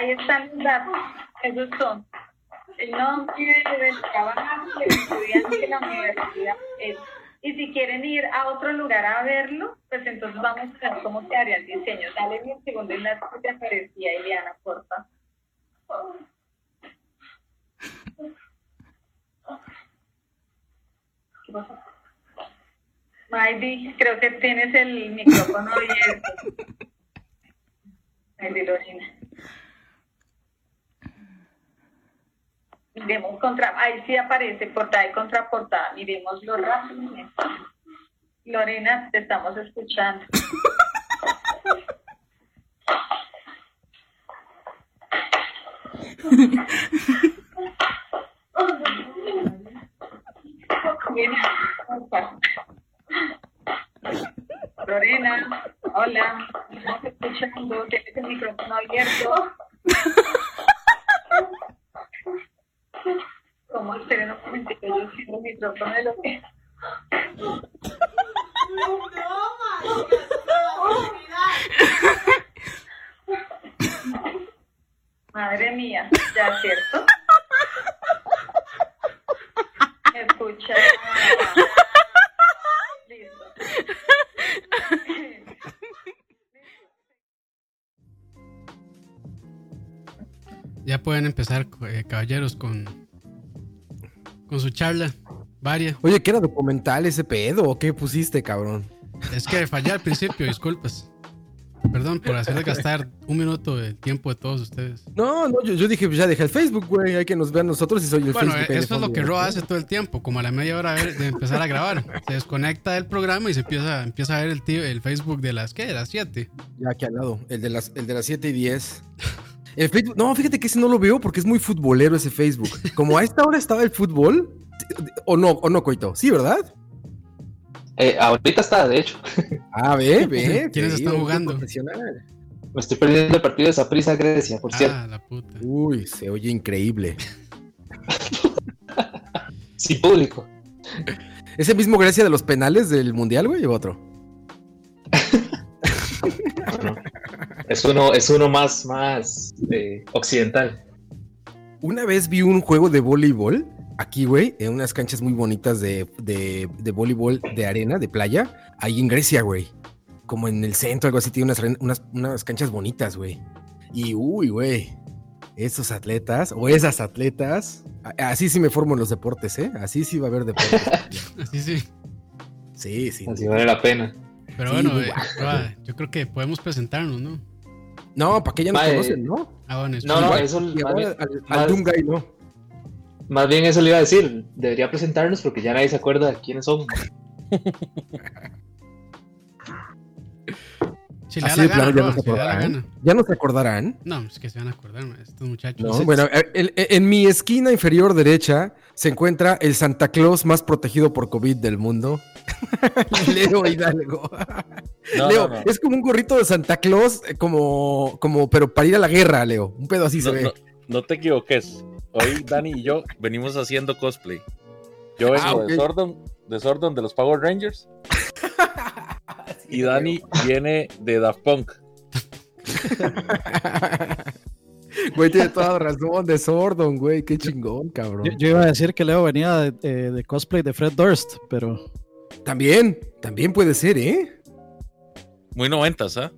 ahí están los datos. Esos son el nombre del trabajo del estudiante en la universidad. Y si quieren ir a otro lugar a verlo, pues entonces vamos a ver cómo quedaría el diseño. Dale bien segundo enlace que te aparecía, Eliana, porfa. ¿Qué pasa? Maydi, creo que tienes el micrófono abierto. Maydi Lorena. Miremos contra, ahí sí aparece portada y contraportada. Miremoslo rápidamente. Lorena, te estamos escuchando. Lorena, hola, estamos escuchando, tienes el micrófono abierto. ¿Cómo? Yo cierro el micrófono de lo que... Madre mía, ya cierto. Me escucha. Ya pueden empezar, eh, caballeros, con, con su charla. Varia. Oye, ¿qué era documental ese pedo o qué pusiste, cabrón? Es que fallé al principio, disculpas. Perdón por hacerles gastar un minuto de tiempo de todos ustedes. No, no, yo, yo dije, pues ya dejé el Facebook, güey. Hay que nos vean nosotros y soy el Bueno, Facebook. de eso es lo que güey. Ro hace todo el tiempo, como a la media hora de de empezar a grabar. Se desconecta del programa y se empieza, empieza a ver el, tío, el Facebook de las, ¿qué? De las 7. Ya aquí al lado, el de las, el de las 7 y 10. El Facebook, no, fíjate que ese no lo veo porque es muy futbolero ese Facebook. Como a esta hora estaba el fútbol, o no, o no, Coito. Sí, ¿verdad? Eh, ahorita está, de hecho. Ah, ve, ve. ¿Quiénes están jugando? Me estoy perdiendo el partido de Saprissa Grecia, por cierto. Ah, la puta. Uy, se oye increíble. Sin público. ¿Ese mismo Grecia de los penales del Mundial, güey, o otro? Es uno, es uno más, más eh, occidental. Una vez vi un juego de voleibol aquí, güey, en unas canchas muy bonitas de, de, de voleibol de arena, de playa, ahí en Grecia, güey. Como en el centro, algo así, tiene unas, unas, unas canchas bonitas, güey. Y uy, güey, esos atletas o esas atletas, así sí me formo en los deportes, ¿eh? Así sí va a haber deportes. Así sí. Sí, sí. Así vale la pena. Pero Sí, bueno, eh, yo creo que podemos presentarnos, ¿no? No, ¿para qué ya nos conocen, no? Ah, bueno, No, no, eso más al, al más- Dungay, no. más bien eso le iba a decir. Debería presentarnos porque ya nadie se acuerda de quiénes somos. Si Así la de gana, plano ya no se acordarán. Ya no se acordarán. No, es que se van a acordar, estos muchachos. No, bueno, en mi esquina inferior derecha se encuentra el Santa Claus más protegido por COVID del mundo. Leo Hidalgo. No, Leo, no, no. es como un gorrito de Santa Claus, eh, como, como, pero para ir a la guerra, Leo. Un pedo así se ve. no- te equivoques. Hoy Dani y yo venimos haciendo cosplay. Yo vengo Ah, de Sordon, de Sordon de los Power Rangers. y Dani viene de Daft Punk. Güey, tiene toda la razón de Sordon, güey. Qué chingón, cabrón. Yo, yo iba a decir que Leo venía de, de- de cosplay de Fred Durst, pero También, también puede ser, ¿eh? Muy noventas, ¿ah?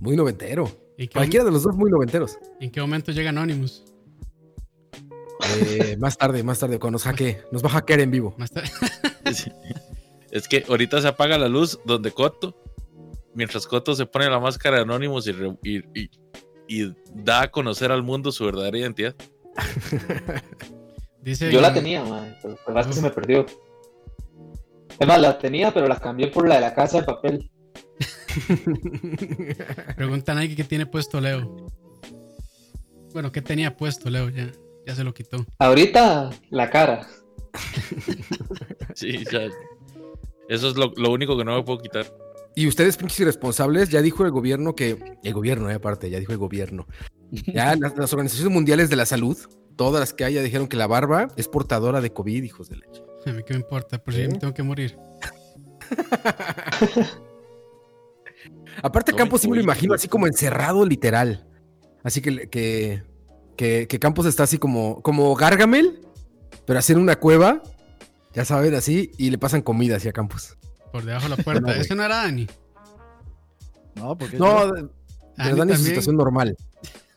Muy noventero. ¿En qué, Cualquiera de los dos muy noventeros. ¿En qué momento llega Anonymous? Eh, más tarde, más tarde, cuando nos hackee. Nos va a hackear en vivo. Más tarde. Es que ahorita se apaga la luz donde Coto, mientras Coto se pone la máscara de Anonymous y, re- y- y- y da a conocer al mundo su verdadera identidad. Dice Yo la tenía, man. Pero la verdad es que se me perdió. Es más, la tenía, pero la cambié por la de la casa de papel. Preguntan ahí qué tiene puesto Leo. Bueno, ¿qué tenía puesto Leo? Ya, ya se lo quitó. Ahorita, la cara. Sí, ya. Eso es lo, lo único que no me puedo quitar. Y ustedes, pinches irresponsables, ya dijo el gobierno que. El gobierno, eh, aparte, ya dijo el gobierno. Ya las, las organizaciones mundiales de la salud, todas las que hay, ya dijeron que la barba es portadora de COVID, hijos de leche. A mí qué me importa, por si ¿Eh? me tengo que morir. Aparte, Campos sí me lo imagino así como encerrado, literal. Así que, que, que, que Campos está así como, como Gargamel, pero así en una cueva, ya saben, así, y le pasan comida hacia Campos. Por debajo de la puerta. No. Ese no era Dani. No, porque No, de, de Dani Dani es situación normal.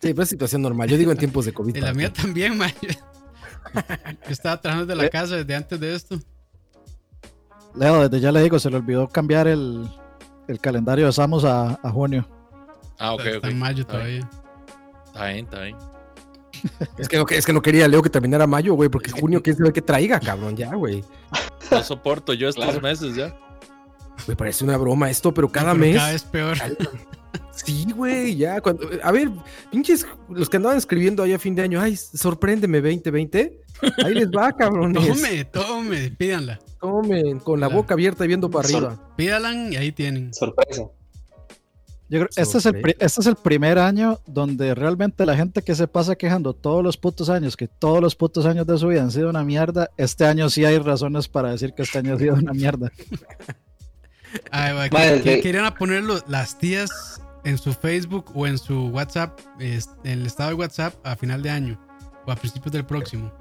Sí, pero es situación normal. Yo digo en tiempos de COVID. Y la mía también, man. Yo estaba trabajando desde la Eh. casa desde antes de esto. Leo, desde ya le digo, se le olvidó cambiar el, el calendario de Samus a, a junio. Ah, ok, está en mayo Está bien. todavía. Está bien, está bien. Es que, no, es que no quería Leo que terminara mayo, güey, porque junio quién sabe qué traiga, cabrón, ya, güey. No soporto yo estos Claro. meses ya. Me parece una broma esto, pero cada Pero mes. Cada vez peor. Sí, güey, ya. Cuando, a ver, pinches, los que andaban escribiendo ahí a fin de año, ay, sorpréndeme 2020. Ahí les va, cabrones. Tome, tome, pídanla. Tomen, con la boca abierta y viendo para Sor- arriba. Pídanla y ahí tienen. Sorpresa. Yo creo, este, es el, pri- este es el primer año donde realmente la gente que se pasa quejando todos los putos años, que todos los putos años de su vida han sido una mierda, este año sí hay razones para decir que este año ha sido una mierda. Ay, güey, Madre, que, de- querían a ponerlo las tías en su Facebook o en su WhatsApp, en el estado de WhatsApp a final de año o a principios del próximo.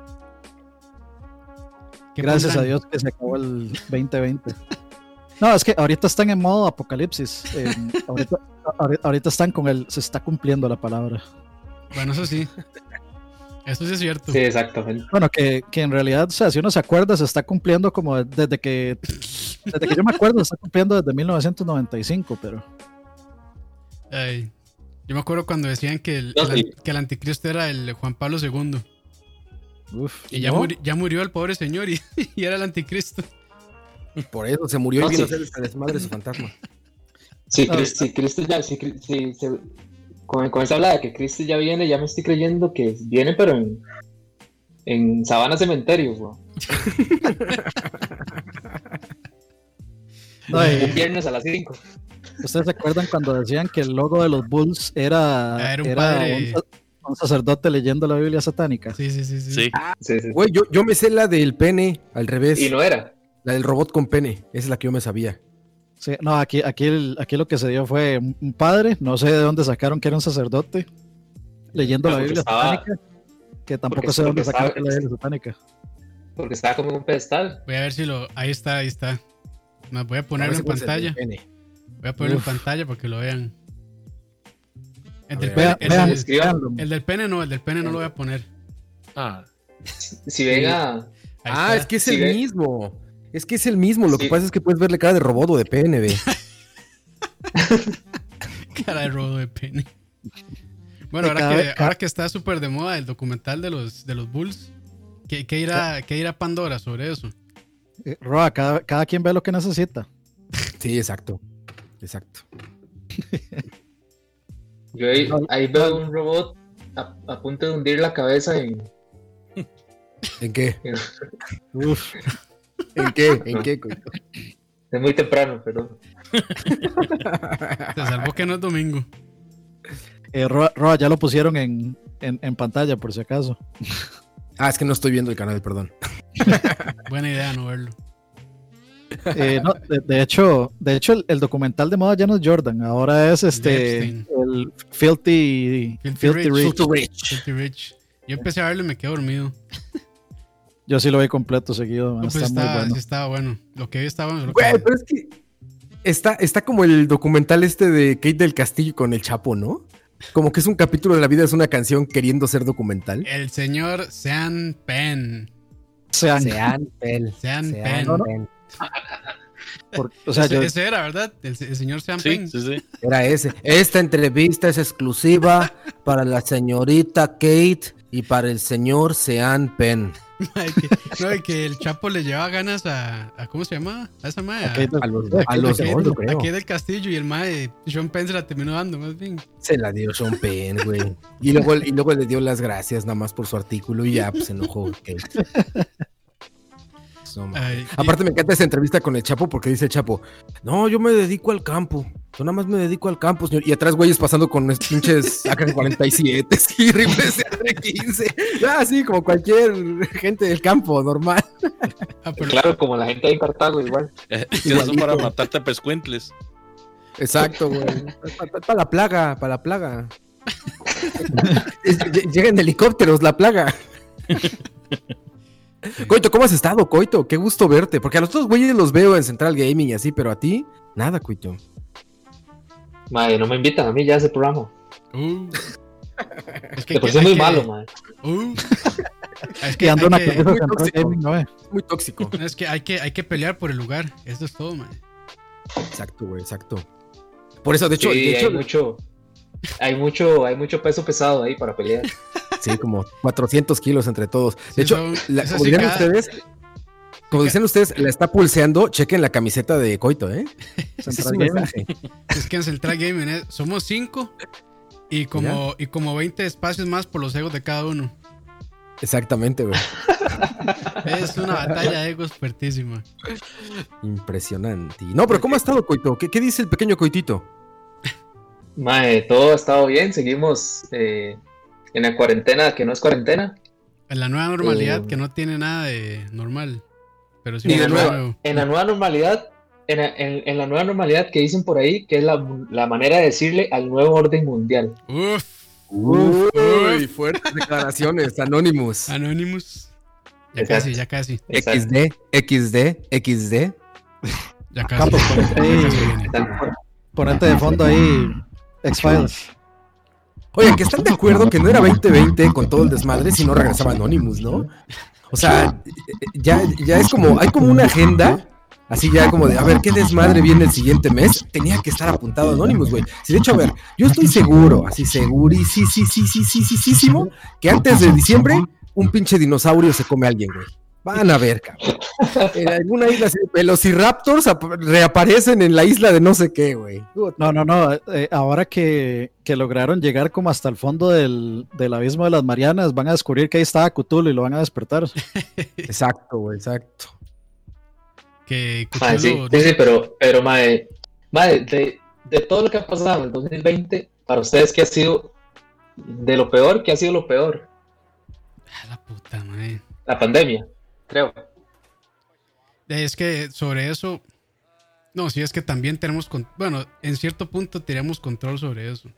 ¿Qué Gracias a? Dios que se acabó el 2020. No, es que ahorita están en modo apocalipsis. eh, ahorita, ahori- ahorita están con el. Se está cumpliendo la palabra. Bueno, eso sí. Eso sí es cierto. Sí, exactamente. Bueno, que, que en realidad, o sea, si uno se acuerda, se está cumpliendo como desde que. Desde que yo me acuerdo, se está cumpliendo desde 1995, pero. Ay, yo me acuerdo cuando decían que el, No, el an- sí. que el anticristo era el Juan Pablo II. Uf, Y ya, ¿No? muri- ya murió el pobre señor y, y era el anticristo. Por eso se murió No, y vino sí. a hacer desmadre su fantasma. Si, No, Cristo, si Cristo ya, si- si- con, con esa habla de que Cristo ya viene, ya me estoy creyendo que viene, pero en, en Sabana Cementerio, Un viernes a las 5. ¿Ustedes se acuerdan cuando decían que el logo de los Bulls era, Ah, era un era padre. un, sa- un sacerdote leyendo la Biblia satánica? Sí, sí, sí. sí. Sí. Sí, sí. Güey, yo, yo me sé la del pene al revés. Y no era. La del robot con pene. Esa es la que yo me sabía. Sí, no, aquí, aquí, el- aquí lo que se dio fue un padre, no sé de dónde sacaron que era un sacerdote, leyendo Ah, la Biblia estaba- satánica, que tampoco sé de dónde sacaron estaba- la Biblia satánica. Porque estaba como en un pedestal. Voy a ver si lo. Ahí está, ahí está. Más voy a A ponerlo ver en pantalla. Voy a ponerlo Uf. en pantalla para que lo vean. El A del, ver. pene, Vean, el, vean, del- el pene no, el del pene no lo voy a poner. Ah, Si ven a. Ahí Ah, está. es que es el ve. mismo. Es que es el mismo. Lo que pasa es que puedes verle cara de robot o de PNB. Cara de robo de pene. Bueno, ahora que, ahora está súper de moda el documental de los, de los Bulls, ¿qué, qué irá, ¿qué irá Pandora sobre eso? Eh, Roa, cada, cada quien ve lo que necesita. Sí, exacto. Exacto. Yo ahí, veo un robot a, a punto de hundir la cabeza en. ¿En qué? Uf, ¿En qué? ¿En qué? coño? es muy temprano, pero. Se salvó que no es domingo. eh, Roa, Roa, ya lo pusieron en, en, en pantalla, por si acaso. Ah, es que no estoy viendo el canal, perdón. Buena idea no verlo. Eh, no, de, de hecho, de hecho el, el documental de moda ya no es Jordan, ahora es este el Filthy, Filthy Filthy Rich. Rich. Filthy Rich. Yo empecé a verlo y me quedé dormido. Yo sí lo vi completo seguido, man, No, pues está muy estaba, bueno. sí estaba bueno. Lo que vi estaba bueno. Güey, que- pero es que está, está como el documental este de Kate del Castillo con el Chapo, ¿no? Como que es un capítulo de la vida, es una canción queriendo ser documental. El señor Sean Penn. Sean, Sean Penn. Sean Sean Penn. No, no. Penn. por- o sea, ese, yo, ese era, ¿verdad? El, el señor Sean sí, Penn. sí, sí. Era ese. Esta entrevista es exclusiva para la señorita Kate y para el señor Sean Penn. Que- no, y que el Chapo le llevaba ganas a, a- ¿cómo se llama? A esa madre. A, A los, a a los dos, creo. Kate del Castillo y el mae, Sean Penn se la terminó dando, más bien. Se la dio Sean Penn, güey. Y luego, y luego le dio las gracias nada más por su artículo y ya pues, se enojó Kate. No, man. Ay, y- Aparte me encanta esa entrevista con el Chapo porque dice el Chapo, no, yo me dedico al campo, yo nada más me dedico al campo, señor. Y atrás güeyes pasando con unos pinches AK-47 y rifles R-15. Ah, sí, como cualquier gente del campo, normal. ah, pero- Claro, como la gente ahí en Cartago, igual. Eh, Igualito. para matarte a pescuentles. Exacto, güey. Para la plaga, para la plaga. Es- ll- Llega en helicópteros la plaga. Coito, ¿cómo has estado, Coito? Qué gusto verte. Porque a los otros güeyes los veo en Central Gaming y así, pero a ti, nada, Coito. Madre, no me invitan a mí ya a ese programa. Uh. Es hay sí es muy que- malo, madre. Uh. Es Que que, anda hay una que, muy tóxico. gaming, ¿no? eh? Es muy tóxico. es que hay que hay que pelear por el lugar. Esto es todo, man. Exacto, güey, exacto. Por eso, de hecho, Sí, de hecho hay mucho, hay mucho, hay mucho peso pesado ahí para pelear. sí, como 400 kilos entre todos. De Sí, hecho, son- la- como sí, dirían cada- ustedes, como dicen ustedes, la está pulseando, chequen la camiseta de Coito, ¿eh? Es mensaje. Es que en Central Gaming eh, somos cinco y como, y como 20 espacios más por los egos de cada uno. Exactamente, güey. Es una batalla de egos fuertísima. Impresionante. No, pero ¿cómo ha estado, Coito? ¿Qué, qué dice el pequeño Coitito? Madre, todo ha estado bien, seguimos eh, en la cuarentena, que no es cuarentena. En la nueva normalidad Eh. que no tiene nada de normal. Pero sí un de nuevo. nueva. En la nueva normalidad, en la, en- en la nueva normalidad que dicen por ahí, que es la, la manera de decirle al nuevo orden mundial. Uf, Uy, fuertes declaraciones, Anonymous. Anonymous. Ya Exacto. casi, ya casi, Exacto. XD, XD, XD. ya casi. Ahí, casi viene. ponete de fondo ahí X-Files. Oye, que están pues de acuerdo que no era 2020 con todo el desmadre si no regresaba Anonymous, ¿no? O sea, ya, ya es como, hay como una agenda Así ya como de, a ver, ¿qué desmadre viene el siguiente mes? Tenía que estar apuntado Anonymous, güey. Si de hecho, a ver, yo estoy seguro, así seguro, y sí, sí, sí, sí, sí, sí, sí, que antes de diciembre un pinche dinosaurio se come a alguien, güey. Van a ver, cabrón. En alguna isla, así, velociraptors ap- reaparecen en la isla de no sé qué, güey. No, no, no. eh, ahora que, que lograron llegar como hasta el fondo del, del abismo de las Marianas, van a descubrir que ahí estaba Cthulhu y lo van a despertar. Exacto, güey, exacto. Que sí, sí, sí, pero, pero madre, madre, de, de todo lo que ha pasado en el 2020, para ustedes, ¿qué ha sido de lo peor? ¿Qué ha sido lo peor? La puta, madre. La pandemia, creo. Es que sobre eso. No, sí, es que también tenemos. con- Bueno, en cierto punto tenemos control sobre eso.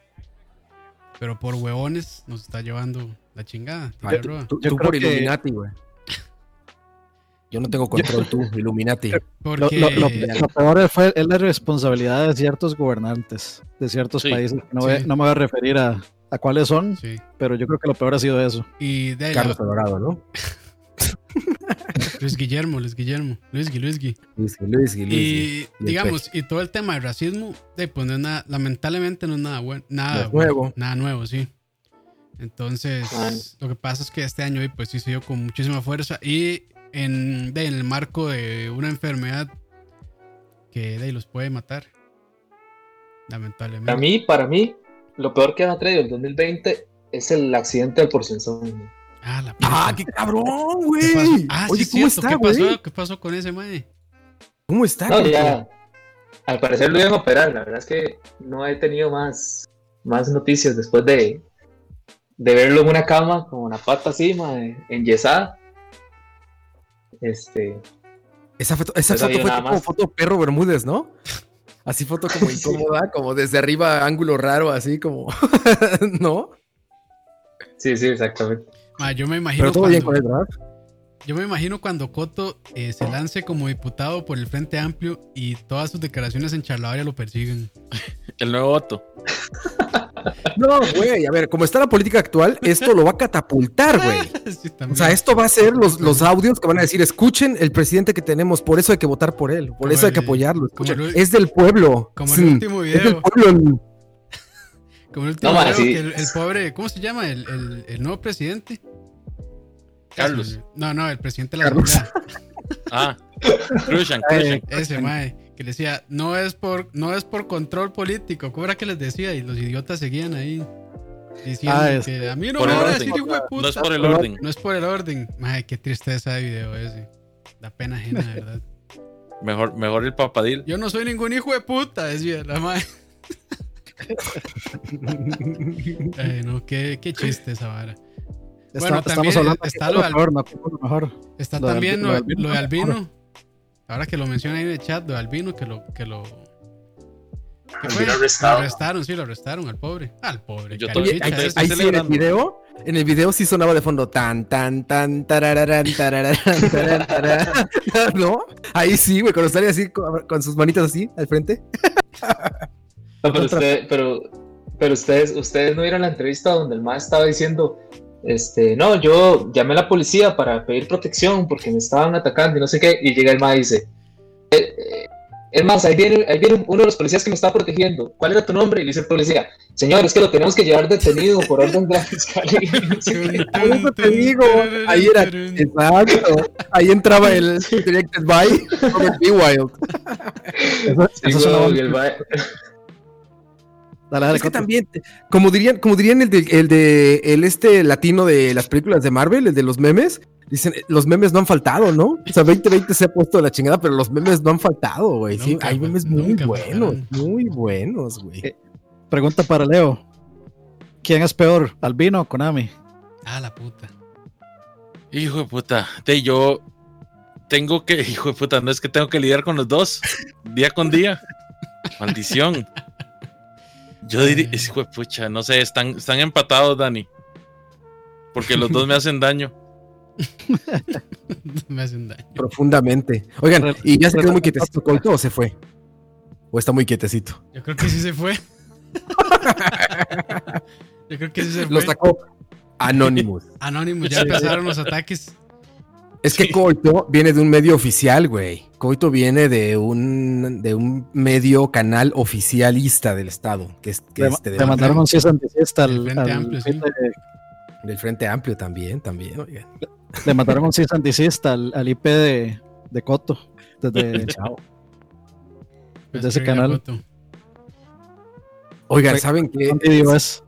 Pero por huevones nos está llevando la chingada. Ay, tú, por que- Illuminati, güey. Yo no tengo control, tú, Illuminati. Lo, Porque. lo- lo- lo peor fue es la responsabilidad de ciertos gobernantes de ciertos Sí, países. No, voy- sí. no me voy a referir a, a cuáles son, Sí. pero yo creo que lo peor ha sido eso. Y de ahí, Carlos Colorado, ¿no? Luis Guillermo, Luis Guillermo. Luis Gui, Luis Gui. Luis, Luis, Luis. Y digamos, y todo el tema del racismo, de, pues no es nada, lamentablemente no es nada bueno, nada No es bueno, nuevo. nada nuevo, sí. Entonces, Ah. lo que pasa es que este año pues sí se dio con muchísima fuerza y en, de, en el marco de una enfermedad que de, los puede matar. Lamentablemente. Para mí, para mí, lo peor que ha traído el 2020 es el accidente del porcienzón. Ah, la puta. ¡Ah, qué cabrón, güey! Ah, Oye, sí, ¿cómo cierto. está, ¿Qué güey? pasó? ¿Qué pasó con ese mae? ¿Cómo está? No, ya, al parecer lo iban a operar. La verdad es que no he tenido más, más noticias después de, de verlo en una cama con una pata así, mae, enyesada. Este, Esa foto, esa No foto fue como más. foto perro Bermúdez, ¿no? Así foto como incómoda, como desde arriba, ángulo raro, así como. ¿No? sí, sí, exactamente. Mae, yo me imagino Pero todo bien con cuando- él, ¿verdad? Yo me imagino cuando Coto eh, se lance como diputado por el Frente Amplio y todas sus declaraciones en Charlavaria lo persiguen. El nuevo voto. No, güey, a ver, como está la política actual, esto lo va a catapultar, güey. Sí. O sea, esto va a ser los, los audios que van a decir, escuchen el presidente que tenemos, por eso hay que votar por él, por Como eso hay que el- apoyarlo. escuchen, el- es del pueblo. como el Sí, último Es del video. pueblo. Como el último No, sí. que el, el pobre, ¿cómo se llama? El, el- el nuevo presidente. Carlos. No, no, el presidente de la Carlos. Asamblea. Ah, Cruzan, Cruzan. Ese mae, que le decía, no es por, no es por control político. ¿Cómo era que les decía? Y los idiotas seguían ahí. Diciendo Ah, es- que a mí no Por me el van a orden. decir hijo de puta. No es por el orden. No es por el orden. Mae, qué tristeza de video ese. Da pena ajena, de verdad. Mejor, mejor el papadil. Yo no soy ningún hijo de puta, decía la madre. Ay, no, qué, qué chiste esa vara. Está- Bueno, estamos también hablando está lo de lo como lo mejor. Está Lo de también Albi- lo, lo de de- Albino, lo de. Ahora que lo menciona ahí en el chat, lo de Albino, que lo, que lo, ¿Qué Lo fue? Lo arrestado. arrestaron, sí, lo arrestaron al pobre. Al pobre. Yo Ahí, ahí están sí en el video, en el video sí sonaba de fondo tan tan tan tarararán, tarararán, tararán. ¿No? Ahí sí, güey, cuando sale así con, con sus manitas así al frente. No, pero, usted- pero, pero ustedes, ustedes no vieron la entrevista donde el MAE estaba diciendo, este, no, yo llamé a la policía para pedir protección porque me estaban atacando y no sé qué, y llega el MAE y dice, "Eh, eh, es más, ahí viene, ahí viene uno de los policías que me está protegiendo. ¿Cuál era tu nombre? Y le dice el policía, señor, es que lo tenemos que llevar detenido por orden de la fiscalía. eso te digo, ahí era, exacto. Ahí entraba el Directed by Robert B. Wild. Eso, Sí, eso sonaba- güey, y el MAE- Dale, dale, Es que también, como dirían, como dirían el de, el de el este latino de las películas de Marvel, el de los memes, dicen, eh, los memes no han faltado, ¿no? O sea, 2020 se ha puesto de la chingada, pero los memes no han faltado, güey. Sí, hay memes muy buenos, muy buenos, güey. Eh, Pregunta para Leo. ¿Quién es peor, Albino o Konami? Ah, la puta. Hijo de puta. De yo tengo que, hijo de puta, no es que tengo que lidiar con los dos día con día. Maldición. Yo diría, hijo de pucha, no sé, están, están empatados, Dani. Porque los dos me hacen daño. Me hacen daño. Profundamente. Oigan, ¿y ya se quedó muy quietecito Coito o se fue? ¿O está muy quietecito? Yo creo que sí se fue. Yo creo que sí se Lo fue. sacó Anonymous. Anónimo, ya empezaron los ataques. Es que Coito viene de un medio oficial, güey. Coito viene de un, de un medio canal oficialista del Estado, que es que Le, este le de- mandaron and desist al, Del Frente al Amplio, sí. IP de- del Frente Amplio también, también, oigan. le mandaron un and desist al, al IP de, de Coto. Desde Chao. Desde ese Escribí la canal. Oigan, ¿saben qué? ¿Dónde vivo es?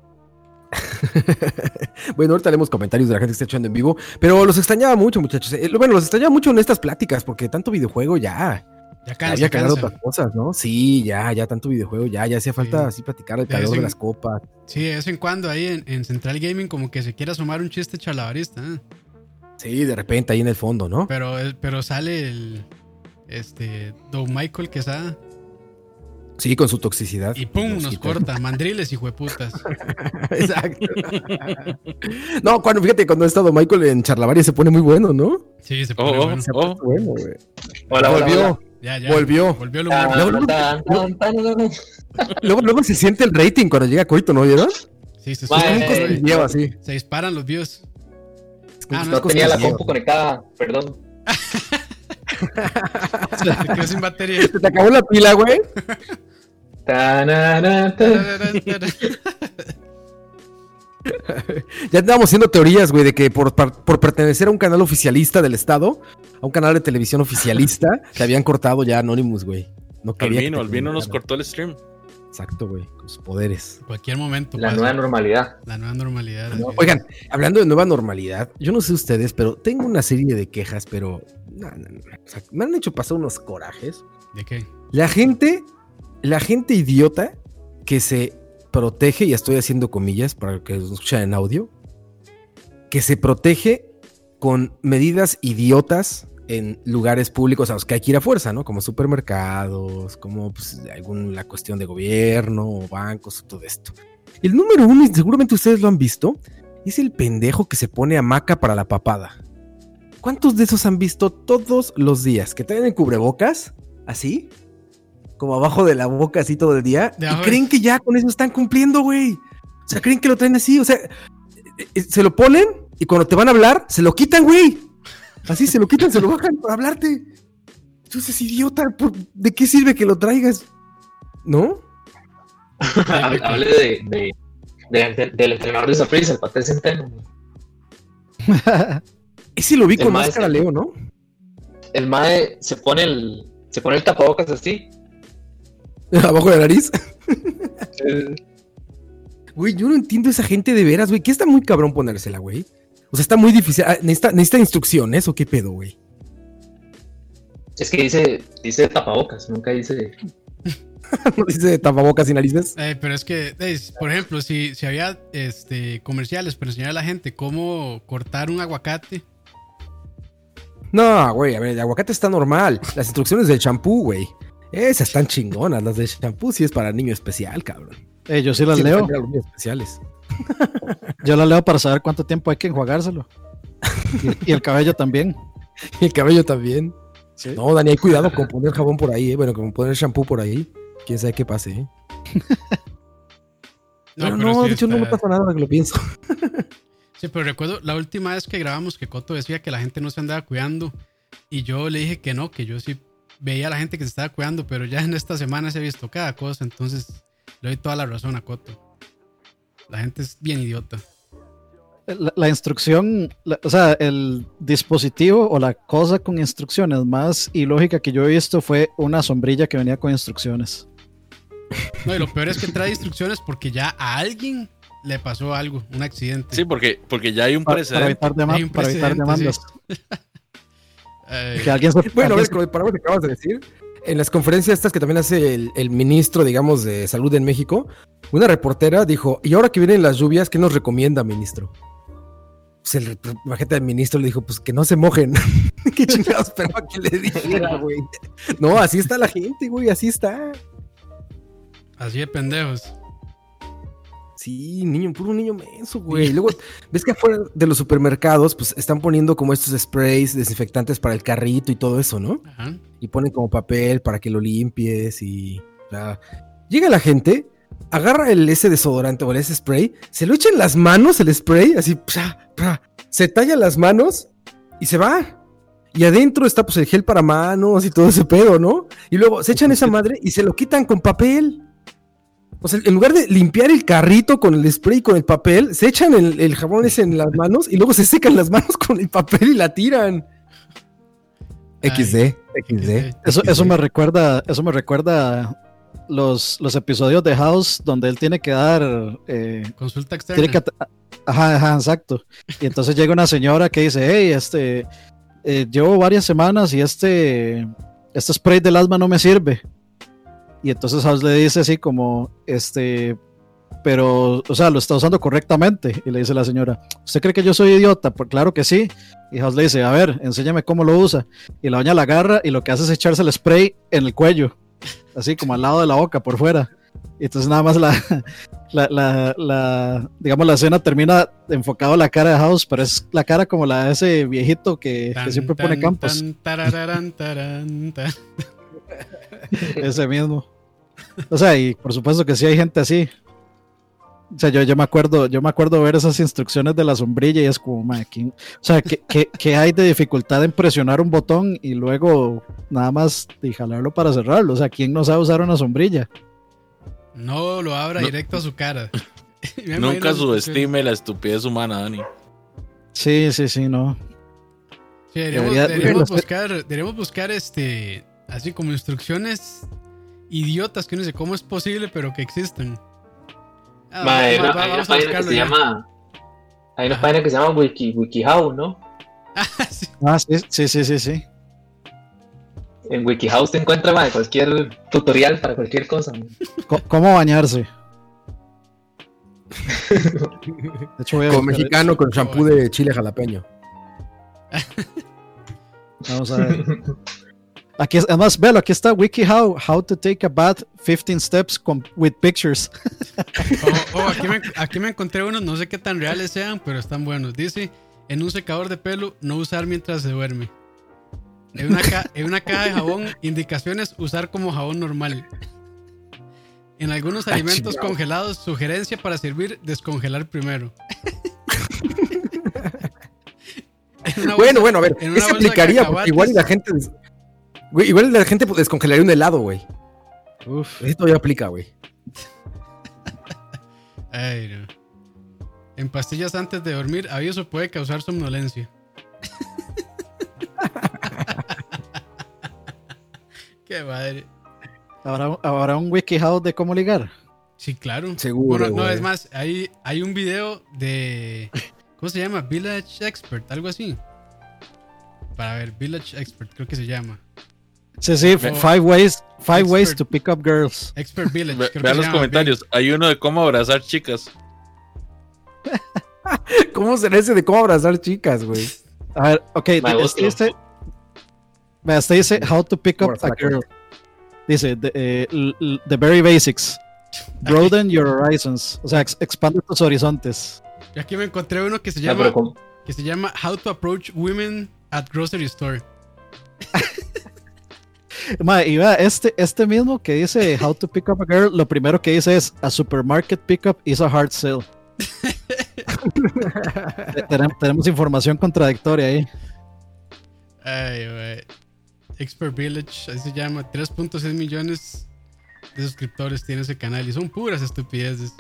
bueno, ahorita leemos comentarios de la gente que está echando en vivo, pero los extrañaba mucho, muchachos. Eh, Bueno, los extrañaba mucho en estas pláticas, porque tanto videojuego ya. Ya cansa, había cansa. otras cosas, ¿no? Sí, ya, ya tanto videojuego, ya, ya hacía falta Sí. así platicar el calor de en- las copas. Sí, de vez en cuando ahí en, en Central Gaming como que se quiere asomar un chiste chalabarista. ¿eh? Sí, de repente ahí en el fondo, ¿no? Pero, pero sale el este Don Michael Quesada Sí, con su toxicidad. y pum, nos corta. Mandriles y jueputas. Exacto. no, cuando, fíjate, cuando ha estado Michael en Charlavaria se pone muy bueno, ¿no? Sí, se Oh, pone oh, bueno. Se oh. bueno, güey. Hola, hola, volvió, hola. Ya, ya. volvió. Volvió humor. Luego, luego-. Luego, se siente el rating cuando llega Coito, ¿no vieron? Sí, se, Mae, Es como un sube, eh, cosquilleo así. se disparan los views. Ah, no, No tenía la compu conectada, perdón. Se quedó sin batería. Se te acabó la pila, güey. Ya andábamos haciendo teorías, güey, de que por, por pertenecer a un canal oficialista del Estado, a un canal de televisión oficialista, te habían cortado ya Anonymous, güey. No quería que Albino, te Albino nos cortó el stream. Exacto, güey, con sus poderes. Cualquier momento. La nueva normalidad. La nueva normalidad. es. Oigan, hablando de nueva normalidad, yo no sé ustedes, pero tengo una serie de quejas, pero no, no, no. O sea, me han hecho pasar unos corajes. ¿De qué? La gente, la gente idiota que se protege, y estoy haciendo comillas para que nos escuchen en audio, que se protege con medidas idiotas en lugares públicos a los que hay que ir a fuerza, ¿no? Como supermercados, como pues, algún, la cuestión de gobierno, o bancos, todo esto. El número uno, y seguramente ustedes lo han visto, es el pendejo que se pone hamaca para la papada. ¿Cuántos de esos han visto todos los días? Que traen el cubrebocas, así, como abajo de la boca, así todo el día, y creen que ya con eso están cumpliendo, güey. O sea, creen que lo traen así, o sea, eh, eh, se lo ponen y cuando te van a hablar, se lo quitan, güey. Así se lo quitan, se lo bajan para hablarte. Entonces, idiota, ¿por- ¿de qué sirve que lo traigas? ¿No? Hable de, de, de- del entrenador de Saprissa, el Paté Centeno. Ese lo vi El con máscara, Leo, ¿no? El Mae se pone el, se pone el tapabocas así. Abajo de la nariz. Güey, yo no entiendo esa gente de veras, güey. Que está muy cabrón ponérsela, güey. O sea, está muy difícil. Ah, Necesita, necesita instrucciones o qué pedo, güey. Es que dice, dice tapabocas, nunca dice. No dice tapabocas y narices. Eh, pero es que, eh, por ejemplo, si, si había este, comerciales para enseñar a la gente cómo cortar un aguacate, No, güey, a ver, el aguacate está normal. Las instrucciones del champú, güey. Esas están chingonas, las de shampoo sí es para niño especial, cabrón. Eh, yo sí las Sí, leo. para los niños especiales. Yo las leo para saber cuánto tiempo hay que enjuagárselo. Y, y el cabello también. Y el cabello también. Sí. No, Dani, hay cuidado con poner jabón por ahí, eh. Bueno, con poner shampoo por ahí. Quién sabe qué pase, eh. Pero no, pero sí de hecho no me pasa nada que lo pienso. Sí, pero recuerdo la última vez que grabamos que Coto decía que la gente no se andaba cuidando y yo le dije que no, que yo sí veía a la gente que se estaba cuidando, pero ya en esta semana se ha visto cada cosa, entonces le doy toda la razón a Coto. La gente es bien idiota. La, la instrucción, la- o sea, el dispositivo o la cosa con instrucciones más ilógica que yo he visto fue una sombrilla que venía con instrucciones. No, y lo peor es que trae instrucciones porque ya a alguien le pasó algo, un accidente. Sí, porque, porque ya hay un Para, para precedente. evitar, para evitar precedente, demandas. Que alguien se, Bueno, alguien para lo que acabas de decir, en las conferencias estas que también hace el, el ministro, digamos, de salud en México, una reportera dijo, y ahora que vienen las lluvias, ¿qué nos recomienda, ministro? Pues el imagínate del ministro le dijo, pues que no se mojen. ¿Qué chingados esperaba que le dijera, güey? No, así está la gente, güey, así está. así de pendejos. Sí, niño, puro niño menso, güey. Y luego, ves que afuera de los supermercados, pues están poniendo como estos sprays desinfectantes para el carrito y todo eso, ¿no? Ajá. y ponen como papel para que lo limpies y o sea, llega la gente agarra el ese desodorante o el ese spray se lo echa en las manos el spray así pra, pra, se talla las manos y se va y adentro está pues el gel para manos y todo ese pedo no y luego se echan esa madre y se lo quitan con papel o sea, en lugar de limpiar el carrito con el spray y con el papel, se echan el, el jabón ese en las manos y luego se secan las manos con el papel y la tiran. Ay, XD, XD. Eso, XD. eso me recuerda, eso me recuerda los, los episodios de House donde él tiene que dar, eh, Consulta externa. tiene que, at- ajá, ajá, exacto. Y entonces llega una señora que dice, hey, este, eh, llevo varias semanas y este, este spray del asma no me sirve. Y entonces House le dice así como, este, pero, o sea, lo está usando correctamente. Y le dice la señora, ¿usted cree que yo soy idiota? Pues claro que sí. Y House le dice, a ver, enséñame cómo lo usa. Y la doña la agarra y lo que hace es echarse el spray en el cuello, así como al lado de la boca, por fuera. Y entonces nada más la, la, la, la- digamos, la escena termina enfocado a la cara de House, pero es la cara como la de ese viejito que, que Tan, siempre pone tan, campos. tan, tarararán, tarán, tan. Ese mismo. O sea, y por supuesto que sí hay gente así. O sea, yo, yo me acuerdo, yo me acuerdo ver esas instrucciones de la sombrilla y es como, "Mae, ¿quién-" o sea, ¿qué, qué, qué hay de dificultad en presionar un botón y luego nada más y jalarlo para cerrarlo? O sea, ¿quién no sabe usar una sombrilla? No lo abra No. directo a su cara. Nunca subestime la estupidez humana, Dani. Sí, sí, sí, no. Sí, deberíamos, Debería- deberíamos debería- buscar, deberíamos buscar este, así como instrucciones idiotas que uno dice cómo es posible, pero que existen. Ah, Ma, hay va- hay una vamos a página que buscarlo se ya. llama. Hay una Ajá. página que se llama Wiki, WikiHow, ¿no? Ah, sí. Ah, sí, sí, sí, sí, sí. En WikiHow te encuentra ma, cualquier tutorial para cualquier cosa. ¿Cómo bañarse? De hecho, voy a Como buscar- mexicano con shampoo de chile jalapeño. Vamos a ver. Aquí es, además, véalo, aquí está WikiHow, how to take a bath, 15 steps com- with pictures. Oh, oh, aquí, me, aquí me encontré unos, no sé qué tan reales sean, pero están buenos. Dice, en un secador de pelo, no usar mientras se duerme. En una, ca- en una caja de jabón, indicaciones, usar como jabón normal. En algunos alimentos congelados, sugerencia para servir, descongelar primero. Bueno, bueno, a ver, en una ¿qué se bolsa de aplicaría? Porque igual y la gente. Güey, igual la gente pues, descongelaría un helado, güey. Uf. Esto ya aplica, güey. Ay, no. En pastillas antes de dormir, aviso puede causar somnolencia. Qué madre. ¿Habrá, habrá un WikiHow de cómo ligar? Sí, claro. Seguro, Bueno, no, güey. es más, hay, hay un video de. ¿Cómo se llama? Village Expert, algo así. Para ver, Village Expert, creo que se llama. Sí, sí, Ve- five ways, five ways to pick up girls. Expert Village. Ve- vean los comentarios. Hay uno de cómo abrazar chicas. ¿Cómo será ese de cómo abrazar chicas, güey? A ver, ok, Me este gusta. dice, este how to pick up a girl. Dice, the, eh, the very basics. Broaden your horizons. O sea, ex- expande tus horizontes. Yo aquí me encontré uno que se No, llama, que se llama How to Approach Women at Grocery Store. Mae, y vea, este, este mismo que dice How to Pick Up a Girl, lo primero que dice es A supermarket pickup is a hard sell. Te- tenem- tenemos información contradictoria ahí. Ay, güey. Expert Village, así se llama. 3.6 millones de suscriptores tiene ese canal y son puras estupideces.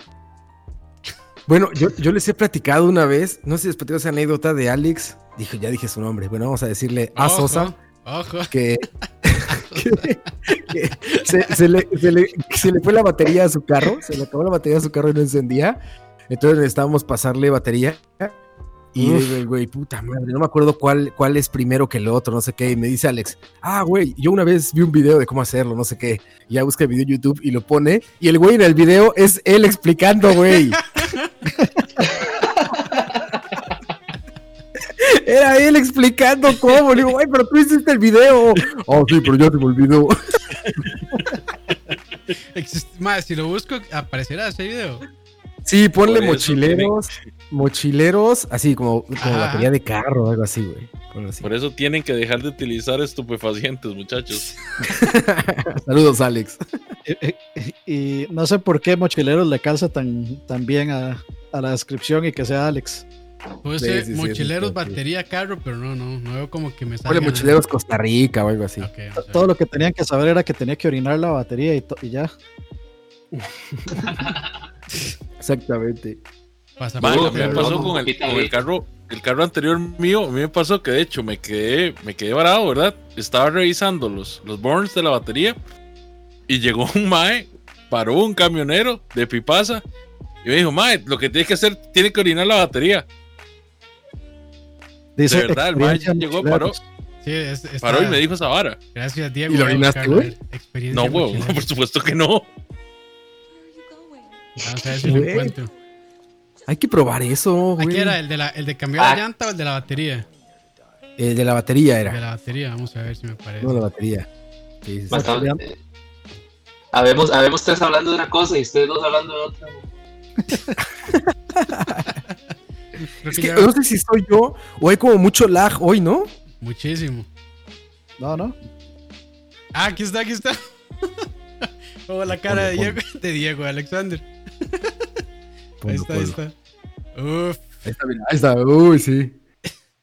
Bueno, yo, yo les he platicado una vez, no sé si les platico esa anécdota de Alex. Dijo, ya dije su nombre. Bueno, vamos a decirle a Ojo, Sosa. Ojo. que, que- se, se le, se le- se le fue la batería a su carro, se le acabó la batería a su carro y no encendía. Entonces necesitábamos pasarle batería. Y digo, el güey, puta madre, no me acuerdo cuál, cuál es primero que el otro, no sé qué. Y me dice Alex, ah, güey, yo una vez vi un video de cómo hacerlo, no sé qué. Ya busca el video en YouTube y lo pone. Y el güey en el video es él explicando, güey. Era él explicando cómo. Le digo, güey, pero tú hiciste el video. Oh, sí, pero ya se me olvidó. Mae, si lo busco, aparecerá ese video. Sí, ponle mochileros, mochileros, así como, batería de carro o algo así, güey. Por eso tienen que dejar de utilizar estupefacientes, muchachos. Saludos, Alex. Y, y no sé por qué Mochileros le calza tan, tan bien a, a la descripción y que sea Alex. Puse Sí, mochileros, sí, sí. batería, carro, pero no, no, no veo como que me salga. mochileros Costa Rica o algo así. Todo lo que tenían que saber era que tenía que orinar la batería y, ya. Exactamente. Pasa Man, a mí me pasó con el, con carro, el carro anterior mío, a mí me pasó que de hecho me quedé, me quedé varado, ¿verdad? Estaba revisando los, los burns de la batería y llegó un mae, paró un camionero de Pipasa y me dijo, mae, lo que tienes que hacer, tiene que orinar la batería. De verdad, el experiencia llegó, paró, Mochileros. Sí, es- está- paró y me dijo esa vara. Gracias, Diego. ¿Y lo orinaste, güey? No, huevo, mochilera. por supuesto que no. Vamos a ver si lo Güey. encuentro. Hay que probar eso, güey. Aquí era el de, la, el de cambiar Ah. la llanta o el de la batería. El de la batería El era. de la batería, vamos a ver si me parece. No, la batería. Sí, eh, habemos, habemos tres hablando de una cosa y ustedes dos hablando de otra. Creo Es que que ya- no sé si soy yo o hay como mucho lag hoy, ¿no? Muchísimo. No, no. Ah, aquí está, aquí está. Oh, la cara de Ponlo, Diego, de Diego, de Alexander. Ahí Ponlo, está, ahí ponlo. está. Uf, Ahí está, mira, ahí está. Uy, sí.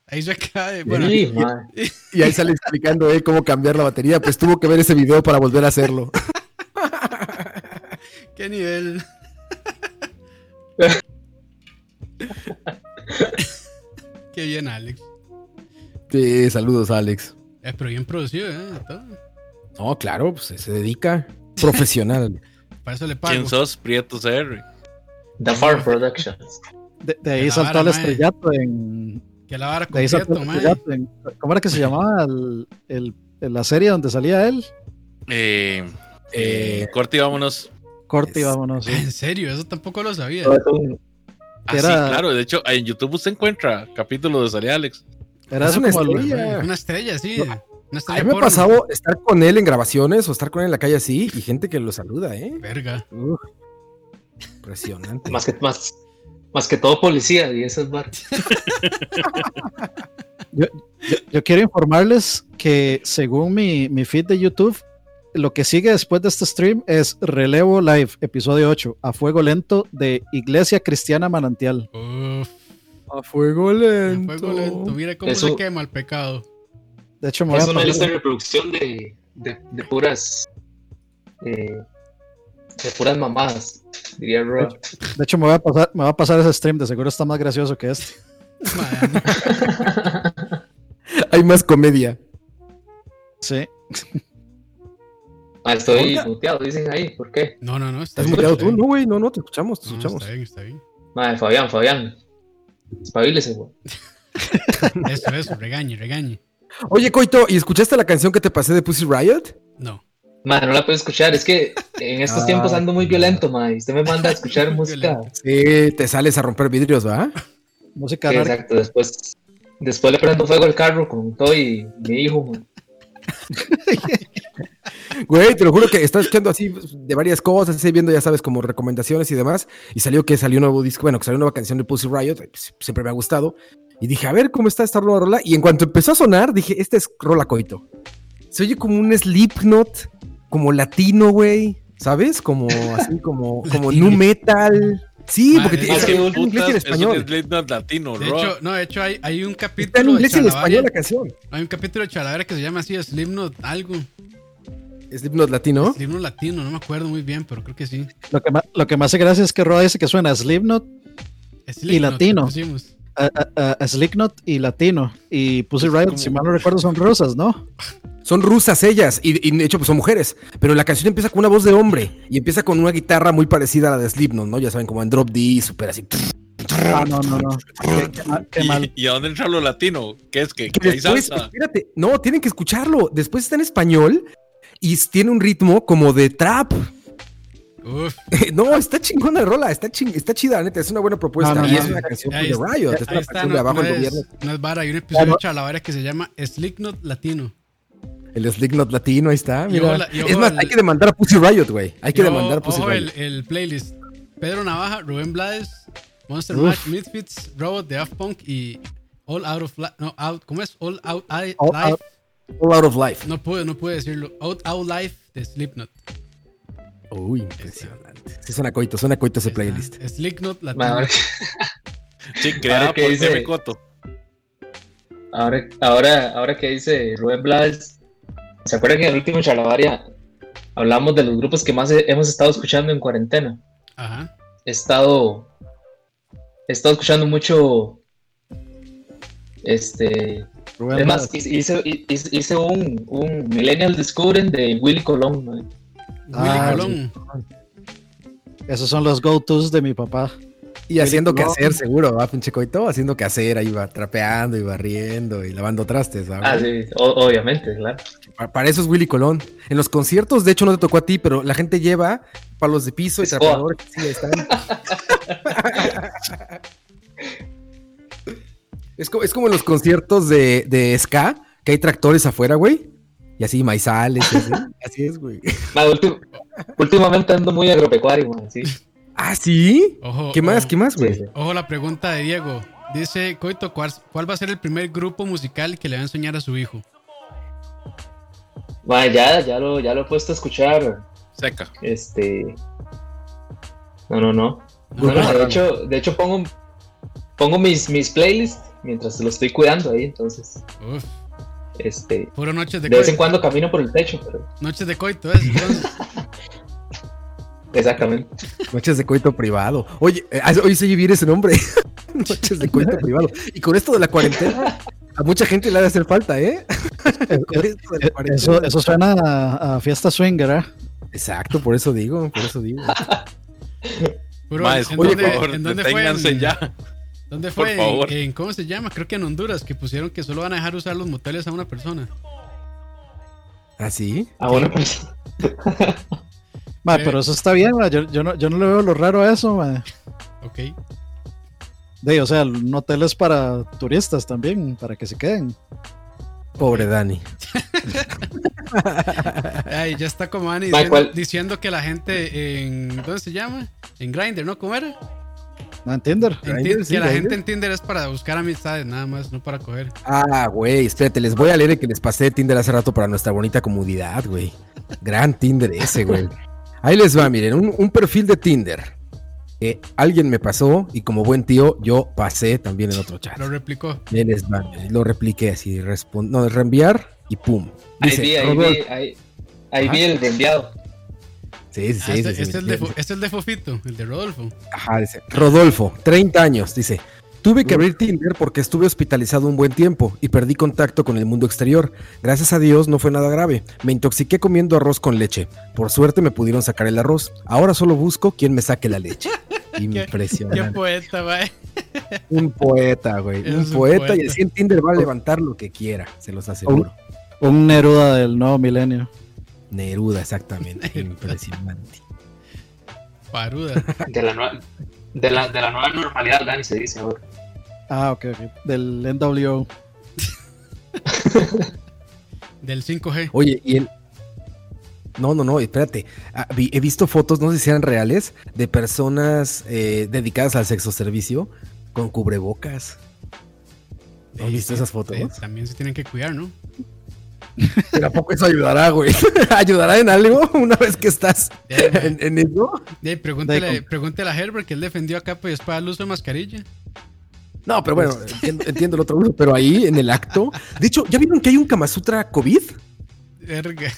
ahí se cae. Bueno, Sí, mae. Y ahí sale explicando él cómo cambiar la batería. Pues tuvo que ver ese video para volver a hacerlo. qué nivel. qué bien, Alex. Sí, saludos, Alex. Eh, pero bien producido, ¿eh? Todo. No, claro, pues se dedica. Profesional. Para eso le pago. ¿Quién sos? Prieto CR. The Farm Productions. De, de ahí saltó mae. estrellato en. Que la vara De ahí saltó completo, al man. estrellato en. ¿Cómo era que se llamaba el, el- el- la serie donde salía él? Eh, Eh, corte y vámonos. Corte y Es- vámonos. sí. En serio, eso tampoco lo sabía. Todo es un- Ah, sí, claro. De hecho, en YouTube usted encuentra capítulos de Sari Alex. Era una estrella. Una estrella, sí. Una A mí me ha pasado estar con él en grabaciones o estar con él en la calle así y gente que lo saluda, ¿eh? Verga. Uf, impresionante. más, que, más, más que todo policía y esas barras. Yo quiero informarles que según mi, mi feed de YouTube, lo que sigue después de este stream es Relevo Live, episodio 8, a fuego lento de Iglesia Cristiana Manantial. Uf. A fuego a lento. Fuego lento. Mira cómo Eso- se quema el pecado. De hecho, me voy Es a una lista pasar, de reproducción de, de, de puras. eh, de puras mamadas, diría Rob. de hecho, me voy a pasar, me voy a pasar ese stream, de seguro está más gracioso que este. Hay más comedia. Sí. Ah, estoy muteado, dicen ahí, ¿por qué? No, no, no. Está ¿Estás muteado tú? No, güey, no, no, te escuchamos, te No, escuchamos. está bien, está bien. Madre, Fabián, Fabián. Espabilese, güey. Eso, eso. Regañe, regañe. Oye, Coito, ¿y escuchaste la canción que te pasé de Pussy Riot? No. Madre, no la puedo escuchar. Es que en estos Ah. tiempos ando muy violento, madre. Usted me manda a escuchar música. violento. Sí, te sales a romper vidrios, ¿va? Música Sí, exacto. Después, después le prendo fuego al carro con todo y mi hijo, man. Güey, te lo juro que estaba escuchando así de varias cosas, así viendo, ya sabes, como recomendaciones y demás. Y salió que salió un nuevo disco, bueno, que salió una nueva canción de Pussy Riot, pues, siempre me ha gustado. Y dije, a ver cómo está esta nueva rola. Y en cuanto empezó a sonar, dije, este es rola coito. Se oye como un Slipknot, como latino, güey. ¿Sabes? Como así, como, como nu metal. Sí, porque Madre, tiene Es que que en inglés y en putas, es un español. Slipknot latino, De hecho, no, de hecho hay, hay un Está en capítulo inglés y en español la canción. Hay un capítulo de Chalavera que se llama así, Slipknot algo. Slipknot latino. Slipknot latino, no me acuerdo muy bien, pero creo que sí. Lo que, ma- lo que me hace gracia es que Roa dice que suena a Slipknot, Slipknot, latino. le pusimos. a, a- a Slipknot y latino. Y Pussy Riot, como- si mal no recuerdo, son rusas, ¿no? Son rusas ellas, y, y de hecho pues son mujeres, pero la canción empieza con una voz de hombre y empieza con una guitarra muy parecida a la de Slipknot, ¿no? Ya saben, como en Drop D, súper así. Ah, no, no, no. Qué, qué mal. qué ¿Y, mal. ¿Y a dónde entra lo latino? ¿Qué es? ¿Que, Que hay salsa? espérate, no, tienen que escucharlo. Después está en español y tiene un ritmo como de trap. Uf, no, está chingona la rola, está, ching- está chida, neta, es una buena propuesta. No, no, y no, es no. una canción de está, Riot, es una está, canción no, de abajo no del gobierno. no es vara, hay un episodio de Chalavera que se llama Slipknot latino. El Slipknot latino, ahí está, mira. la- es más, el- hay que demandar a Pussy Riot, güey. Hay que demandar a Pussy ojo Riot. el, el playlist. Pedro Navaja, Rubén Blades, Monster Uf. Mash, Misfits, Robot, The Daft Punk y All Out of Life. No, out, ¿cómo es? All Out I- All Life. Out. All Out of Life. No pude, no pude decirlo. Out Out Life de Slipknot. Uy, impresionante. Sí, suena coito, suena coito ese playlist. Slipknot latino. Sí, creada Ahora que por dice- Coto. ahora, ahora, ahora que dice Rubén Blades, ¿se acuerdan que en el último Chalabaria hablamos de los grupos que más he- hemos estado escuchando en cuarentena? Ajá. He estado, he estado escuchando mucho, este, Rubén es más, Blades. hice, hice, hice un, un Millennial Discovering de Willy Colón, man. Willy Ah, Colón. Esos son los go-tos de mi papá. Y haciendo que No. hacer, seguro, va, pinche coito, haciendo que hacer, ahí va trapeando y barriendo y lavando trastes, ¿va? Ah, sí, o- obviamente, claro. Pa- Para eso es Willy Colón. En los conciertos, de hecho, no te tocó a ti, pero la gente lleva palos de piso y trapeadores. Sí, ahí están. es, co- es como en los conciertos de, de Ska, que hay tractores afuera, güey. Y así, maizales, y así. Así es, güey. Últimamente ando muy agropecuario, man, sí. ¿Ah, sí? Ojo, ¿Qué más? ojo. ¿Qué más, güey? sí. Ojo la pregunta de Diego. Dice Coito, ¿cuál, cuál va a ser el primer grupo musical que le va a enseñar a su hijo? Ma, ya, ya lo, ya lo he puesto a escuchar. Seca. Este. No, no, no. No, Grupo no, de hecho, de hecho pongo, pongo mis, mis playlists mientras lo estoy cuidando ahí, entonces, Uf, este, puro noches de de vez en cuando camino por el techo, pero Noches de coito, ¿es? Entonces, exactamente. Noches de coito privado. Oye, eh, ah, hoy se vivir ese nombre. Noches de coito privado. Y con esto de la cuarentena, a mucha gente le ha de hacer falta, ¿eh? Con esto de la cuarentena. Eso, eso suena a, a fiesta swinger, ¿eh? Exacto, por eso digo, por eso digo. puro- Más, ¿en, por dónde, favor, en dónde fue? En- ya. ¿Dónde fue? En- favor. En, ¿Cómo se llama? Creo que en Honduras, que pusieron que solo van a dejar usar los moteles a una persona. ¿Ah, sí? Ah, bueno, pues. Ma, Sí. pero eso está bien, ma, Yo, yo, no, yo no le veo lo raro a eso, ma. Ok. De, o sea, un hotel es para turistas también, para que se queden. Pobre Dani. Ay, ya está como Ani Ma, diciendo, diciendo que la gente en. ¿Dónde se llama? En Grindr, ¿no? ¿Cómo era? ¿No entienden? En Grindr, Tin- sí, que la Grindr. gente en Tinder es para buscar amistades, nada más, no para coger. Ah, güey, espérate, les voy a leer el que les pasé de Tinder hace rato para nuestra bonita comunidad, güey. Gran Tinder ese, güey. Ahí les va, miren, un, un perfil de Tinder. que alguien me pasó y como buen tío, yo pasé también en otro chat. Lo replicó. Ahí les va, lo repliqué así, respon- no, reenviar y pum. Ahí Dice, vi, ahí vi, ahí, ahí vi el reenviado. Sí, sí, Ah, sí. este, sí, este sí, es el de, Fo- este es el de Fofito, el de Rodolfo. Ajá, dice, Rodolfo, 30 años, dice. Tuve que abrir Tinder porque estuve hospitalizado un buen tiempo y perdí contacto con el mundo exterior. Gracias a Dios no fue nada grave. Me intoxiqué comiendo arroz con leche. Por suerte me pudieron sacar el arroz. Ahora solo busco quien me saque la leche. Qué Impresionante. poeta, güey. Un poeta, güey. Un un poeta, y así en Tinder va a levantar lo que quiera, se los aseguro. Un Neruda del nuevo milenio. Neruda, exactamente. Impresionante. Paruda. De la, de, la, de la nueva normalidad, Dani, se dice ahora. Ah, ok, ok. Del NWO. Del 5G. Oye, y en, No, no, no, espérate. Ah, vi- he visto fotos, no sé si eran reales, de personas eh, dedicadas al sexo servicio con cubrebocas. ¿No ¿Has visto sí, esas fotos? sí, también se tienen que cuidar, ¿no? Pero ¿a poco eso ayudará, güey? ¿Ayudará en algo una vez que estás en, en eso? Pregúntele, De- pregúntele a Herbert que él defendió acá pues para el uso de mascarilla. No, pero bueno, entiendo, entiendo el otro uso, pero ahí en el acto. De hecho, ¿ya vieron que hay un Kama Sutra COVID? Verga.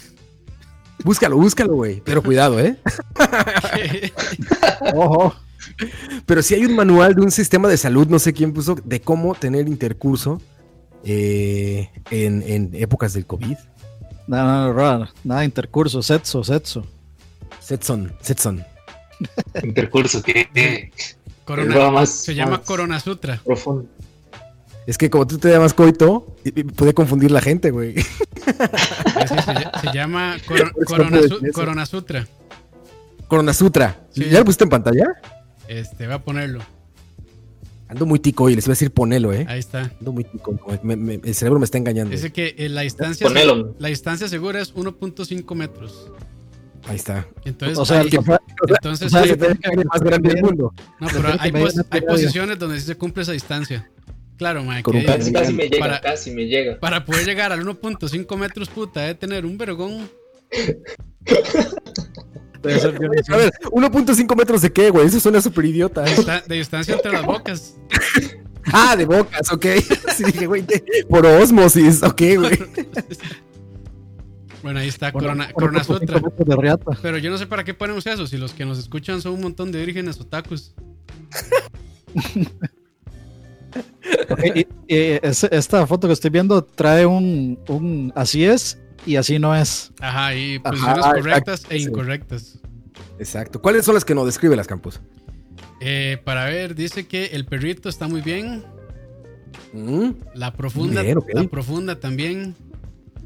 Búscalo, búscalo, güey. Pero cuidado, ¿eh? Ojo. Pero sí hay un manual de un sistema de salud, no sé quién puso, de cómo tener intercurso eh, en, en épocas del COVID. Nada, nada, nada, nada, intercurso, sexo, sexo. Setson, Setson. Intercurso, que Corona- va más, se llama más Corona Sutra. profundo. Es que como tú te llamas coito, y- y puede confundir la gente, güey. Sí, se, se llama Corona, Su- Sutra. Corona Sutra. Sí. ¿Ya lo pusiste en pantalla? Este, va a ponerlo. Ando muy tico y les iba a decir ponelo, ¿eh? Ahí está. Ando muy tico. como me- me- el cerebro me está engañando. Dice que eh, la distancia, Ponelo. la distancia segura es 1.5 metros. Ahí está. Entonces, O sea, hay- el que entonces o sea, que tiene que El haber más grande del mundo. no, pero hay, pos- hay posiciones donde sí se cumple esa distancia. Claro, que Casi, casi me llega, Para- casi me llega. para poder llegar al 1.5 metros, puta, debe tener un vergón. debe ser bien- A ver, 1.5 metros de qué, güey. Eso suena súper idiota. De, dista- de distancia entre las bocas. Ah, de bocas, ok. Sí, dije, güey, de- por osmosis, ok, güey. Bueno, ahí está, Bueno, Corona, Corona Sutra. Pero yo no sé para qué ponemos eso, si los que nos escuchan son un montón de vírgenes otakus. Ok, y- y es- esta foto que estoy viendo trae un, un así es y así no es. Ajá, y Ajá, posiciones exacto, correctas e sí. incorrectas. Exacto. ¿Cuáles son las que nos describe las campos? Eh, para ver, dice que el perrito está muy bien. Mm, La profunda, Bien, ok. la profunda también.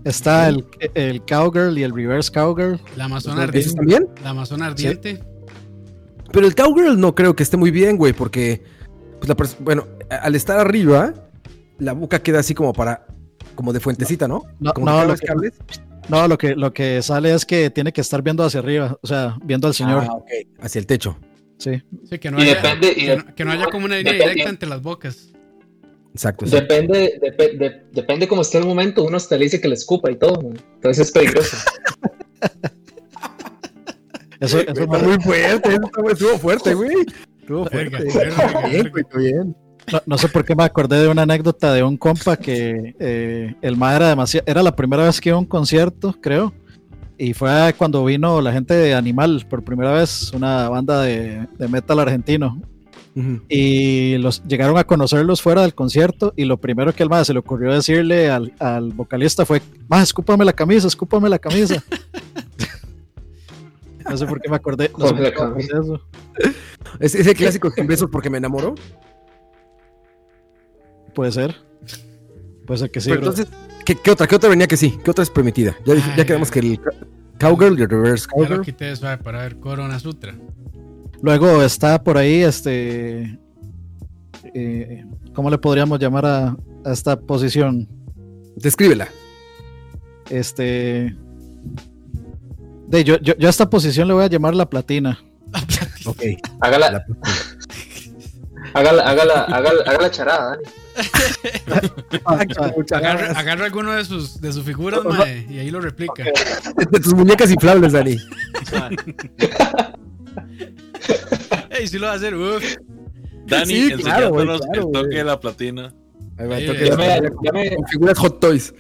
Está el, el cowgirl y el reverse cowgirl. La amazona ¿Esos ardiente. también? La amazona ardiente. Pero el cowgirl no creo que esté muy bien, güey, porque, pues la bueno, al estar arriba, la boca queda así como para, como de fuentecita, ¿no? No, como no, que lo cables, que- cables. No, lo que, lo que sale es que tiene que estar viendo hacia arriba, o sea, viendo al señor. Ah. Hacia el techo. Sí. Sí, que no, Y haya, depende- que, no, que no haya como una línea depende- directa entre las bocas. Exacto. sí. Depende, depe- de- depende cómo esté el momento. Uno hasta le dice que le escupa y todo. man. Entonces es peligroso. Eso, eso Está muy fuerte, eso estuvo fuerte, güey. Estuvo Verga, fuerte. verga, Bien, verga. güey, está bien. No, no sé por qué me acordé de una anécdota de un compa que eh, el ma era demasiado, era la primera vez que iba a un concierto, creo. Y fue cuando vino la gente de Animal por primera vez, una banda de, de metal argentino. Y los llegaron a conocerlos fuera del concierto y lo primero que el más se le ocurrió decirle al, al vocalista fue, más escúpame la camisa, escúpame la camisa. no sé por qué me acordé, no sé por Escúpame la qué me acordé de eso. Es ese clásico sin besos porque me enamoró. Puede ser. Puede ser que sí. Pero bro. entonces, ¿qué, qué otra? ¿Qué otra venía que sí? ¿Qué otra es permitida? Ya, dije- ya Ay, quedamos ay. que el cowgirl y el reverse Ya lo cowgirl. quité de suave para ver Corona Sutra. Luego está por ahí este... eh, ¿Cómo le podríamos llamar a, a esta posición? Descríbela. Este... De, yo, yo, yo a esta posición le voy a llamar la platina. Ok. Hágala, La- hágala, hágala, hágala, hágala charada, Dani. Agarra, agarra alguno de sus, de sus figuras, mae, y ahí lo replica. De tus muñecas inflables, Dani. Ey, sí lo va a hacer, uff. Dani, Sí, enseñándonos claro, el toque de la platina. Ahí va, Sí, toque ya la me- pantalla ya me- con, con figuras Hot Toys.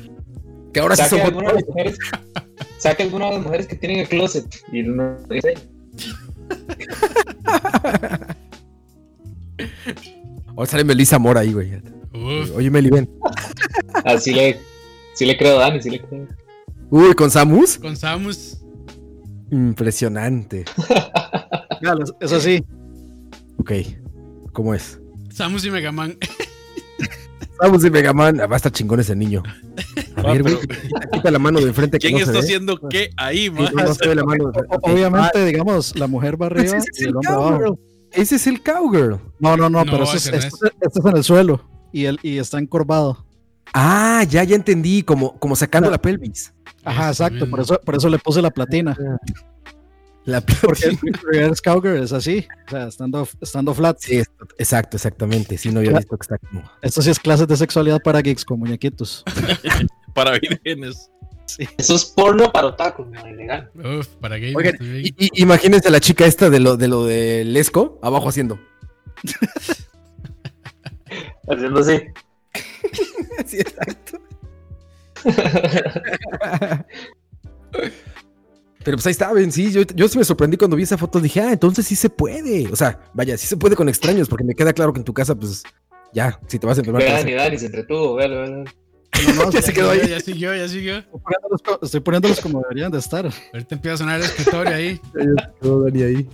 Que ahora sí Saque son Hot alguna de las Toys. mujeres, saque alguna de las mujeres que tienen el closet y no dice, Ahora sale Melissa Mora ahí, güey. Uf. Oye, Meli, ven. así le, sí le creo a Dani, sí le creo. Uy, con Samus. Con Samus. Impresionante. Eso sí, Ok. ¿Cómo es? Samus y Megaman. Samus y Mega Man. Ah, Va a estar chingón ese niño. A Ah, ver, güey. pero- Quita, quita la mano de enfrente que ¿Quién no está ve. haciendo qué ahí, Sí, no, no la mano de obviamente, digamos, la mujer va arriba Ese es y el el hombre abajo. cowgirl. Ese es el cowgirl. No, no, no, No, pero eso es, esto es en el suelo y, el, y está encorvado. Ah, ya, ya entendí. Como, como sacando la pelvis. Ajá, Eso exacto, por eso, por eso le puse la platina. La Porque el reverse cowgirl es así, o sea, estando, estando flat. Sí, exacto, exactamente. Sí, no había visto que está como. Esto sí es clases de sexualidad para geeks con muñequitos. Para vírgenes. Eso es porno para otaku, no, ilegal. Uf, para gamers Oigan, y- y- imagínense a la chica esta de lo de lo de Lesco, abajo haciendo. Haciendo así. Sí, exacto. Pero pues ahí estaban, sí, yo, yo sí me sorprendí cuando vi esa foto, dije, ah, entonces sí se puede. O sea, vaya, sí se puede con extraños, porque me queda claro que en tu casa, pues, ya, si te vas a enfermar. Ve te vas a- Dani, Dani, se entretuvo, véalo. No, no, Ya se quedó ahí. Ya siguió, ya siguió. Estoy poniéndolos, estoy poniéndolos como deberían de estar. Ahorita empieza a sonar el escritorio ahí. quedó Dani ahí.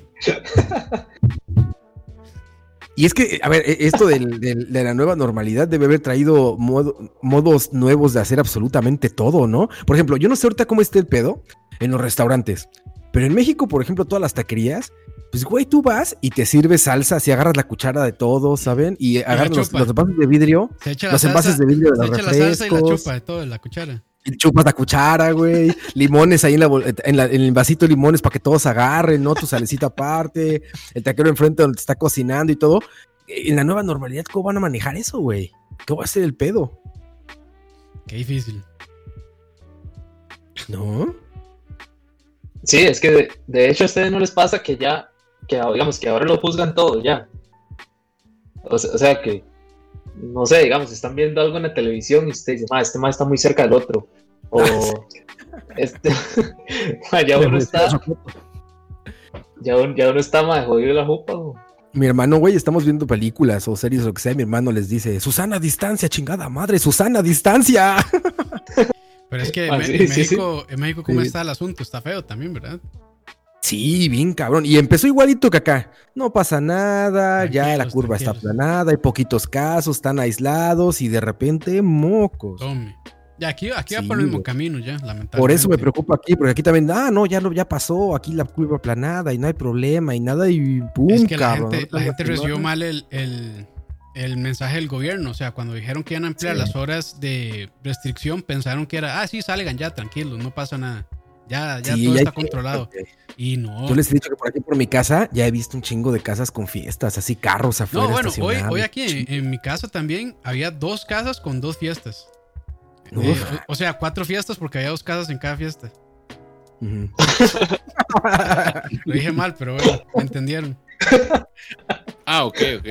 Y es que, a ver, e- esto del- del- de la nueva normalidad debe haber traído modo- modos nuevos de hacer absolutamente todo, ¿no? Por ejemplo, yo no sé ahorita cómo esté el pedo en los restaurantes, pero en México, por ejemplo, todas las taquerías, pues, güey, tú vas y te sirves salsa, así agarras la cuchara de todo, ¿saben? Y agarras los, los envases de vidrio, Se echa la los salsa, envases de vidrio de se los echa la salsa y la refrescos, chupa de todo, la cuchara. Chupas la cuchara, güey. Limones ahí en, la, bol- en, la- en el vasito de limones para que todos agarren, ¿no? Tu salecita aparte, el taquero enfrente donde te está cocinando y todo. En la nueva normalidad, ¿cómo van a manejar eso, güey? ¿Qué va a ser el pedo? Qué difícil. ¿No? Sí, es que de, de hecho a ustedes no les pasa que ya, que digamos que ahora lo juzgan todo ya. O sea, o sea que, no sé, digamos, están viendo algo en la televisión y usted dice, "Ma, este más está muy cerca del otro. O este, ma, ya uno está, ya uno, ya uno está más jodido la jupa. o- Mi hermano, güey, estamos viendo películas o series o lo que sea. Mi hermano les dice, Susana, distancia, chingada madre, Susana, distancia. Pero es que Ah, en, sí, en sí, sí. México, en México, ¿cómo Sí. está el asunto? Está feo también, ¿verdad? Sí, bien cabrón. Y empezó igualito que acá. No pasa nada, ya la Tranquilos, curva está aplanada, hay poquitos casos, están aislados y de repente mocos. Tome. Ya aquí, aquí va Sí, por el mismo camino ya, lamentablemente. Por eso me preocupa aquí, porque aquí también, ah, no, ya lo ya pasó, aquí la curva aplanada y no hay problema y nada y pum, Es que la cabrón. gente, la gente recibió mal el, el, el mensaje del gobierno. O sea, cuando dijeron que iban a ampliar Sí. las horas de restricción, pensaron que era, ah, sí, salgan ya, tranquilos, no pasa nada. Ya, ya Sí, todo ya está controlado. Y no. Yo les he dicho que por aquí por mi casa ya he visto un chingo de casas con fiestas, así carros afuera. No, bueno, hoy, hoy aquí en, en mi casa también había dos casas con dos fiestas. Eh, o, o sea, cuatro fiestas porque había dos casas en cada fiesta. Lo dije mal, pero bueno, me entendieron. Ah, ok, ok.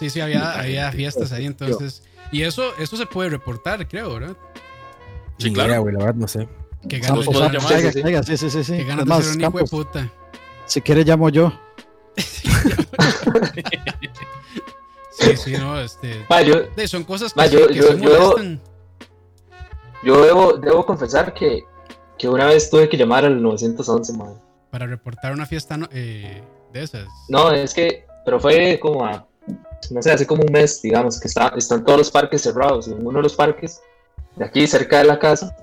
Sí, sí, había, había fiestas ahí, entonces. Y eso, eso se puede reportar, creo, ¿verdad? Sí, Ni claro. idea, güey, la verdad no sé. Que Los ganas, de, sí, sí. sí, sí, que ganas de más, ser un hijo de puta. si quiere llamo yo. Sí, sí, no, este. Ma, yo, de- son cosas que, Ma, yo- que yo- yo- molestan. yo debo, debo confesar que, que una vez tuve que llamar al 911, man. Para reportar una fiesta no- eh, de esas. No, es que, pero fue como a, no sé, hace como un mes, digamos, que está, están todos los parques cerrados. Y en uno de los parques, de aquí cerca de la casa,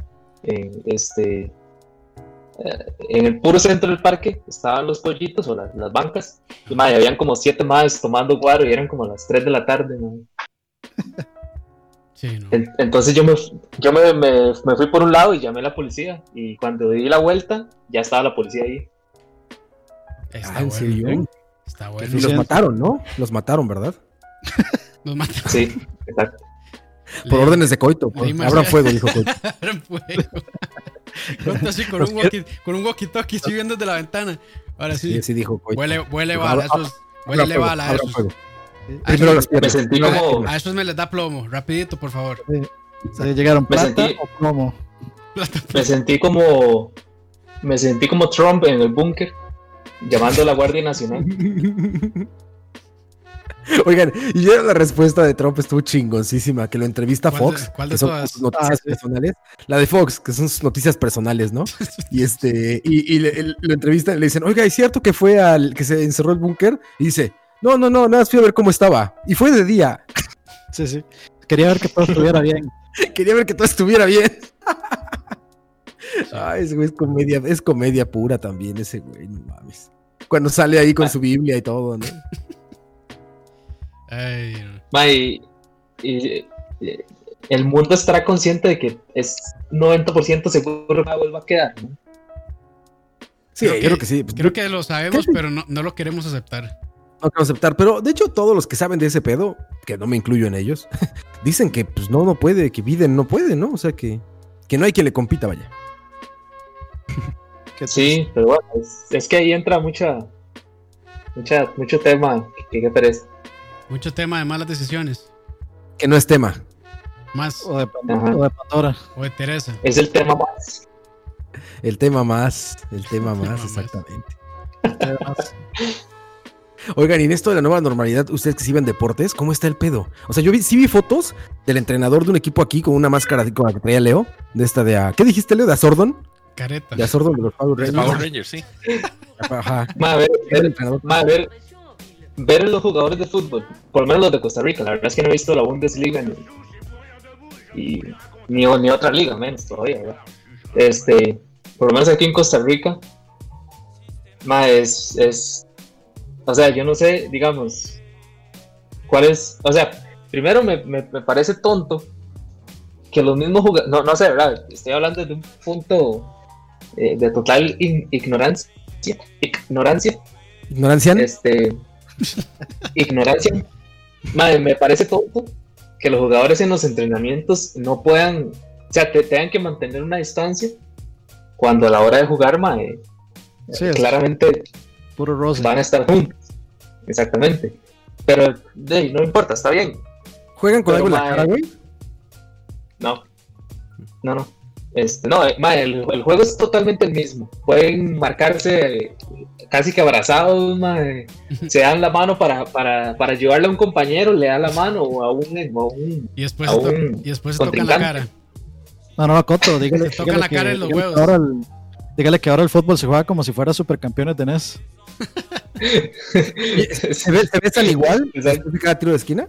en, este, eh, en el puro centro del parque, estaban los pollitos o las, las bancas. Y madre, habían como siete más tomando guaro y eran como las 3 de la tarde, man. Sí, no. En- Entonces yo, me, yo me, me- me fui por un lado y llamé a la policía. Y cuando di la vuelta, ya estaba la policía ahí. Está Ah, ¿en bueno. serio? Está Y bueno. los Suficiente. mataron, ¿no? Los mataron, ¿verdad? Nos matan. Sí, exacto. Por Le- órdenes de coito. Pues. Abran fuego, dijo coito. abran fuego. Así con un walkie, con un walkie-talkie, estoy viendo desde la ventana. Ahora sí. Sí, sí dijo coito. Huele, huele bala, esos. Huele bala a abran esos. fuego. A Primero las piernas. Me sentí como-. A esos me les da plomo. Rapidito, por favor. Si llegaron Me plata sentí- o plomo. Me sentí como. Me sentí como Trump en el búnker, llamando a la Guardia Nacional. Oigan, y ya la respuesta de Trump estuvo chingoncísima, que lo entrevista ¿Cuál de- Fox, cuál de que son todas? sus noticias Ah, personales. La de Fox, que son sus noticias personales, ¿no? Y este, y, y le- el- lo entrevistan, le dicen, oiga, ¿es cierto que fue al que se encerró el búnker? Y dice, no, no, no, nada más fui a ver cómo estaba. Y fue de día. Sí, sí. Quería ver que todo estuviera bien. Quería ver que todo estuviera bien. Ay, ese güey es comedia, es comedia pura también, ese güey, no mames. Cuando sale ahí con su Biblia y todo, ¿no? Ay. Ma, y, y- y- el mundo estará consciente de que es 90% seguro que vuelva a quedar. ¿no? Sí, Creo que- creo que sí. Creo que lo sabemos, ¿Qué? pero no, no lo queremos aceptar. No quiero aceptar, pero de hecho todos los que saben de ese pedo, que no me incluyo en ellos, dicen que pues no, no puede, que Biden no puede, ¿no? O sea que, que no hay quien le compita, vaya. Que Sí, pero bueno, es, es que ahí entra mucha, mucha mucho tema que, que pereza. Mucho tema de malas decisiones. Que no es tema. Más. O de, Ajá. o de Pandora. O de Teresa. Es el tema más. El tema más, el tema tema más, más. exactamente. Además, Oigan, y en esto de la nueva normalidad, ustedes que sí ven deportes, ¿cómo está el pedo? O sea, yo vi, sí vi fotos del entrenador de un equipo aquí con una máscara como la que traía Leo, de esta de a, ¿qué dijiste, Leo? ¿De Azordon? Careta. De Azordon de los Power Rangers. Power Rangers, sí. Ajá. Ma, a ver, Era el ver, entrenador. ma, a ver, ver los jugadores de fútbol, por lo menos los de Costa Rica, la verdad es que no he visto la Bundesliga ni, y, ni, ni otra liga, menos todavía, ¿verdad? Este, por lo menos aquí en Costa Rica, ma, es, es, o sea, yo no sé, digamos, cuál es, o sea, primero me, me, me parece tonto que los mismos jugadores, no, no sé, ¿verdad? Estoy hablando desde un punto eh, de total in- ignorancia, ignorancia, ¿Ignorancia? este, ignorancia. Madre, me parece tonto que los jugadores en los entrenamientos no puedan, o sea, te tengan que mantener una distancia cuando a la hora de jugar, madre, Sí, claramente puro van a estar juntos. Exactamente. Pero no importa, está bien. ¿Juegan con Pero, algo en la cara, güey? No, no, no. Este, no, eh, el, el juego es totalmente el mismo. Pueden marcarse eh, casi que abrazados, mae. se dan la mano para, para, para ayudarle a un compañero, le dan la mano o a un, a un Y después, a un y después se tocan la cara. No, no, Coto, dígale, Se tocan dígale la que, cara en los dígale huevos. que ahora el, dígale que ahora el fútbol se juega como si fuera supercampeones de NES. ¿Se, ve, ¿Se igual Exacto. después de cada tiro de esquina?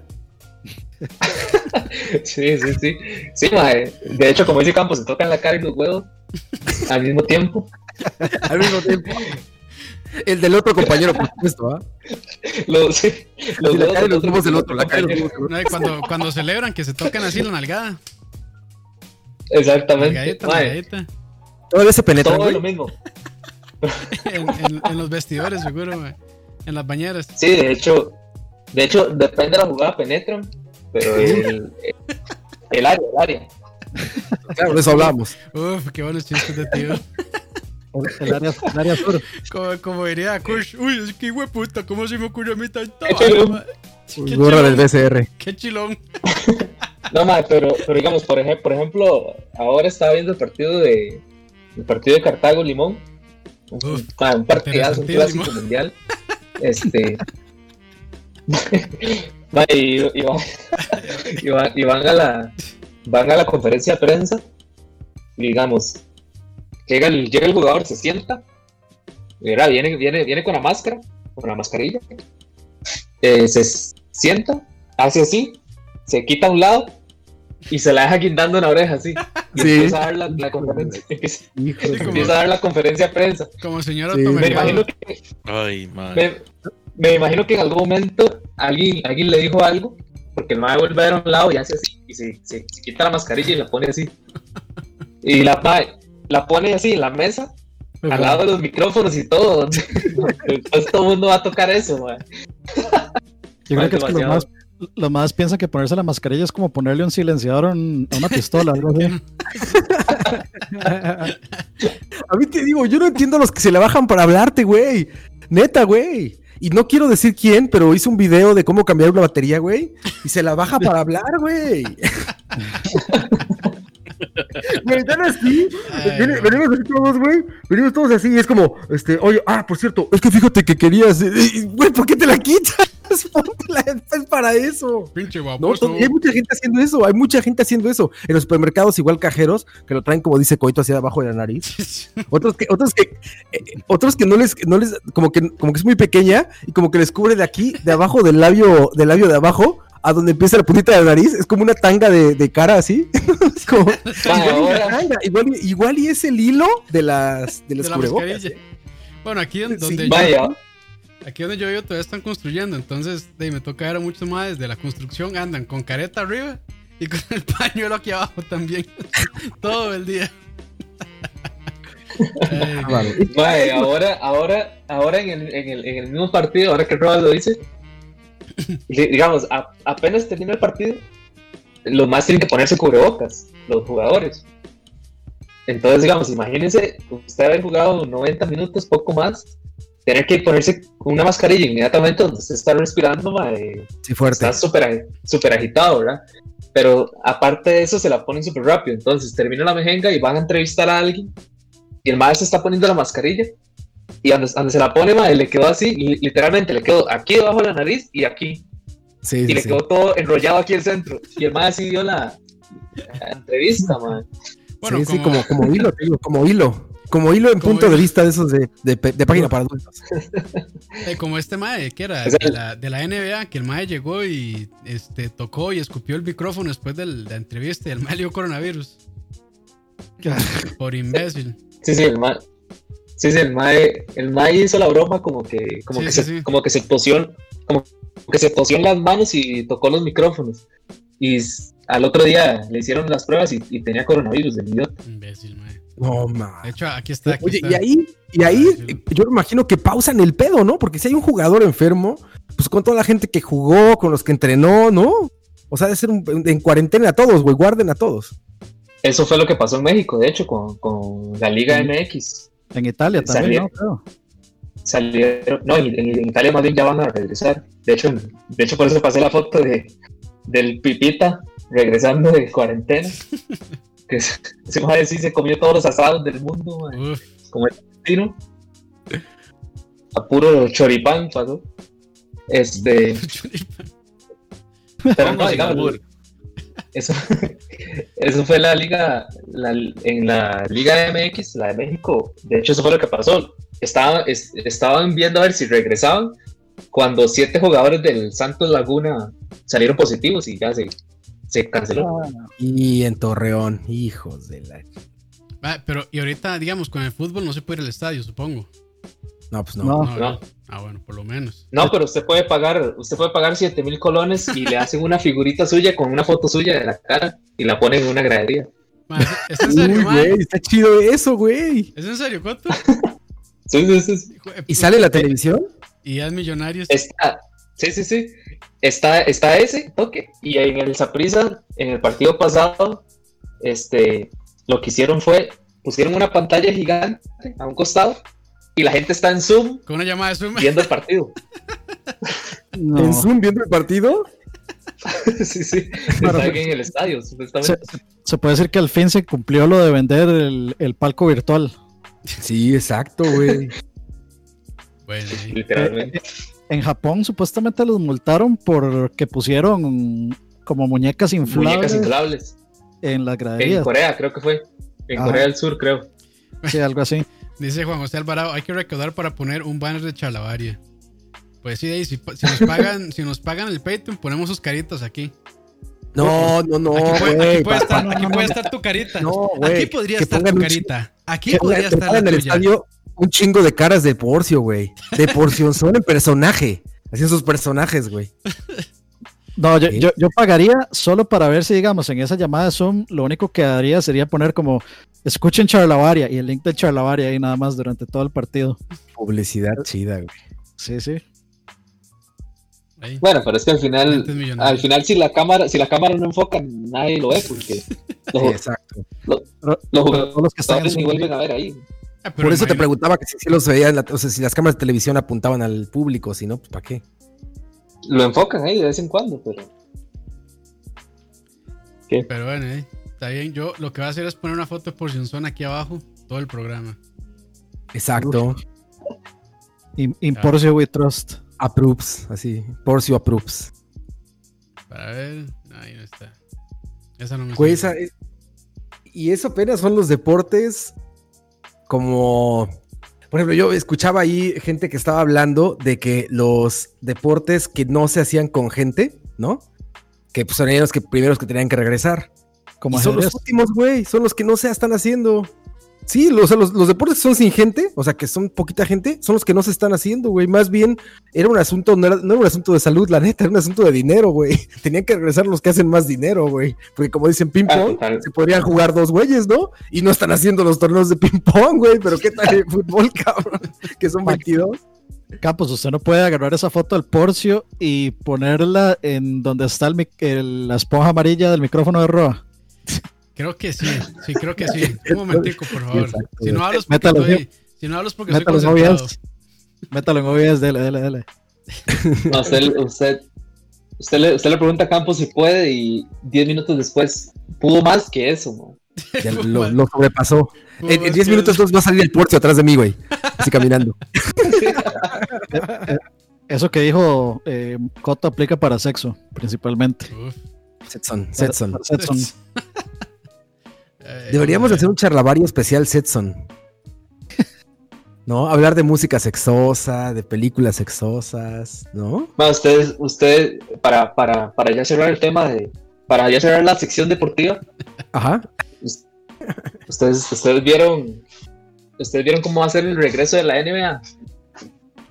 Sí, sí, sí. Sí, mae. De hecho, como dice Campos, se tocan la cara y los huevos al mismo tiempo. Al mismo tiempo. El del otro compañero, por supuesto, ¿ah? Los, sí, los Sí, la huevos cara y los del huevos del otro, la cara y los huevos del otro. Cuando, cuando celebran que se tocan así la nalgada. Exactamente. Nalgadita, nalgadita. Todavía se penetran, Todo güey. lo mismo. En, en- en los vestidores, seguro, mae. En las bañeras. Sí, de hecho, de hecho, depende de la jugada, penetran, pero el, el área, el área. Claro, de eso hablábamos. Uf, qué buenos chistes de tío. El área, el área sur. Como, como diría Kush, uy, es que puta, ¿cómo se me ocurrió a mí tanto? Qué chilón. Qué Gorra del BCR. qué chilón. No, ma, pero, pero digamos, por ejemplo, por ejemplo, ahora estaba viendo el partido de el partido de Cartago Limón. Un, Uf, ma, un partidazo, un clásico mundial. Este. y, y van, y van- y van a la van a la conferencia de prensa y digamos llega el, llega el jugador se sienta mira, viene, viene, viene con la máscara con la mascarilla eh, se sienta hace así se quita a un lado y se la deja guindando en la oreja así. Y Sí. empieza a dar la, la conferencia empieza, a dar la conferencia de prensa. Como señor Sí, me imagino que Ay, madre. me, me imagino que en algún momento alguien, alguien le dijo algo, porque el mae vuelve a ver a un lado y hace así, y se, se- se quita la mascarilla y la pone así. Y la mae la pone así en la mesa, al lado de los micrófonos y todo. Entonces todo el mundo va a tocar eso, mae. Yo creo que es que los demasiado. más, los más piensan que ponerse la mascarilla es como ponerle un silenciador a, un- a una pistola, algo así. A mí te digo, yo no entiendo a los que se la bajan para hablarte, güey. Neta, güey. Y no quiero decir quién, pero hizo un video de cómo cambiar una batería, güey. Y se la baja para hablar, güey. Güey, están así. Ay, venimos así todos, güey. Venimos todos así. Y es como, este, oye, ah, por cierto, es que fíjate que querías. eh, eh, Güey, ¿por qué te la quitas? Es para eso. Pinche No, baboso. y hay mucha gente haciendo eso, hay mucha gente haciendo eso. En los supermercados, igual cajeros, que lo traen, como dice Coito, hacia abajo de la nariz. Otros que, otros que, eh, otros que no les, no les, como que, como que es muy pequeña y como que les cubre de aquí, de abajo del labio, del labio de abajo, a donde empieza la puntita de la nariz, es como una tanga de, de cara así. es como, Mae, igual, y tanga, igual, igual y es el hilo de las, de las de la. Bueno, aquí Sí, donde, yo, Vaya, aquí donde yo vivo todavía están construyendo, entonces de, ahí me toca ver a muchos más de la construcción andan con careta arriba Y con el pañuelo aquí abajo también. Todo el día. Ay, Vale. Ahora, ahora, ahora en el, en, el, en el mismo partido, ahora que Rob lo dice, di- digamos, a- apenas termina el partido, los más tienen que ponerse cubrebocas, los jugadores. Entonces, digamos, imagínense usted haber jugado 90 minutos, poco más, tener que ponerse una mascarilla inmediatamente donde usted está respirando, mae, Sí, fuerte. está súper súper agitado, ¿verdad? Pero aparte de eso, se la ponen súper rápido. Entonces termina la mejenga y van a entrevistar a alguien. Y el maestro está poniendo la mascarilla. Y donde, donde se la pone, mae, le quedó así, li- literalmente le quedó aquí debajo de la nariz y aquí. Sí, Y sí, le sí. quedó todo enrollado aquí el centro. Y el maestro sí dio la, la entrevista, mae. Bueno, sí, sí, como- como, como hilo, digo, como hilo. Como hilo en Como punto de vista de esos de, de, de página para adultos. Eh, como este mae que era de la, de la NBA, que el mae llegó y este, tocó y escupió el micrófono después del- de la entrevista y el mae le dio coronavirus. Por imbécil. Sí, sí, el mae. Sí, sí, el mae, el mae hizo la broma como que, como Sí, que sí, se, sí. como que se tosió, en- como que se tosió en las manos y tocó los micrófonos. Y al otro día le hicieron las pruebas y, y tenía coronavirus, el idiota. Imbécil, mae. No, ma. De hecho, aquí está. Aquí Oye, está. y ahí, y ahí Ah, eh, yo me imagino que pausan el pedo, ¿no? Porque si hay un jugador enfermo, pues con toda la gente que jugó, con los que entrenó, ¿no? O sea, de ser un- en cuarentena a todos, güey, guarden a todos. Eso fue lo que pasó en México, de hecho, con, con la Liga MX. En Italia también, Salieron. ¿no? Creo. Salieron, no, en, Italia más bien ya van a regresar. De hecho, de hecho por eso pasé la foto de, del Pipita regresando de cuarentena. que se, mae sí se comió todos los asados del mundo, como el tiro. A puro choripán pasó. Este, pero no, digamos. Eso, eso fue la liga, la- en la Liga MX, la de México. De hecho, eso fue lo que pasó. Estaban, es- estaban viendo a ver si regresaban cuando siete jugadores del Santos Laguna salieron positivos y ya se, se canceló. Y en Torreón, hijos de la. Ah, pero, y ahorita, digamos, con el fútbol no se puede ir al estadio, supongo. No, pues no. No. No, No. Ah, bueno, por lo menos. No, pero usted puede pagar, usted puede pagar 7 mil colones y le hacen una figurita suya con una foto suya de la cara y la ponen en una gradería. ¿Es en serio, Uy, mae? güey, está chido eso, güey. ¿Es en serio, cuánto? Sí, sí, sí. ¿Y sale la televisión? Y ya es millonarios. Está, sí, sí, sí. Está, está ese toque. Y en el Saprissa, en el partido pasado, este, lo que hicieron fue, pusieron una pantalla gigante a un costado y la gente está en Zoom Con una llamada de Zoom. viendo el partido. No. ¿En Zoom viendo el partido? sí, sí. Está en el estadio, Se, supuestamente. se puede decir que al fin se cumplió lo de vender el, el palco virtual. Sí, exacto, güey. Bueno. Literalmente. En Japón supuestamente los multaron porque pusieron como muñecas inflables Muñecas inflables. en las En graderías. Corea, creo que fue. En Ajá. Corea del Sur, creo. Sí, algo así. Dice Juan José Alvarado, hay que recaudar para poner un banner de Charlavaria. Pues sí, si, si nos pagan, si nos pagan el Patreon, ponemos sus caritas aquí. No, no, no, Aquí puede, aquí puede estar, pa- aquí puede estar tu carita. No, aquí podría estar tu carita. Aquí podría estar la en el tuya. estadio un chingo de caras de Porcio, güey. De Porción son en personaje. Hacían sus personajes, güey. No, yo, yo, yo pagaría solo para ver si, digamos, en esa llamada de Zoom, lo único que haría sería poner como escuchen Charlavaria y el link de Charlavaria ahí nada más durante todo el partido. Publicidad chida, güey. Sí, sí. Ahí. Bueno, pero es que al final, al final si la cámara, si la cámara no enfoca, nadie lo ve porque Sí, los, exacto. los Pero jugadores todos los que están en ni vuelven a ver ahí. Ah, Por eso te preguntaba que si, si los veían, o sea, si las cámaras de televisión apuntaban al público, si no, pues ¿para qué? Lo enfocan ahí de vez en cuando, pero Pero bueno, ahí, está bien. Yo lo que voy a hacer es poner una foto de Porción Zona aquí abajo, todo el programa. Exacto. In, in Porcio We Trust. Approves, así. Porcio approves. Para ver. Ahí no está. Esa no me Güey, suena. esa es- Y eso apenas son los deportes como... Por ejemplo, yo escuchaba ahí gente que estaba hablando de que los deportes que no se hacían con gente, ¿no? Que pues, son los que primeros que tenían que regresar. Como y son los últimos, güey. Son los que no se están haciendo. Sí, los, los, los deportes que son sin gente, o sea, que son poquita gente, son los que no se están haciendo, güey. Más bien era un asunto, no era, no era un asunto de salud, la neta, era un asunto de dinero, güey. Tenían que regresar los que hacen más dinero, güey. Porque como dicen Ah, ping-pong, total. se podrían jugar dos güeyes, ¿no? Y no están haciendo los torneos de ping-pong, güey. Pero ¿qué tal el fútbol, cabrón? Que son 22. Campos, usted no puede agarrar esa foto del Porcio y ponerla en donde está el, el- la esponja amarilla del micrófono de Roa. Creo que sí, sí, creo que sí. Un momentico, por favor. Exacto, Si no hablas porque Métalo, estoy, si no hablas porque Métalo en estoy. OBS. Métalo en OBS, dele, dele, dele. No, usted, usted, usted, le, usted le pregunta a Campos si puede y 10 minutos después pudo más que eso, man. Ya lo, lo sobrepasó. En, en más 10 que minutos va a salir el Porcio atrás de mí, güey. Así caminando. Eso que dijo eh, Coto aplica para sexo, principalmente. Setson, Setson. Setson. Eh, Deberíamos de eh, hacer un charlavario especial Setson. ¿No? Hablar de música sexosa, de películas sexosas, ¿no? Ma, ustedes, usted, para, para, para ya cerrar el tema de, para ya cerrar la sección deportiva, Ajá. ustedes, ustedes vieron, ustedes vieron cómo va a ser el regreso de la NBA.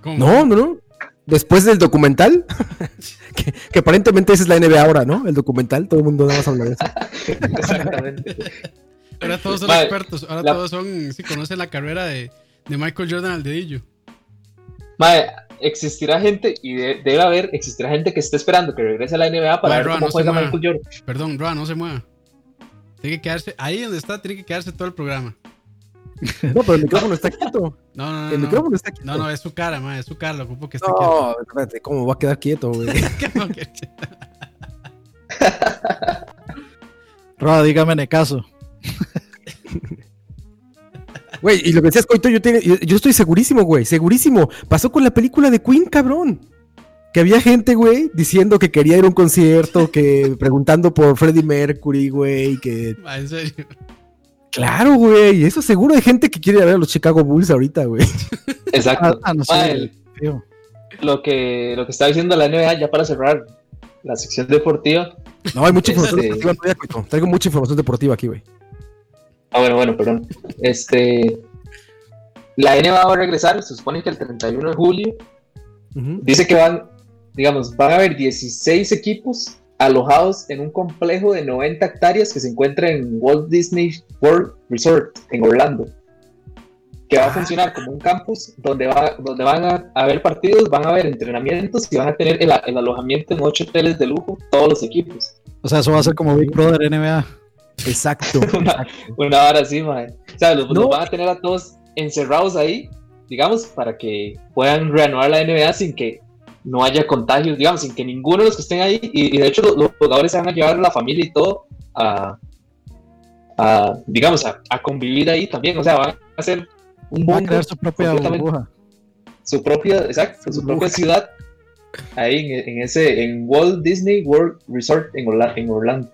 ¿cómo? No, no, no. Después del documental, que, que aparentemente esa es la NBA ahora, ¿no? El documental, todo el mundo nada más habla de eso. Exactamente. Ahora todos son expertos, ahora la- todos son, sí conocen la carrera de, de Michael Jordan al dedillo. Mae, existirá gente, y de- debe haber, existirá gente que esté esperando que regrese a la NBA para ver Roa, cómo no se juega. Michael Jordan. Perdón, Roa, no se mueva. Tiene que quedarse, ahí donde está, tiene que quedarse todo el programa. No, pero el micrófono está quieto. No, no, no. El no. micrófono está quieto. No, no, es su cara, ma, es su cara, lo ocupo que esté quieto. No, espérate, ¿cómo va a quedar quieto, güey? No, que- Roa, dígame en el caso. Güey, y lo que decías, Coito, yo, tiene- yo, yo estoy segurísimo, güey, segurísimo. Pasó con la película de Queen, cabrón. Que había gente, güey, diciendo que quería ir a un concierto, que preguntando por Freddie Mercury, güey, que... en serio. Claro, güey, eso seguro hay gente que quiere ir a ver a los Chicago Bulls ahorita, güey. Exacto. Ah, ah, no sé. Lo que, lo que está diciendo la NBA, ya para cerrar la sección deportiva. No, hay mucha información Este- deportiva todavía, Coito. Traigo mucha información deportiva aquí, güey. Ah, bueno, bueno, perdón. Este, la NBA va a regresar, se supone que el 31 de julio. Dice que van, digamos, van a haber 16 equipos alojados en un complejo de 90 hectáreas que se encuentra en Walt Disney World Resort en Orlando. Que va a funcionar como un campus donde, va, donde van a haber partidos, van a haber entrenamientos y van a tener el, el alojamiento en ocho hoteles de lujo, todos los equipos. O sea, eso va a ser como Big Brother NBA. Exacto. Una, una hora así, mae. O sea, los, van a tener a todos encerrados ahí, digamos, para que puedan reanudar la NBA sin que no haya contagios, digamos, sin que ninguno de los que estén ahí, y, y de hecho los, los jugadores se van a llevar a la familia y todo a, a, digamos, a, a convivir ahí también. O sea, van a hacer un Va a crear su propia burbuja. su propia, exacto, su propia ciudad ahí en, en ese, en Walt Disney World Resort en Orla- en Orlando.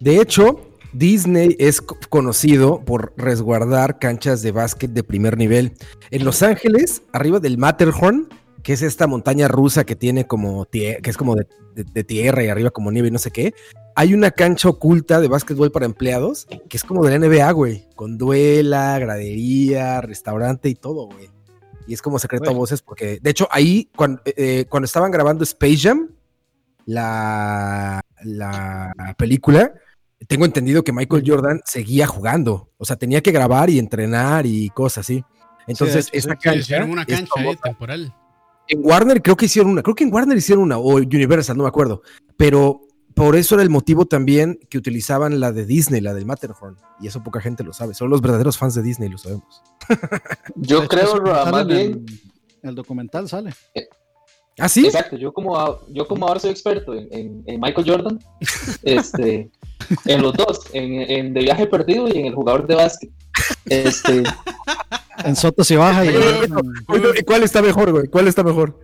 De hecho, Disney es co- conocido por resguardar canchas de básquet de primer nivel. En Los Ángeles, arriba del Matterhorn, que es esta montaña rusa que tiene como que es como de, de- de tierra y arriba como nieve y no sé qué, hay una cancha oculta de básquetbol para empleados que es como de la NBA, güey, con duela, gradería, restaurante y todo, güey. Y es como secreto a voces porque, de hecho, ahí cuando, eh, cuando estaban grabando Space Jam, la, la película, tengo entendido que Michael Jordan seguía jugando. O sea, tenía que grabar y entrenar y cosas así. Entonces, Sí, Sí, cancha hicieron una es cancha temporal. En Warner creo que hicieron una, creo que en Warner hicieron una, o Universal, no me acuerdo. Pero por eso era el motivo también que utilizaban la de Disney, la del Matterhorn. Y eso poca gente lo sabe. Solo los verdaderos fans de Disney lo sabemos. Yo creo, más en bien, El, el documental sale. ¿Ah, sí? Exacto, yo como, a- yo como ahora soy experto en, en- en Michael Jordan, este, en los dos, en, en De Viaje Perdido y en El Jugador de Básquet. Este, En Sotos y Baja y Oye, en- Oye, ¿y ¿Cuál está mejor, güey? ¿Cuál está mejor?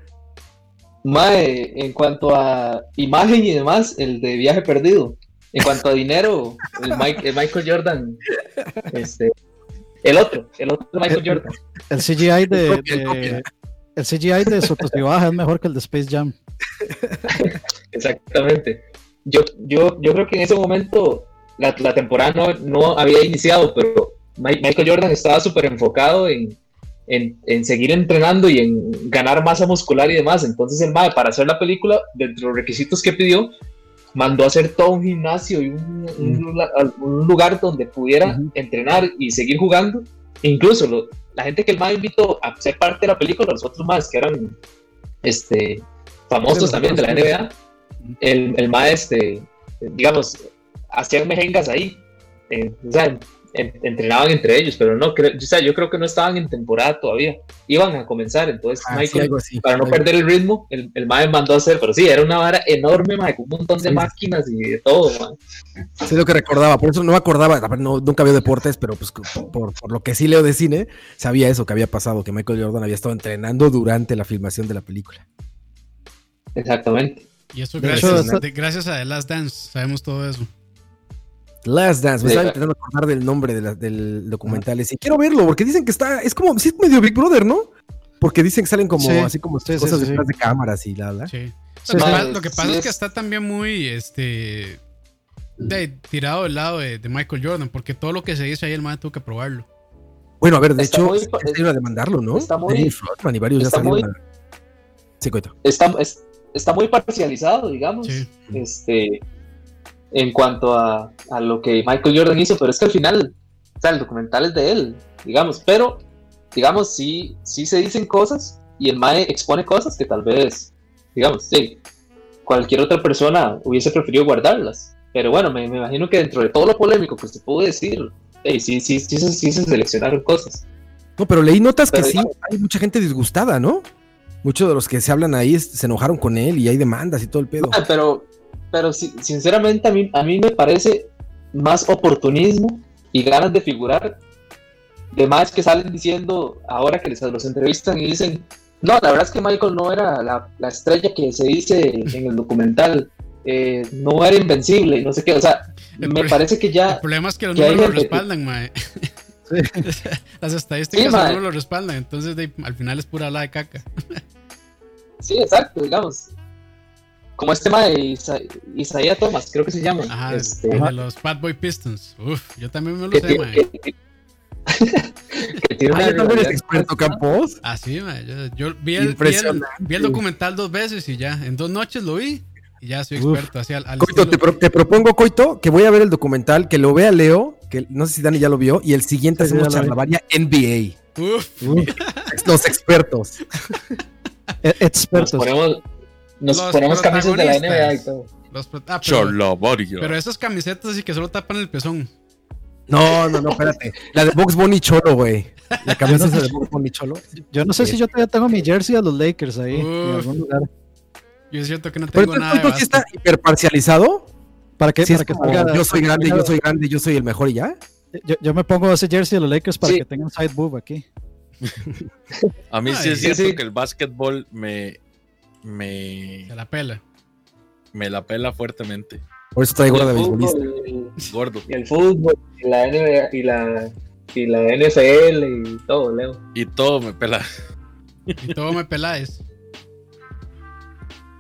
mae, en cuanto a imagen y demás, el de Viaje Perdido. En cuanto a dinero, el, Mike- el Michael Jordan, este, el otro, el otro Michael Jordan. el CGI de, Copia, de- copia. el CGI de Sotos y Baja es mejor que el de Space Jam. Exactamente. Yo, yo, yo creo que en ese momento la, la temporada no, no había iniciado, pero Michael Jordan estaba súper enfocado en, en, seguir entrenando y en ganar masa muscular y demás. Entonces el MAE, para hacer la película, dentro de los requisitos que pidió, mandó a hacer todo un gimnasio y un, un, lugar donde pudiera entrenar y seguir jugando. incluso la gente que el MAE invitó a ser parte de la película, los otros más que eran este, famosos también de la NBA, el, el MAE, este, digamos, hacían mejengas ahí. Eh, o sea, entrenaban entre ellos, pero no, creo, o sea, yo creo que no estaban en temporada todavía, iban a comenzar, entonces ah, Michael, para no perder el ritmo, el, el MAE mandó a hacer, pero sí, era una vara enorme, mae, con un montón de máquinas y de todo, mae. Sí, lo que recordaba, por eso no me acordaba, no, nunca veo deportes, pero pues por, por, lo que sí leo de cine, sabía eso que había pasado, que Michael Jordan había estado entrenando durante la filmación de la película. Exactamente. Y eso gracias, gracias a The Last Dance, sabemos todo eso. Last Dance, me estaba intentando acordar del nombre del documental y quiero verlo porque dicen que está, es como, sí es medio Big Brother, ¿no? Porque dicen que salen como así como cosas detrás de cámaras y la, la. Sí. Lo, que pasa es que está también muy, este, tirado del lado de, Michael Jordan, porque todo lo que se dice ahí el man tuvo que probarlo. Bueno, a ver, de hecho, se iba a demandarlo, ¿no? Está muy, y varios ya salieron. sí, está, está muy parcializado, digamos. Este en cuanto a, a, lo que Michael Jordan hizo, pero es que al final, o sea, el documental es de él, digamos, pero, digamos, sí, sí se dicen cosas y el Mae expone cosas que tal vez, digamos, sí, cualquier otra persona hubiese preferido guardarlas. Pero bueno, me, me imagino que dentro de todo lo polémico que se pudo decir, hey, sí, sí, sí, sí, se seleccionaron cosas. No, pero leí notas que sí, hay mucha gente disgustada, ¿no? Muchos de los que se hablan ahí se enojaron con él y hay demandas y todo el pedo. pero, pero sinceramente a mí, a mí me parece más oportunismo y ganas de figurar de más que salen diciendo ahora que les los entrevistan y dicen no, la verdad es que Michael no era la, estrella que se dice en el documental, eh, no era invencible no sé qué, o sea, me parece que ya... El problema es que los números lo respaldan, mae. Las estadísticas no lo respaldan, entonces al final es pura la de caca. sí, exacto, digamos como este tema de Isaías Thomas, creo que se llama. Ajá, este, de los Bad Boy Pistons. Uf, yo también me lo sé, mae. que tiene ah, experto Campos. Ah, sí. Yo, vi, el, vi, el, documental dos veces y ya, en dos noches lo vi y ya soy experto. Así al, Coito, te, propongo, Coito, que voy a ver el documental, que lo vea Leo, que no sé si Dani ya lo vio, y el siguiente sí, hacemos charlavaria NBA. Uf. Los expertos. E-, expertos. Nos ponemos nos ponemos camisas de la NBA y todo. Los ah, pero, pero esas camisetas así que solo tapan el pezón. No, no, no, espérate. La de Box Bunny Cholo, güey. La camisa de Box Bunny Cholo. Yo no sé si yo todavía tengo mi jersey a los Lakers ahí, en algún lugar. Yo siento que no tengo pero nada. ¿Pero sí está hiperparcializado? ¿Para qué? para que salga, yo soy grande, yo soy grande, yo soy el mejor y ya. Yo, yo me pongo ese jersey de los Lakers para que tengan side boob aquí. a mí sí es cierto que el básquetbol me, me. Se la pela. Me la pela fuertemente. Por eso traigo la de beisbolista. Gordo. Y el fútbol, y la NBA, y la, y la NFL, y todo, Leo. Y todo me pela. Y todo me peláis.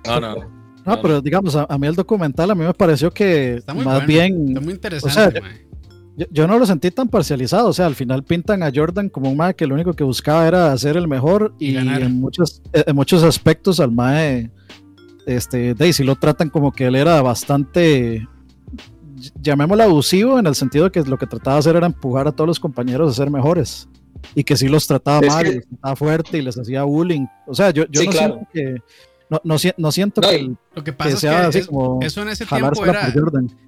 No, no. No, pero digamos, a, mí el documental a mí me pareció que más bien. Está muy interesante, yo, no lo sentí tan parcializado, o sea, al final pintan a Jordan como un mae que lo único que buscaba era ser el mejor y, en, muchos, en muchos aspectos al mae, este, Daisy lo tratan como que él era bastante, llamémoslo abusivo, en el sentido de que lo que trataba de hacer era empujar a todos los compañeros a ser mejores y que sí los trataba mal, y los trataba fuerte y les hacía bullying. O sea, yo, yo no siento que no, no, no siento que, lo que pasa es que eso en ese tiempo era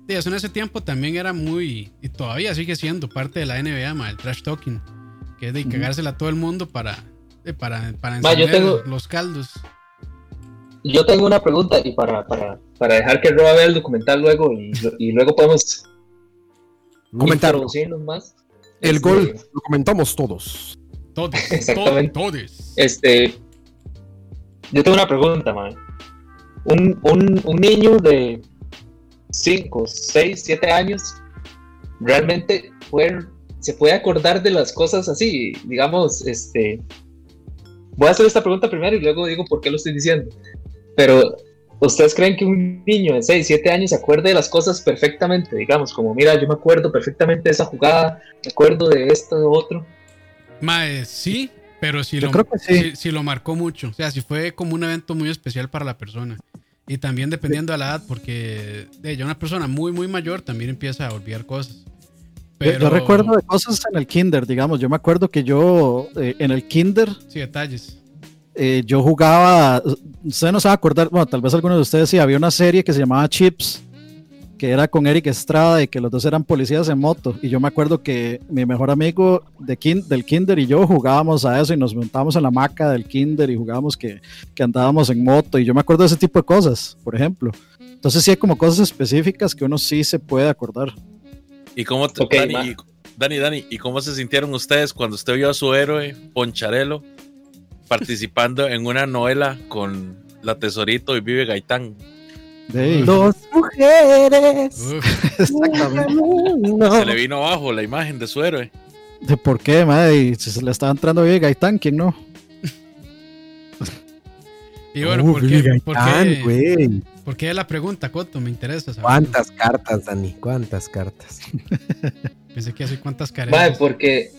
eso en ese tiempo también era muy y todavía sigue siendo parte de la NBA el trash talking que es de cagársela a todo el mundo para para, para los caldos. Yo tengo una pregunta y para, para, para dejar que Roba vea el documental luego y, y luego podemos comentar. más. El este, gol lo comentamos todos. Todos Exactamente. todos este yo tengo una pregunta, man. Un, un, un niño de 5, 6, 7 años realmente se puede acordar de las cosas así. Digamos, este. Voy a hacer esta pregunta primero y luego digo por qué lo estoy diciendo. Pero ¿ustedes creen que un niño de 6, 7 años se acuerde de las cosas perfectamente? Digamos, como, mira, yo me acuerdo perfectamente de esa jugada, me acuerdo de esto, de otro. Mae, sí, pero si Yo lo, creo que sí. si- si lo marcó mucho. O sea, si fue como un evento muy especial para la persona. Y también dependiendo de la edad, porque de ya una persona muy, muy mayor también empieza a olvidar cosas. Yo- Yo recuerdo de cosas en el kinder, digamos. Yo me acuerdo que yo eh, en el kinder Sí, detalles. eh, yo jugaba, usted no se va a acordar, bueno, tal vez algunos de ustedes sí, había una serie que se llamaba Chips, que era con Eric Estrada y que los dos eran policías en moto. Y yo me acuerdo que mi mejor amigo de kin- del kinder y yo jugábamos a eso y nos montábamos en la hamaca del kinder y jugábamos que, que andábamos en moto. Y yo me acuerdo de ese tipo de cosas, por ejemplo. Entonces sí hay como cosas específicas que uno sí se puede acordar. ¿Y cómo te, Ok, Dani, y- Dani, Dani, ¿y cómo se sintieron ustedes cuando usted vio a su héroe, Poncharelo, participando en una novela con La Tesorito y Vive Gaitán? Dos mujeres. Uf, Exactamente. Se le vino abajo la imagen de su héroe. ¿De por qué, madre? Y si se le estaba entrando bien Gaitán, ¿quién no? y bueno, Uh, ¿por, qué, por, qué, por qué la pregunta, Coto? Me interesa saber. ¿Cuántas cartas, Dani? ¿Cuántas cartas? Pensé que hace cuántas Mae, carencias. porque,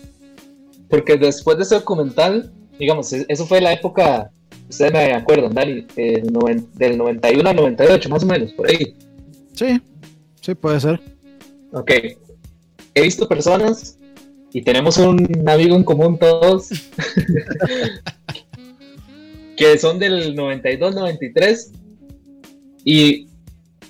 porque después de ese documental, digamos, eso fue la época, ustedes me acuerdan, Dani, noven- del 91 al 98, más o menos, por ahí. Sí, sí, puede ser. Ok. He visto personas y tenemos un amigo en común todos que son del 92, 93 y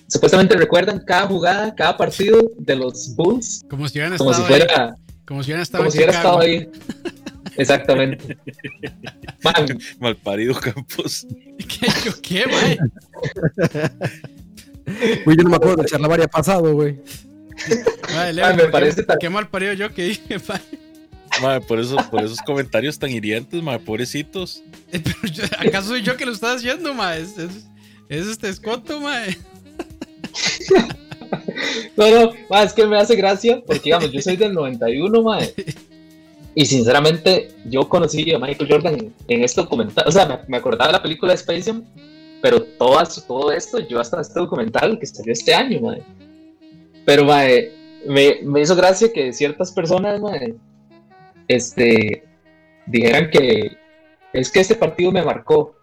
supuestamente recuerdan cada jugada, cada partido de los Bulls Como si hubieran como si estado ahí. Como si hubieran estado como si hubiera estado ahí. Exactamente. Man, Malparido Campos. ¿Qué, yo qué, mae? Güey, yo no me acuerdo de charla varia pasado, güey. Mae, Leo, Ah, me ¿por qué- parece tan- Qué mal parido yo que dije, mae. Mae, por, eso, por esos comentarios tan hirientes, mae, pobrecitos. Eh, Pero yo- ¿Acaso soy yo que lo está haciendo, mae? Es, es, es este escoto, mae. No, no, ma, es que me hace gracia porque, digamos, yo soy del 91, mae. Y sinceramente, yo conocí a Michael Jordan en, este documental. O sea, me, acordaba de la película de Space Jam, pero todo, todo esto, yo hasta este documental que salió este año, mae. Pero, mae, me, me hizo gracia que ciertas personas, mae, este, dijeran que es que este partido me marcó.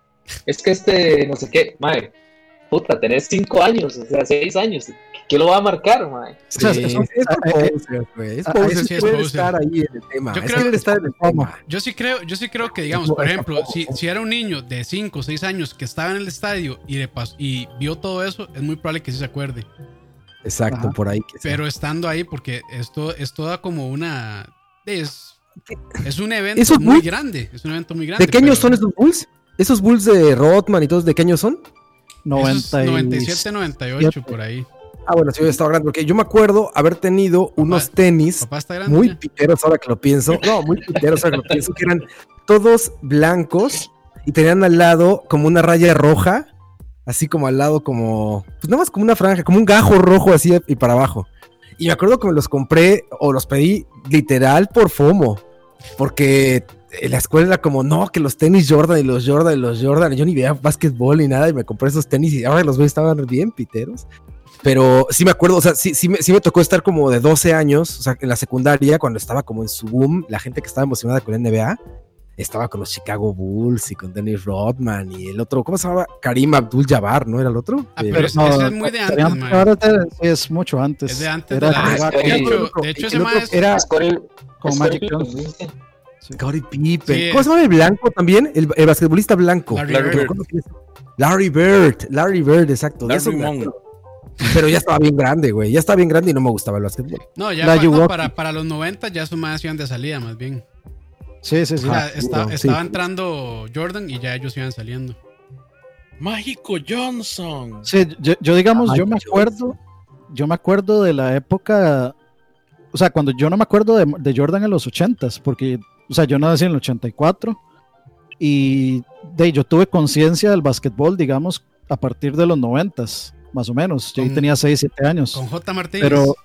Es que este, no sé qué, mae. Puta, tenés cinco años, o sea, seis años. ¿Qué lo va a marcar? O sea, es por eh. Es es puede estar ahí en el tema. Yo es creo- está en el tema. Yo sí creo, yo sí creo que, digamos, por ejemplo, si, si era un niño de 5 o 6 años que estaba en el estadio y, le pas- y vio todo eso, es muy probable que sí se acuerde. Exacto, Ajá. por ahí. que sea. Pero estando ahí, porque esto es toda como una. Es, es un evento Esos muy Bulls- grande. Es un evento muy grande. ¿De qué años pero son esos Bulls? ¿Esos Bulls de Rodman y todos de qué años son? Esos 90 y- 97, 98, por ahí. Ah, bueno, sí, yo estaba grande. Porque yo me acuerdo haber tenido unos tenis grande. muy ya. piteros ahora que lo pienso. No, muy piteros ahora que lo pienso, que eran todos blancos y tenían al lado como una raya roja, así como al lado como, pues nada más como una franja, como un gajo rojo así y para abajo. Y me acuerdo que me los compré o los pedí literal por FOMO, porque en la escuela era como, no, que los tenis Jordan y los Jordan y los Jordan, yo ni veía básquetbol ni nada y me compré esos tenis y ahora los veo estaban bien piteros. Pero sí me acuerdo, o sea, sí, sí, me, sí me tocó estar como de 12 años, o sea, en la secundaria, cuando estaba como en su boom, la gente que estaba emocionada con la NBA, estaba con los Chicago Bulls y con Dennis Rodman y el otro, ¿cómo se llamaba? Karim Abdul-Jabbar, ¿no era el otro? Ah, Eh, pero es- ese es muy de antes, man. Es de- sí, es mucho antes. Es de antes Era de la- Ah, el hecho, de hecho el ese otro maestro. era con Magic Johnson. ¿Sí? Scottie Pippen. Sí. ¿Cómo se llama el blanco también? El, el basquetbolista blanco. Larry Bird. Larry Bird. Larry Bird, exacto. Larry Monk. Pero ya estaba bien grande, güey. Ya estaba bien grande y no me gustaba el básquetbol. No, ya La pa- no, para, para los 90 ya esos más iban de salida, más bien. Sí, sí, Ah, está- sí. estaba entrando Jordan y ya ellos iban saliendo. Mágico Johnson. Sí, yo, yo, digamos, Ay, yo me acuerdo, yo me acuerdo de la época, o sea, cuando yo no me acuerdo de, de Jordan en los ochentas, porque, o sea, yo nací en el 84 y de yo tuve conciencia del básquetbol, digamos, a partir de los noventas, más o menos. Yo ahí tenía 6, 7 años. Con J. Martínez. Pero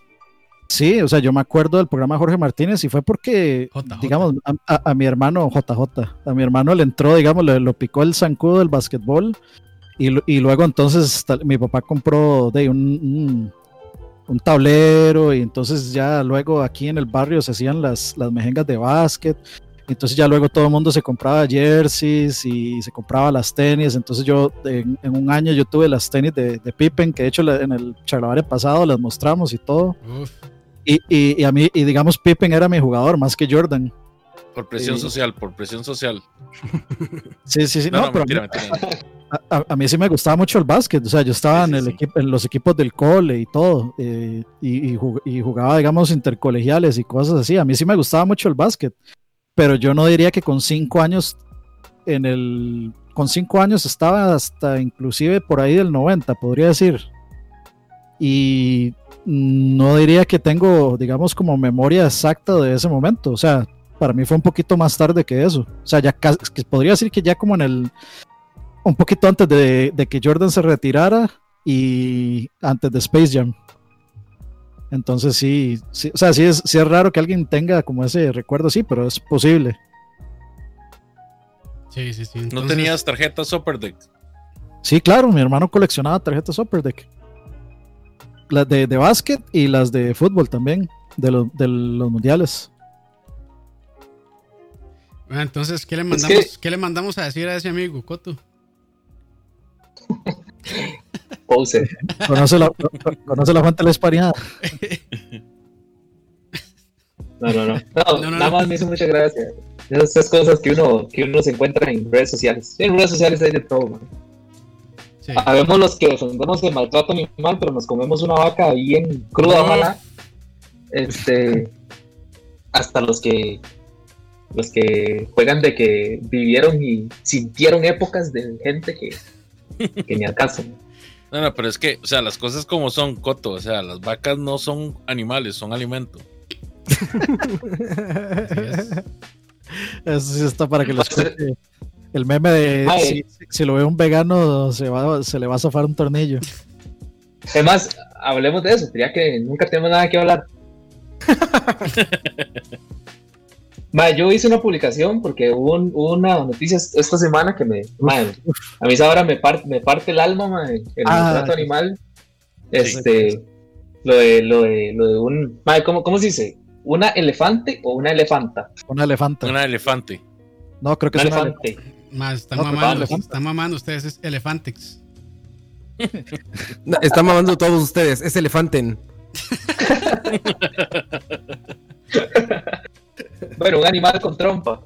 sí, o sea, yo me acuerdo del programa Jorge Martínez y fue porque, JJ. digamos, a, a- a mi hermano JJ, a mi hermano le entró, digamos, le, lo picó el zancudo del básquetbol Y, y luego entonces mi papá compró de un, un, tablero y entonces ya luego aquí en el barrio se hacían las, las mejengas de básquet. Entonces ya luego todo el mundo se compraba jerseys y se compraba las tenis. Entonces yo en, un año yo tuve las tenis de, de Pippen, que de hecho en el charlavaria pasado las mostramos y todo. Y, y, y, a mí, y digamos, Pippen era mi jugador más que Jordan. Por presión social, por presión social. Sí, sí, sí. No, pero a, mí sí me gustaba mucho el básquet. O sea, yo estaba en, el equipo, en los equipos del cole y todo. Eh, y, y, jugaba, digamos, intercolegiales y cosas así. A mí sí me gustaba mucho el básquet. Pero yo no diría que con cinco años, en el. Con cinco años estaba hasta inclusive por ahí del 90, podría decir. Y no diría que tengo, digamos, como memoria exacta de ese momento. O sea, para mí fue un poquito más tarde que eso. O sea, ya que podría decir que ya como en el. Un poquito antes de, que Jordan se retirara y antes de Space Jam. Entonces sí, sí o sea, sí es, sí es raro que alguien tenga como ese recuerdo, sí, pero es posible. Sí, sí, sí. ¿No tenías tarjetas Super Deck? Sí, claro, mi hermano coleccionaba tarjetas Super Deck. Las de, de básquet y las de fútbol también, de, de los mundiales. Ah, entonces, ¿qué le, mandamos, ¿qué le mandamos a decir a ese amigo, Coto? Pose. Conoce la, conoce la fuente de la espariada. No, no, no, no. nada más me hizo mucha gracia. Esas cosas que uno, que uno se encuentra en redes sociales. En redes sociales hay de todo, man. Sí. Habemos los que defendemos el maltrato animal, pero nos comemos una vaca bien cruda, Este. Hasta los que los que juegan de que vivieron y sintieron épocas de gente que, que ni al caso. No, no, pero es que, o sea, las cosas como son, Coto, o sea, las vacas no son animales, son alimento. Eso sí está para que los El meme de si, lo ve un vegano se, va, se le va a zafar un tornillo. Además, hablemos de eso, diría que nunca tenemos nada que hablar. yo hice una publicación porque hubo, una noticia esta semana que me. a mí ahora me, parte me parte el alma, el ah, maltrato animal. Este. Lo de, lo de, lo de un. ¿cómo, ¿Cómo se dice? ¿Una elefante o una elefanta? Una elefanta. Una elefante. No, creo que es elefante. Más, están, mamando, están mamando ustedes, es Elefantex. están mamando todos ustedes, es Elefanten. bueno, un animal con trompa.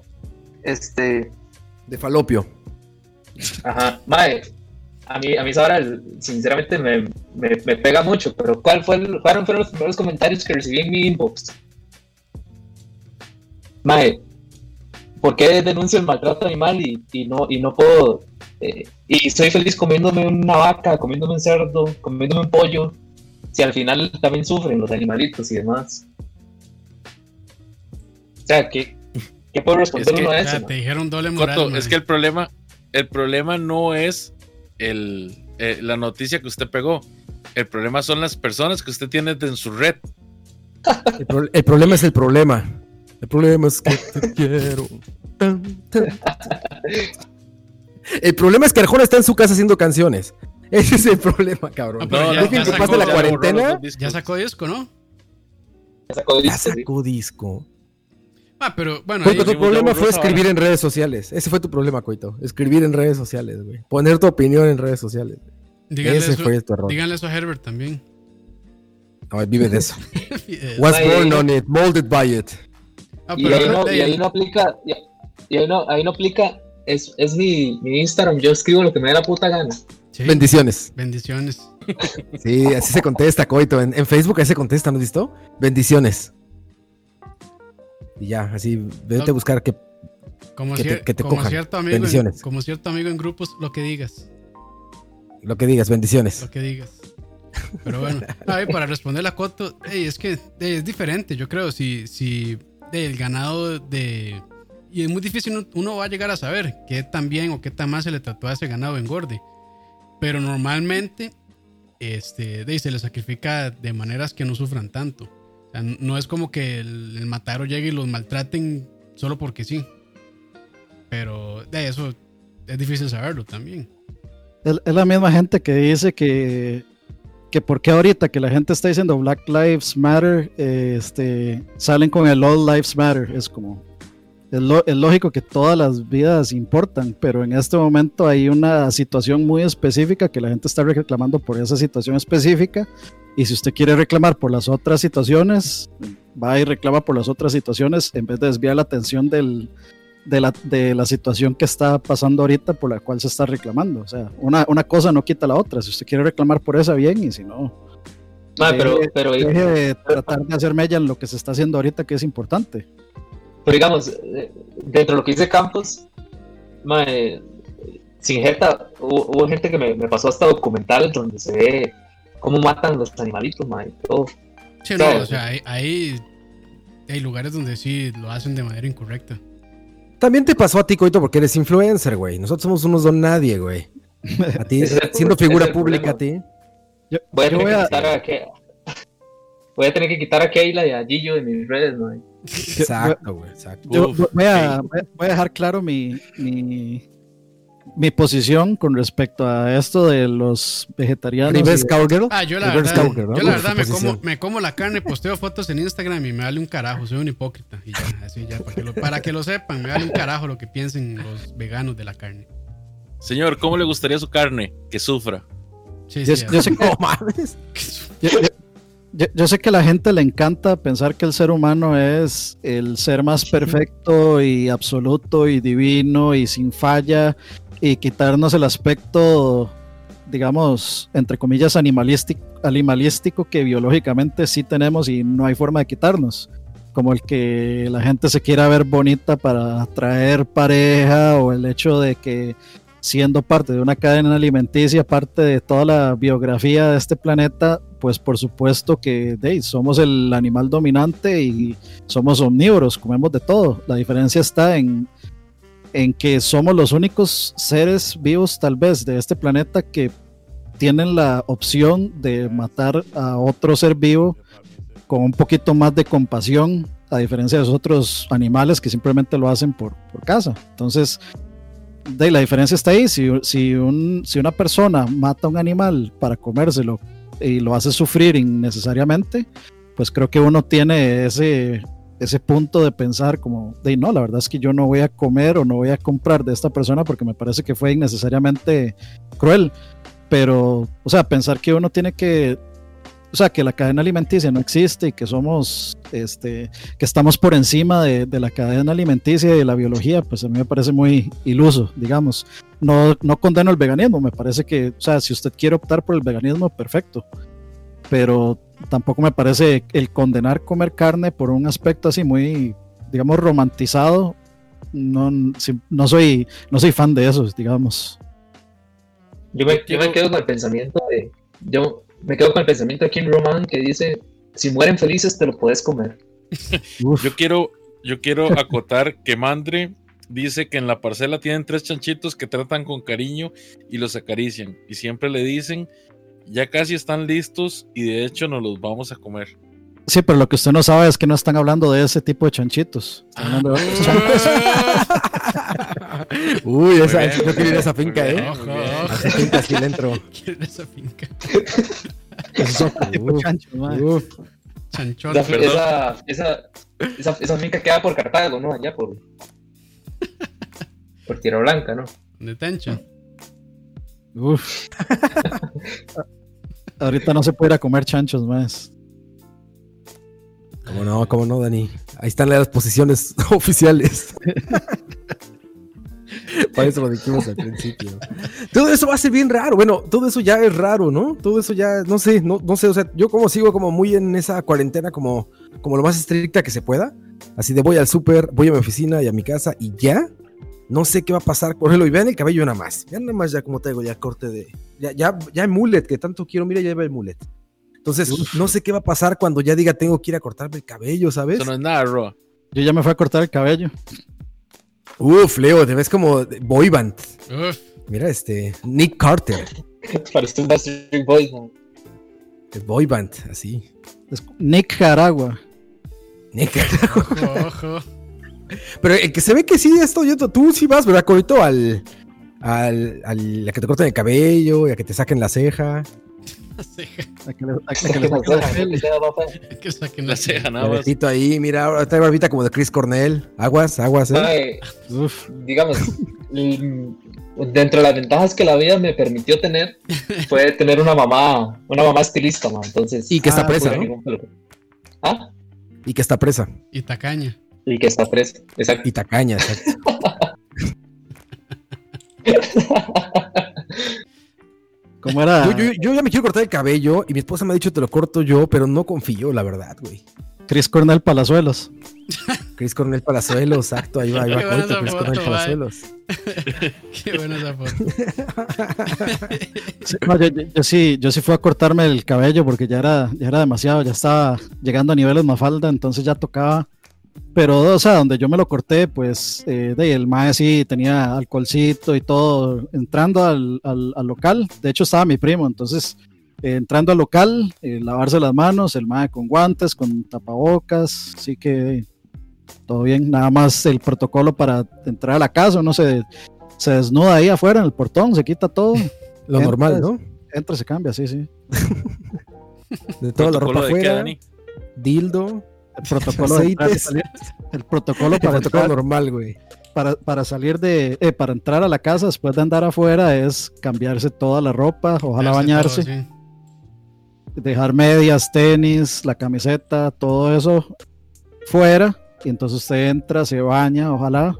Este. De falopio. Ajá. Mae, a mí, a mí ahora, sinceramente, me, me, pega mucho, pero ¿cuál fue ¿cuáles fueron los primeros comentarios que recibí en mi inbox? Mae, ¿por qué denuncio el maltrato animal y, y no, y no puedo... Eh, y estoy feliz comiéndome una vaca, comiéndome un cerdo, comiéndome un pollo, si al final también sufren los animalitos y demás? Sea, ¿qué, qué puedo responder uno a eso? te dijeron doble moral. es que el problema, el problema no es el, eh, la noticia que usted pegó. El problema son las personas que usted tiene en su red. El, problema es el problema. El problema es que te quiero. El problema es que Arjona está en su casa haciendo canciones. Ese es el problema, cabrón. No, ya, que sacó, la cuarentena. Ya sacó disco, ¿no? Ya sacó disco. Ya sacó disco. Ah, pero bueno. tu problema fue escribir en redes sociales. Ese fue tu problema, Coito. Escribir en redes sociales, güey. Poner tu opinión en redes sociales. Ese fue tu error. Díganle eso a Herbert también. No, vive de eso. Was born on it, molded by it. Ah, y, ahí no, y, ahí no, aplica. Y ahí no, ahí no aplica. Es, es mi, mi, Instagram. Yo escribo lo que me da la puta gana. Bendiciones. Bendiciones. Sí, así se contesta, Coito. En, en Facebook ahí se contesta, ¿no has visto? Bendiciones. Y ya, así, vete a buscar que, como, te, que te como cierto amigo bendiciones. como cierto amigo en grupos, lo que digas. Lo que digas, bendiciones. Lo que digas. Pero bueno, para responder la coto, es que es diferente, yo creo, si, si el ganado de... Y es muy difícil, uno va a llegar a saber qué tan bien o qué tan mal se le trató a ese ganado engorde. Pero normalmente este, se le sacrifica de maneras que no sufran tanto no es como que el, matadero llegue y los maltraten solo porque sí. Pero de eso es difícil saberlo también. Es, es la misma gente que dice que, que por qué ahorita que la gente está diciendo Black Lives Matter, eh, este, salen con el All Lives Matter. Es como, es, lo- es lógico que todas las vidas importan, pero en este momento hay una situación muy específica que la gente está reclamando por esa situación específica. Y si usted quiere reclamar por las otras situaciones, va y reclama por las otras situaciones en vez de desviar la atención del, de, la, de la situación que está pasando ahorita por la cual se está reclamando. O sea, una, una cosa no quita la otra. Si usted quiere reclamar por esa, bien, y si no, Ma, pero, pero, deje de tratar de hacer mella en lo que se está haciendo ahorita, que es importante. pero digamos, eh, dentro de lo que dice Campos, sin jeta, hubo, hubo gente que me, me pasó hasta documentales donde se ve cómo matan los animalitos, ma, y todo. Sí, no, o sea, hay, hay, hay lugares donde sí lo hacen de manera incorrecta. También te pasó a ti, Coito, porque eres influencer, güey. Nosotros somos unos don nadie, güey. A ti, siendo figura pública a ti. Yo, Voy a yo tener voy que a- quitar a Ke- Voy a tener que quitar a Keila y a Gillo de mis redes, ma. Exacto, güey. Exacto. yo Uf, voy, a, voy a dejar claro mi, mi, mi posición con respecto a esto de los vegetarianos. Reverse Cowgirl. Ah, yo la Reverse verdad, Cowgirl, ¿no? yo la verdad me, como, me como la carne, posteo fotos en Instagram y me vale un carajo, soy un hipócrita. Y ya, así ya, para que lo, para que lo sepan, me vale un carajo lo que piensen los veganos de la carne. Señor, ¿cómo le gustaría su carne? Que sufra. Sí, Yo, sí, yo sé que, yo, yo- sé que a la gente le encanta pensar que el ser humano es el ser más perfecto y absoluto y divino y sin falla y quitarnos el aspecto, digamos, entre comillas, animalístico, animalístico que biológicamente sí tenemos y no hay forma de quitarnos. Como el que la gente se quiera ver bonita para atraer pareja o el hecho de que siendo parte de una cadena alimenticia, parte de toda la biografía de este planeta, pues por supuesto que ahí, somos el animal dominante y somos omnívoros, comemos de todo. La diferencia está en, en que somos los únicos seres vivos tal vez de este planeta que tienen la opción de matar a otro ser vivo con un poquito más de compasión, a diferencia de los otros animales que simplemente lo hacen por, por casa. Entonces, de la diferencia está ahí. Si, si, un, si una persona mata a un animal para comérselo y lo hace sufrir innecesariamente, pues creo que uno tiene ese, ese punto de pensar como, de no, la verdad es que yo no voy a comer o no voy a comprar de esta persona porque me parece que fue innecesariamente cruel. Pero, o sea, pensar que uno tiene que, o sea, que la cadena alimenticia no existe y que somos, este, que estamos por encima de, de la cadena alimenticia y de la biología, pues a mí me parece muy iluso, digamos. No, no condeno el veganismo, me parece que, o sea, si usted quiere optar por el veganismo, perfecto. Pero tampoco me parece el condenar comer carne por un aspecto así muy, digamos, romantizado. No, no, soy, no soy fan de eso, digamos. Yo me, yo me quedo con el pensamiento de. Yo me quedo con el pensamiento de Kim Roman que dice: si mueren felices, te lo puedes comer. Yo quiero, yo quiero acotar que Mandre dice que en la parcela tienen tres chanchitos que tratan con cariño y los acarician. Y siempre le dicen, ya casi están listos y de hecho nos los vamos a comer. Sí, pero lo que usted no sabe es que no están hablando de ese tipo de chanchitos. Están hablando de otros chanchos. Uy, esa, bien, yo quiero ir a esa finca, bien, ¿eh? Ojo. A esa finca sí le entro. ¿Quién es esa finca? Esos son chanchos, mae. Uf. Chanchón. Esa, perdón. esa, esa, esa, esa finca queda por Cartago, ¿no? Allá por. Por Tierra Blanca, ¿no? De Tencha. Uf. Ahorita no se puede ir a comer chanchos más. ¿Cómo no? ¿Cómo no, Dani? Ahí están las posiciones oficiales. Para eso lo dijimos al principio. Todo eso va a ser bien raro. Bueno, todo eso ya es raro, ¿no? Todo eso ya, no sé, no, no sé. O sea, yo como sigo como muy en esa cuarentena, como, como lo más estricta que se pueda. Así de voy al súper, voy a mi oficina y a mi casa y ya. No sé qué va a pasar. Córrelo y vean el cabello nada más. Vean nada más ya como tengo ya corte de. Ya, ya, ya el mullet, que tanto quiero. Mira, ya va el mullet. Entonces, no sé qué va a pasar cuando ya diga tengo que ir a cortarme el cabello, ¿sabes? Eso no es nada, Roa. Yo ya me fui a cortar el cabello. Uf, Leo, te ves como boy band. Uf, Mira, este, Nick Carter, Parece un Backstreet Boys, ¿no? el boy band, así. Es Nick Jaragua. Nick ojo, ojo. Pero el que se ve que sí, esto, yo, tú sí vas, ¿verdad, Corito? Al, al, al- a que te corten el cabello y a que te saquen la ceja. A que le, a que le saquen la peli. que saquen La la ceja, nada El más. betito ahí, mira, ahora trae barbita como de Chris Cornell. Aguas, aguas, ¿eh? Uf, digamos, dentro de las ventajas que la vida me permitió tener, fue tener una mamá, una mamá estilista, ma, entonces. Y que está ah, presa, no ¿no? Ah, Y que está presa. Y tacaña. y que está presa, exacto. Y tacaña, exacto. ¿Cómo era? Yo, yo- yo ya me quiero cortar el cabello y mi esposa me ha dicho te lo corto yo, pero no confío, la verdad, güey. Chris Cornell Palazuelos. Chris Cornell Palazuelos, exacto, ahí va, ahí va, foto, Cornell mae. Palazuelos. Qué buena esa foto. Sí, no, yo, yo- yo sí, yo sí fui a cortarme el cabello porque ya era, ya era demasiado, ya estaba llegando a niveles mafalda, entonces ya tocaba. Pero, o sea, donde yo me lo corté, pues, eh, de ahí el mae sí tenía alcoholcito y todo. Entrando al, al- al local, de hecho estaba mi primo, entonces, eh, entrando al local, eh, lavarse las manos, el mae con guantes, con tapabocas, así que todo bien. Nada más el protocolo para entrar a la casa, uno se, se desnuda ahí afuera en el portón, se quita todo. Lo Entonces, normal, ¿no? Entra, se cambia, sí, sí. De toda la ropa ¿Protocolo de qué, afuera, dildo, El protocolo, salir- el el para, protocolo entrar- normal, güey. para, para salir de, eh, para entrar a la casa después de andar afuera es cambiarse toda la ropa, ojalá bañarse, todo, sí. dejar medias, tenis, la camiseta, todo eso fuera. Y entonces usted entra, se baña, ojalá,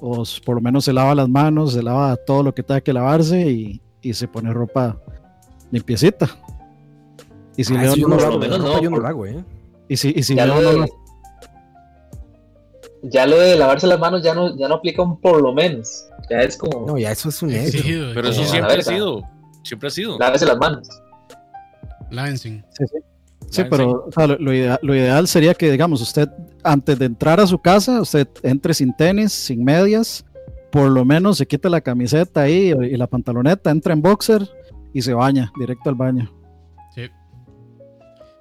o por lo menos se lava las manos, se lava todo lo que tenga que lavarse y, y se pone ropa limpiecita. Y si Ah, eso yo no no lo hago, menos ropa no, yo no por- lo hago, ¿eh? Y si, y si Ya no lo- de, ya lo de lavarse las manos ya no, ya no aplica un por lo menos. Ya es como, No, ya eso es un. Exigido. Pero eso siempre ha sido. Siempre ha sido. lávese las manos. Lávense. Sí, sí. Sí, pero o sea, lo, lo idea- lo ideal sería que, digamos, usted antes de entrar a su casa, usted entre sin tenis, sin medias, por lo menos se quite la camiseta ahí y la pantaloneta, entra en boxer y se baña directo al baño. Sí.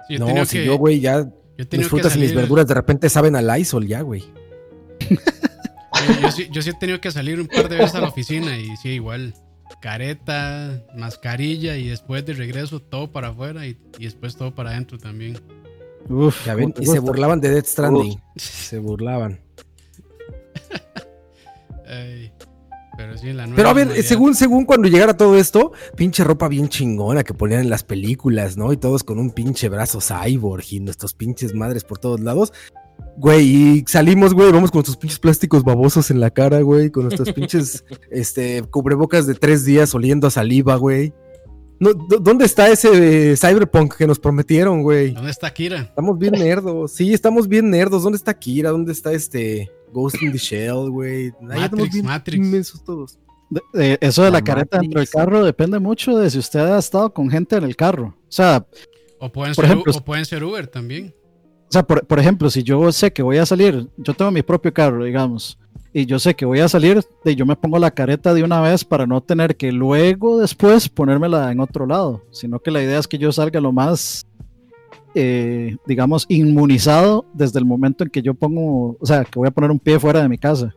Sí, yo No, si que- yo, güey, ya mis frutas y mis verduras de repente saben a Lysol ya, güey. Yo, yo sí, yo sí he tenido que salir un par de veces a la oficina y sí, igual. Careta, mascarilla y después de regreso todo para afuera y, y después todo para adentro también. Uf, Ya ven, ¿cómo te y se burlaban de Death Stranding. Se burlaban. Ay, pero sí, la nueva Pero a ver, según, según cuando llegara todo esto, pinche ropa bien chingona que ponían en las películas, ¿no? Y todos con un pinche brazo cyborg y nuestros pinches madres por todos lados. Güey, y salimos, güey, vamos con nuestros pinches plásticos babosos en la cara, güey, con nuestros pinches este, cubrebocas de tres días oliendo a saliva, güey. No, ¿dó- ¿Dónde está ese eh, cyberpunk que nos prometieron, güey? ¿Dónde está Kira? Estamos bien nerdos. Sí, estamos bien nerdos. ¿Dónde está Kira? ¿Dónde está este Ghost in the Shell, güey? Matrix, Matrix. inmensos todos. De- eso de la, La careta dentro del carro depende mucho de si usted ha estado con gente en el carro. O sea, O pueden, Por ser, ejemplo, o pueden ser Uber también. O sea, por, por ejemplo, si yo sé que voy a salir, yo tengo mi propio carro, digamos, y yo sé que voy a salir, de, yo me pongo la careta de una vez para no tener que luego después ponérmela en otro lado, sino que la idea es que yo salga lo más, eh, digamos, inmunizado desde el momento en que yo pongo, o sea, que voy a poner un pie fuera de mi casa.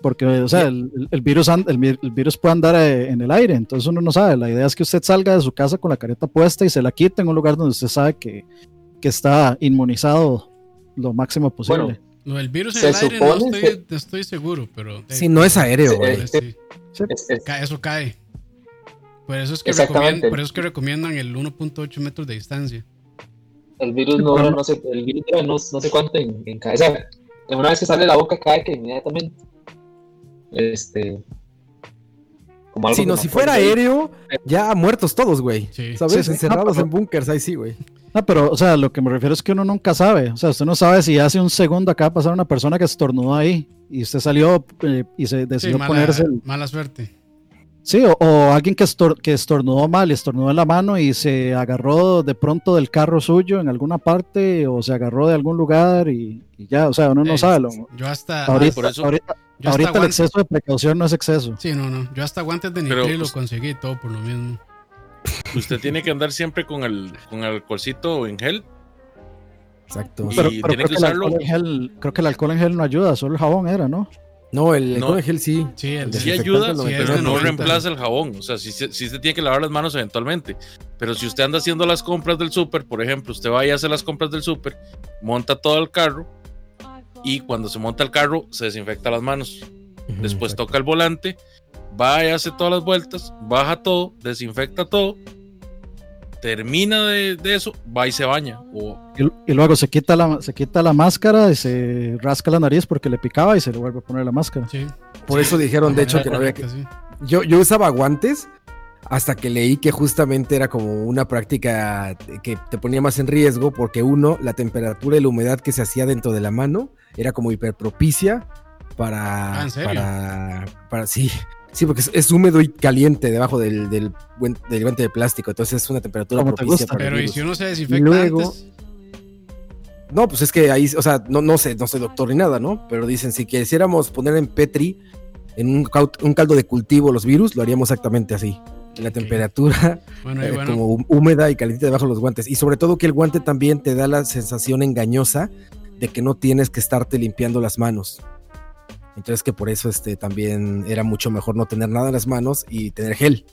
Porque, o sea, el, el- el virus, and- el, vi- el virus puede andar eh, en el aire, entonces uno no sabe. La idea es que usted salga de su casa con la careta puesta y se la quite en un lugar donde usted sabe que, que está inmunizado lo máximo posible. Bueno, Lo del virus en Se el aire no estoy, no estoy seguro, pero... eh, Sí, no es aéreo, Sí, güey. pero sí, Es- es- ca- eso cae. Por eso, es que recomiendan, por eso es que recomiendan el 1.8 metros de distancia. El virus no dura no sé, el virus no, no sé cuánto en, en sea, una vez que sale la boca cae que inmediatamente. Este. Como algo Si no, si fuera aéreo, ya muertos todos, güey. Sí. ¿Sabes? Sí, sí. Encerrados pero- en búnkers, ahí sí, güey. Ah, pero, o sea, lo que me refiero es que uno nunca sabe. O sea, usted no sabe si hace un segundo acaba de pasar una persona que estornudó ahí y usted salió eh, y se Sí, decidió mala, ponerse el, mala suerte. Sí, o, o alguien que, estor- que estornudó mal, estornudó en la mano y se agarró de pronto del carro suyo en alguna parte o se agarró de algún lugar y, y ya, o sea, uno no Eh, sabe. Lo, Yo hasta... ahorita por eso- ahorita, yo hasta ahorita el guantes- exceso de precaución no es exceso. Sí, no, no. Yo hasta guantes de Pero, nitril lo pues- conseguí todo por lo mismo. Usted tiene que andar siempre con el, con el alcoholcito en gel. Exacto. Y Pero, tiene pero creo, que que el usarlo. alcohol en gel, creo que el alcohol en gel no ayuda, solo el jabón era, ¿no? No, el No. gel sí. Sí, el Sí ayuda, sí, pero no 90. reemplaza el jabón. O sea, sí, se- sí se tiene que lavar las manos eventualmente. Pero si usted anda haciendo las compras del súper, por ejemplo, usted va y hace las compras del súper, monta todo el carro y cuando se monta el carro se desinfecta las manos. Después exacto. toca el volante, va y hace todas las vueltas, baja todo, desinfecta todo, termina de, de eso, va y se baña. O, Y, y luego se quita, la, se quita la máscara y se rasca la nariz porque le picaba y se le vuelve a poner la máscara. Sí. Por eso dijeron, de hecho, que no había que. Sí. Yo, yo usaba guantes hasta que leí que justamente era como una práctica que te ponía más en riesgo porque uno, la temperatura y la humedad que se hacía dentro de la mano era como hiperpropicia para... Ah, ¿en serio? Para, para sí, sí, porque es, es húmedo y caliente debajo del, del, del guante de plástico, entonces es una temperatura ¿Cómo te propicia gusta? para el Pero ¿y virus. si uno se desinfecta luego- antes? No, pues es que ahí, o sea, no, no sé, no soy doctor ni nada, ¿no? Pero dicen, si quisiéramos poner en Petri, en un, caldo de cultivo los virus, lo haríamos exactamente así. En la temperatura Bueno, y eh, bueno, como hú- húmeda y caliente debajo de los guantes. Y sobre todo que el guante también te da la sensación engañosa de que no tienes que estarte limpiando las manos. Entonces que por eso este, también era mucho mejor no tener nada en las manos y tener gel.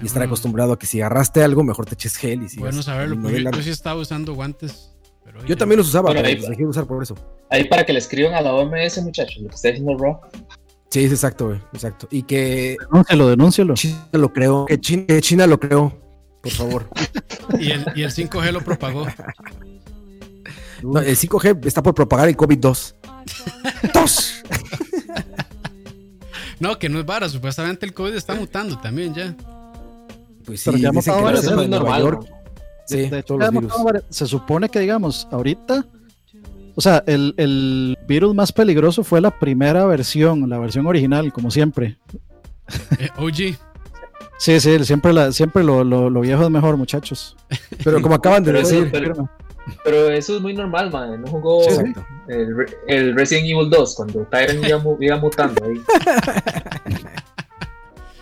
Y estar acostumbrado a que si agarraste algo, mejor te eches gel y sigas Bueno saberlo, porque yo, yo sí estaba usando guantes. Pero Yo también los usaba, pero ahí- los dejé de usar por eso. Ahí para que le escriban a la OMS, muchachos, lo que está diciendo Rob. Sí, es exacto, güey, exacto. Y que Denúncialo, denúncialo. China lo creó, que China, que China lo creó, por favor. Y el, y el 5G lo propagó. No, el 5G está por propagar el COVID-2. ¡Dos! No, que no es vara. Supuestamente el COVID está mutando también ya. Pues sí, Pero ya hemos dicen que. Sí, De hecho, todos los ya hemos virus. hablado de- se supone que, digamos, ahorita, o sea, el, el virus más peligroso fue la primera versión, la versión original, como siempre. Eh, OG. Sí, sí, siempre, la, siempre lo, lo- lo viejo es mejor, muchos. Pero como acaban de decir, pero- Pero eso es muy normal, man. No jugó Sí, el, Re- el Resident Evil 2 cuando Tyrant iba, mu- iba mutando ahí.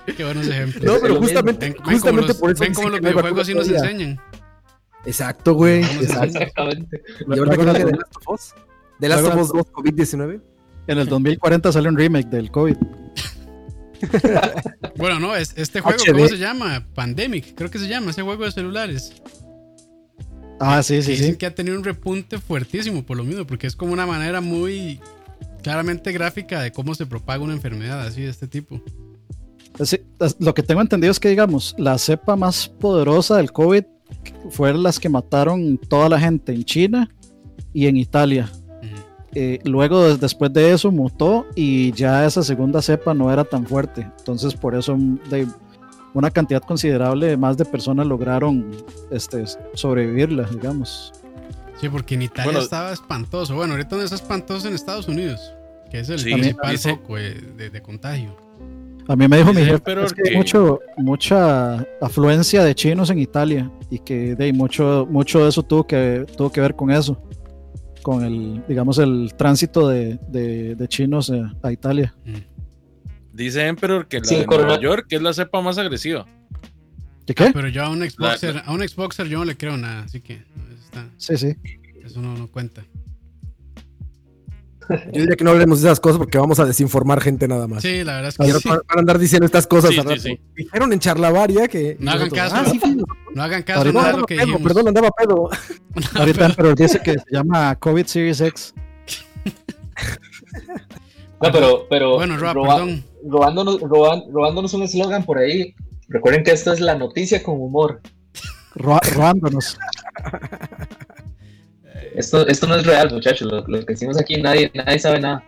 Qué buenos ejemplos. No, pero justamente, Ven, ven como justamente los, por eso ven como los videojuegos sí vacuna nos enseñan. Exacto, güey. Exacto. Exactamente. Y que Luego- sale The Last of Us. The Last of Us 2 COVID-19. En el 2040 sale un remake del COVID. Bueno, no, es, este juego, HD. ¿cómo se llama? Pandemic, creo que se llama, ese juego de celulares. Ah, sí, sí, dicen sí. que ha tenido un repunte fuertísimo por lo mismo, porque es como una manera muy claramente gráfica de cómo se propaga una enfermedad así de este tipo. Sí, Lo que tengo entendido es que, digamos, la cepa más poderosa del COVID fueron las que mataron toda la gente en China y en Italia. Eh, luego, des- después de eso, mutó y ya esa segunda cepa no era tan fuerte. Entonces, por eso de una cantidad considerable más de personas lograron este, sobrevivirla, digamos. Sí, porque en Italia Bueno. estaba espantoso. Bueno, ahorita no está espantoso en Estados Unidos, que es el Sí, principal dice- foco de, de contagio. A mí me dijo mi jefe es que mucho, mucha afluencia de chinos en Italia y que de ahí, mucho, mucho de eso tuvo que, tuvo que ver con eso, con el, digamos, el tránsito de, de- de chinos a Italia. Dice Emperor que la Sí, de Nueva York es la cepa más agresiva. ¿Qué? Pero yo a un Xboxer, a un Xboxer yo no le creo nada, así que no, eso, está- Sí, sí. eso no, no cuenta. Yo diría que no hablemos de esas cosas porque vamos a desinformar gente nada más. Sí, la verdad es que Y ahora sí. van a andar diciendo estas cosas Sí, al sí, rato. sí. Dijeron en Charlavaria que. No hagan caso. Ah, sí, sí. No hagan caso Ahorita andaba lo que pedo, perdón, andaba pedo. Ahorita pero dice que se llama COVID Series X. No, pero, pero Bueno, Roa, roba- perdón. robándonos, roban- robándonos un eslogan por ahí. Recuerden que esto es la noticia con humor. ro- robándonos. Esto, esto no es real, muchachos. Lo, lo que decimos aquí, nadie, nadie sabe nada.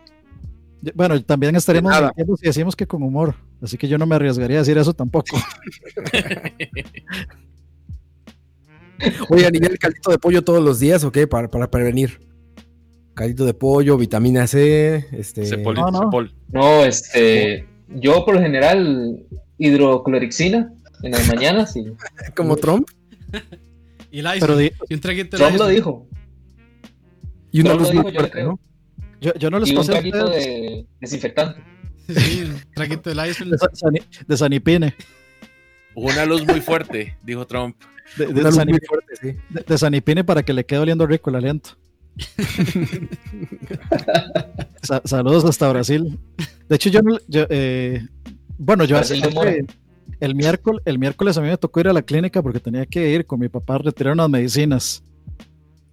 Bueno, también estaríamos nada. mintiendo si decimos que con humor. Así que yo no me arriesgaría a decir eso tampoco. Oigan, ¿y ya el caldito de pollo todos los días o qué? Para, para prevenir. Caldito de pollo, vitamina C, este. Cepol, no, no. Cepol. No, este. Yo, por lo general, hidroclorixina en las mañanas y Como Trump. Y la Pero di- y un traguito de Trump lo dijo. Y una luz le fuerte, creo. ¿no? yo, yo no les Y un pasé a traguito de desinfectante. Sí, un traguito de Lysol. de, sa- sani- de Sanipine. Una luz muy fuerte, dijo Trump. De, de Una luz Sani- muy fuerte, sí. de- de Sanipine para que le quede oliendo rico el aliento. Sa- saludos hasta Brasil. De hecho, yo, yo eh, bueno, yo hace, el miércoles, el miércoles a mí me tocó ir a la clínica porque tenía que ir con mi papá a retirar unas medicinas.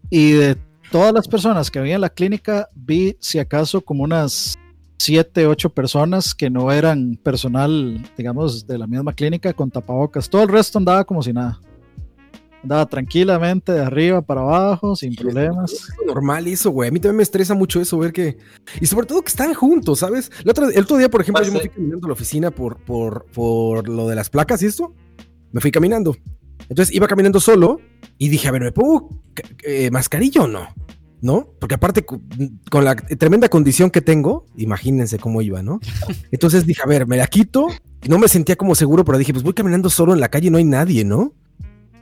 Y de todas las personas que había en la clínica, vi si acaso como unas siete, ocho personas que no eran personal, digamos, de la misma clínica con tapabocas. Todo el resto andaba como si nada. Andaba tranquilamente de arriba para abajo, sin problemas. Es normal eso, güey. A mí también me estresa mucho eso, ver que. Y sobre todo que están juntos, ¿sabes? El otro, el otro día, por ejemplo, yo me fui caminando a la oficina por, por, por lo de las placas y esto. Me fui caminando. Entonces iba caminando solo y dije, a ver, ¿me pongo eh, mascarilla o no? ¿no? Porque aparte, con la tremenda condición que tengo, imagínense cómo iba, ¿no? Entonces dije, a ver, me la quito no me sentía como seguro, pero dije, pues voy caminando solo en la calle, no hay nadie, ¿no?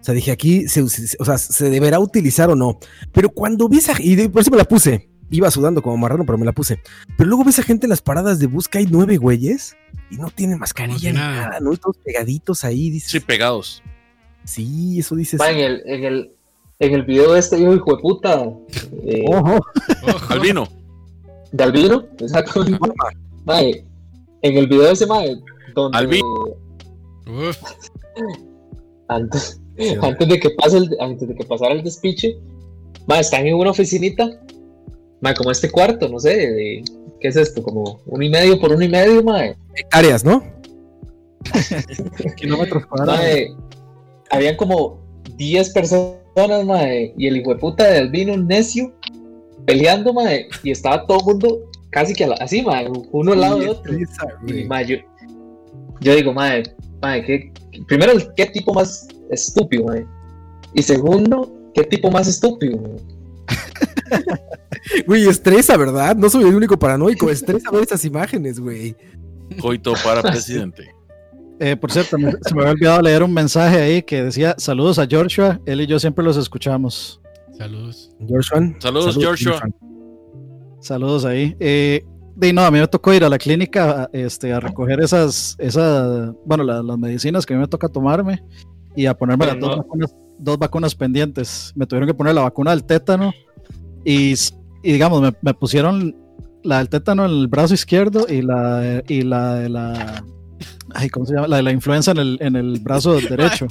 O sea, dije, aquí, se, o sea, se deberá utilizar o no. Pero cuando vi esa, y por eso me la puse, iba sudando como marrano, pero me la puse. Pero luego ves a gente en las paradas de busca, hay nueve güeyes y no tienen mascarilla ni nada, ¿no? Todos pegaditos ahí, dices. Sí, pegados. Sí, eso dices. en el, en el, en el video de este hijo de puta. Eh, Ojo. Albino. De Albino, exacto. mae, en el video de ese mae, donde. Albino. Antes, antes, de que pase el, antes de que pasara el despiche, mae, están en una oficinita. Mae, como este cuarto, no sé, de, ¿qué es esto? Como uno y medio por uno y medio, mae. Hectáreas, ¿no? Kilómetros cuadrados. Mae, habían como 10 personas y el hijo de puta de Albino, necio, peleando, mae, y estaba todo el mundo casi que así, mae, uno al lado de otro. Y, yo, digo, mae, mae, primero, ¿qué tipo más estúpido, mae? Y segundo, ¿qué tipo más estúpido, Güey, estresa, ¿verdad? No soy el único paranoico, estresa ver esas imágenes, güey. Coito para presidente. Eh, por cierto, se me había olvidado leer un mensaje ahí que decía saludos a Joshua, él y yo siempre los escuchamos. Saludos. Joshua. Saludos, Joshua. Saludos ahí. Eh, no, a mí me tocó ir a la clínica este, a recoger esas, esas bueno, las medicinas que a mí me toca tomarme y a ponerme las dos, vacunas, pendientes. Me tuvieron que poner la vacuna del tétano y, y digamos, me, me, pusieron la del tétano en el brazo izquierdo y la, y la de la Ay, ¿cómo se llama? La de la influenza en el, en el brazo derecho.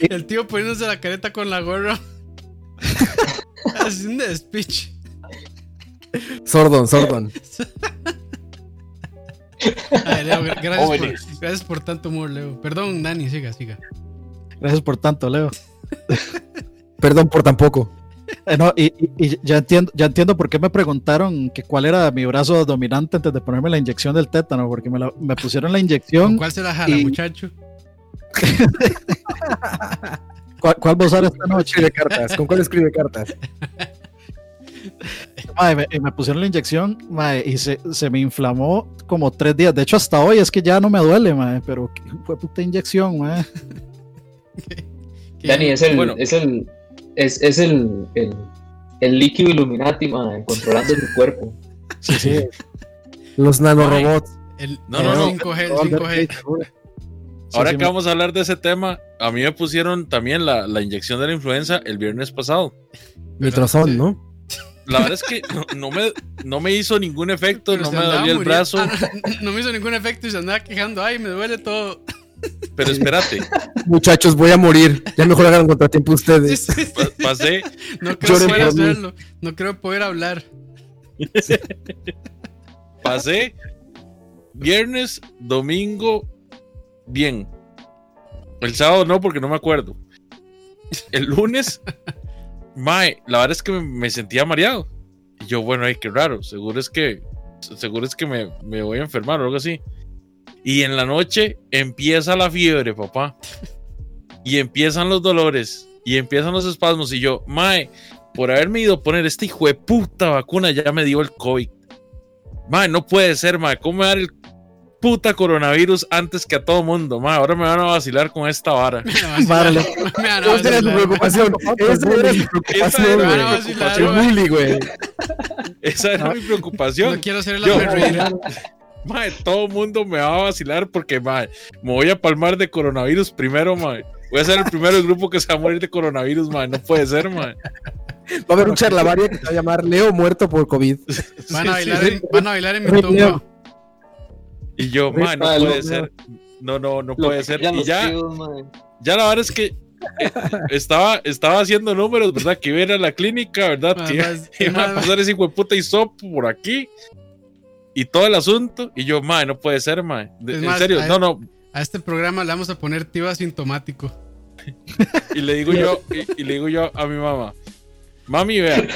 el tío poniéndose la careta con la gorra. Haciendo speech. Sordon, Sordon. Leo, gracias, por, gracias, por, tanto humor, Leo. Perdón, Dani, siga, siga. Gracias por tanto, Leo. Perdón por tan poco. Eh, no, y, ya entiendo, ya entiendo por qué me preguntaron que cuál era mi brazo dominante antes de ponerme la inyección del tétano, porque me, me pusieron la inyección. ¿Cuál se la jala, muchacho? ¿Cuál, ¿Cuál, va a usar esta noche? cartas? ¿Con cuál escribe cartas? me, pusieron la inyección y se, se, me inflamó como tres días. De hecho, hasta hoy es que ya no me duele, pero fue puta inyección. Dani, es el, es el, es, es el, el, el, líquido Illuminati, man, controlando tu cuerpo. Sí, sí. Los nanorobots. El, no, no, no. 5G, 5G. Ahora que vamos a hablar de ese tema, a mí me pusieron también la, la inyección de la influenza el viernes pasado. Mitrozón, ¿no? La verdad es que no, me, no me hizo ningún efecto, no me dolió el brazo. Ah, no, me hizo ningún efecto y se andaba quejando, ay, me duele todo. Pero espérate. Muchachos, voy a morir. Ya mejor hagan contratiempo ustedes. Pasé. No creo poder hacerlo. No creo poder hablar. Pasé. Viernes, domingo, bien. El sábado no, porque no me acuerdo. El lunes, mae, la verdad es que me, sentía mareado. Y yo, bueno, ay, qué raro. Seguro es que, seguro es que me, me voy a enfermar o algo así. Y en la noche empieza la fiebre, papá. Y empiezan los dolores. Y empiezan los espasmos. Y yo, Mae, por haberme ido a poner esta hijo de puta vacuna, ya me dio el COVID. Mae, no puede ser, Mae. ¿Cómo me dar el puta coronavirus antes que a todo mundo? Mae, ahora me van a vacilar con esta vara. Vale. Esa era su preocupación. Esa era su preocupación, güey. Esa era mi preocupación. No quiero ser la Mae, todo el mundo me va a vacilar porque, mae, me voy a palmar de coronavirus primero, mae. Voy a ser el primero del grupo que se va a morir de coronavirus, mae. No puede ser, mae. Va a haber un charlavaria que se va a llamar Leo muerto por COVID. Van a bailar, en, van a bailar en mi tumba. Y yo, man, no puede ser. No, no, no puede ser. Y ya, tíos, mae. ya la verdad es que eh, estaba, estaba haciendo números, ¿verdad? Que iba a ir a la clínica, ¿verdad? Que iba, Además, iba a pasar ese hijo de puta hisopo por aquí. Y todo el asunto. Y yo, man, no puede ser. De- Es en más, serio, a- no, no. A este programa le vamos a poner tío asintomático. Y le digo yo, y, y le digo yo a mi mamá, mami, vea,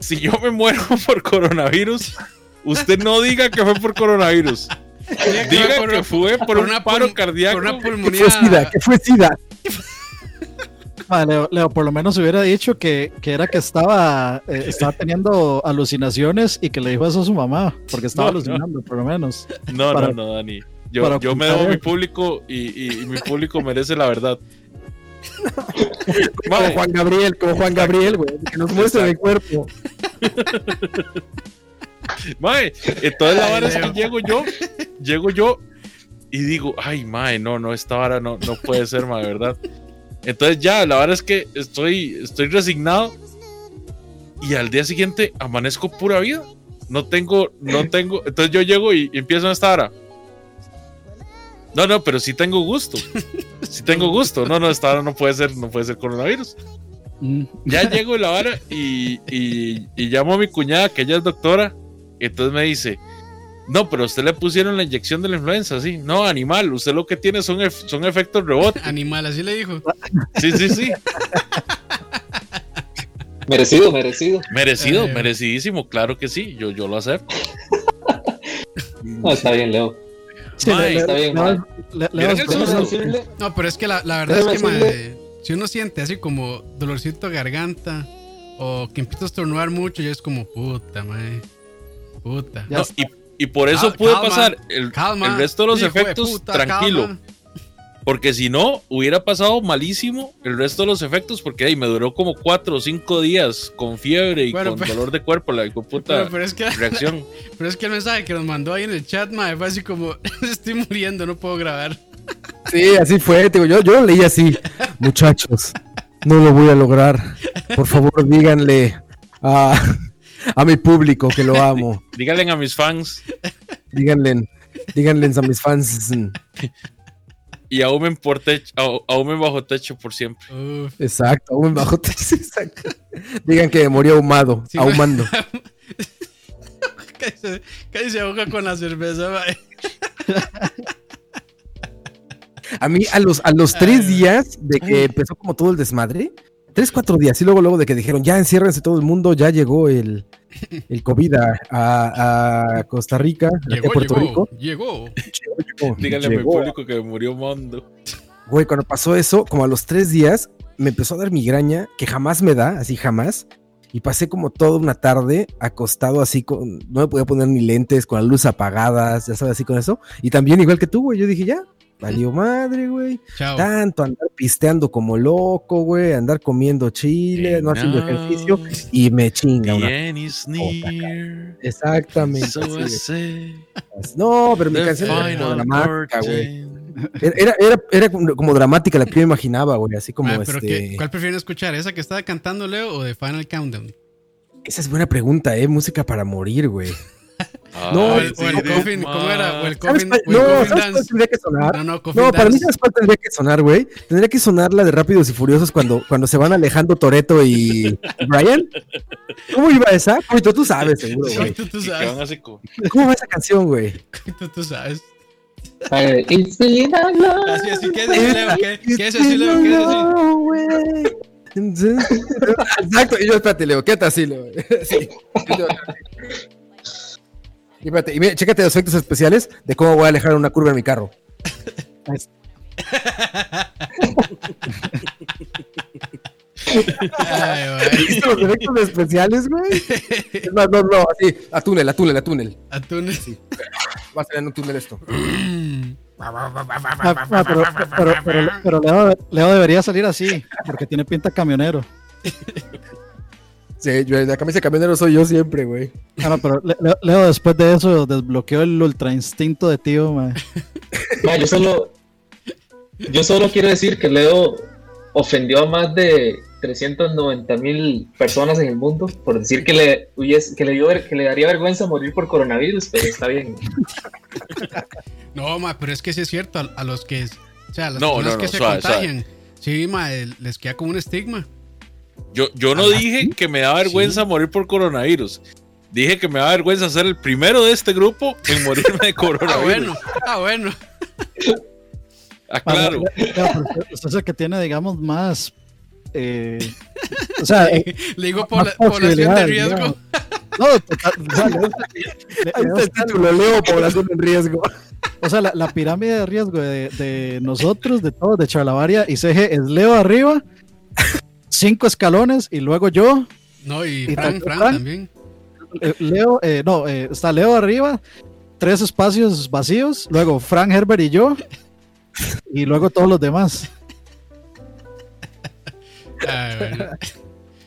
si yo me muero por coronavirus, usted no diga que fue por coronavirus. Diga por que fue por, por un una paro cardíaco. Por una ¿Qué pulmonía. fue SIDA? ¿Qué fue SIDA? Ma, Leo, Leo, por lo menos hubiera dicho que, que era que estaba, eh, estaba teniendo alucinaciones y que le dijo eso a su mamá, porque estaba No, no. alucinando, por lo menos. No, Para- no, no, Dani. Yo, yo me debo a mi público y, y- y mi público merece la verdad. Como Juan Gabriel, como Juan Gabriel, güey. Que nos muestre el cuerpo. mae, entonces la vara es que llego yo, llego yo y digo, ay, mae, no, no, esta vara no, no puede ser, mae, ¿verdad? Entonces ya, la verdad es que estoy, estoy resignado y al día siguiente amanezco pura vida. No tengo, no tengo, entonces yo llego y, y empiezo en esta hora. No, no, pero sí tengo gusto. Sí tengo gusto. No, no, esta hora no puede ser, no puede ser coronavirus. Mm. Ya llego la vara y, y, y llamo a mi cuñada, que ella es doctora. Y entonces me dice: No, pero a usted le pusieron la inyección de la influenza, sí. No, animal, usted lo que tiene son, ef- son efectos rebote. Animal, así le dijo. Sí, sí, sí. Merecido, merecido. Merecido, Eh. merecidísimo, claro que sí. Yo, yo lo acepto. No, está bien, Leo. Sí, está bien, Leo-. Leo- Leo No, pero es que la, la verdad es que, madre, si uno siente así como dolorcito de garganta o que empieza a estornudar mucho, ya es como puta, madre. Puta. No, y, y por eso Cal- pude calma, pasar el, Calma. el resto de los de efectos puta, tranquilo. calma. Porque si no, hubiera pasado malísimo el resto de los efectos. Porque ahí me duró como cuatro o cinco días con fiebre y Bueno, con pero- dolor de cuerpo. La puta Pero, pero es que, reacción. pero es que el mensaje que nos mandó ahí en el chat, madre, fue así como: Estoy muriendo, no puedo grabar. Sí, así fue. Digo, yo, yo lo leí así. Muchachos, no lo voy a lograr. Por favor, díganle a, a mi público que lo amo. Díganle a mis fans Díganle, díganle a mis fans. y ahumen por techo, ahumen bajo techo por siempre. Uf. Exacto, aún bajo techo, exacto. Digan que murió ahumado, Sí, ahumando. Casi se, casi se ahoga con la cerveza, madre. A mí, a los, a los tres días de que empezó como todo el desmadre, tres, cuatro días, y luego, luego de que dijeron, ya enciérrense todo el mundo, ya llegó el, el COVID a, a- a Costa Rica, a Puerto llegó, Rico. llegó. Llegó, Díganle a mi llegó. público que me murió Mondo. Güey, cuando pasó eso, como a los tres días, me empezó a dar migraña, que jamás me da, así jamás. Y pasé como toda una tarde acostado así con, no me podía poner ni lentes, con las luces apagadas, ya sabes, así con eso. Y también igual que tú, güey, yo dije, ya, valió madre, güey. Tanto andar pisteando como loco, güey, andar comiendo chile, no haciendo ejercicio y me chinga una. Near. Exactamente. So say, no, pero mi canción era dramática, güey. Era, era, era como dramática la que yo imaginaba, güey, así como pero este. ¿qué- ¿Cuál prefieren escuchar? ¿Esa que estaba cantando Leo o de Final Countdown? Esa es buena pregunta, ¿eh? Música para morir, güey. O No, el, o el coffin, ¿cómo era? O el ¿Sabes coffin, cuál- o el no, coffin ¿sabes cuál dance. tendría que sonar? No, no, No, para mí. ¿sabes cuál tendría que sonar, güey? Tendría que sonar la de Rápidos y Furiosos cuando, cuando se van alejando Toreto y Brian. ¿Cómo iba esa? Coito, tú sabes, seguro, güey. Tú, tú sabes. ¿Cómo va esa canción, güey? Tú, tú sabes. Así, así, ¿qué es así, Leo? ¿Qué, qué es así, Leo? ¿Qué es así? Exacto, y yo, espérate, Leo, quédate así, Leo. Sí. Y espérate, y mira, chécate los efectos especiales de cómo voy a alejar una curva en mi carro. Ay. ¿Viste los efectos especiales, güey? Es más, no, no, así, a túnel, a túnel, a túnel. Atún. Va a ser en un túnel esto. Ah, ah, pero, pero, pero- pero Leo, Leo debería salir así, porque tiene pinta camionero. Sí, yo, la camisa de camionero soy yo siempre, güey. Ah, no, pero Le- Leo, Leo después de eso desbloqueó el ultra instinto de tío, mae. Ma, yo solo yo solo quiero decir que Leo ofendió a más de 390 mil personas en el mundo por decir que le, que, le dio, que le daría vergüenza morir por coronavirus, pero está bien. No, ma, pero es que sí es cierto, a, los que, o sea, a las personas que se contagian, sí, ma, les queda como un estigma. Yo, yo no dije que me da vergüenza morir por coronavirus. Dije que me da vergüenza ser el primero de este grupo en morirme de coronavirus. ah, bueno, ah, bueno. ah, claro. Usted es el que tiene, digamos, más. Eh, o sea, le, le digo población de riesgo. No, total, este título, leo población en riesgo. O sea, la, la pirámide de riesgo de, de, nosotros, de todos, de Chalabaria y CG es Leo arriba, cinco escalones y luego yo. No, y, y Frank, Frank, también. Eh, Leo, eh, no, eh, está Leo arriba, tres espacios vacíos, luego Frank Herbert y yo, y luego todos los demás. Ah,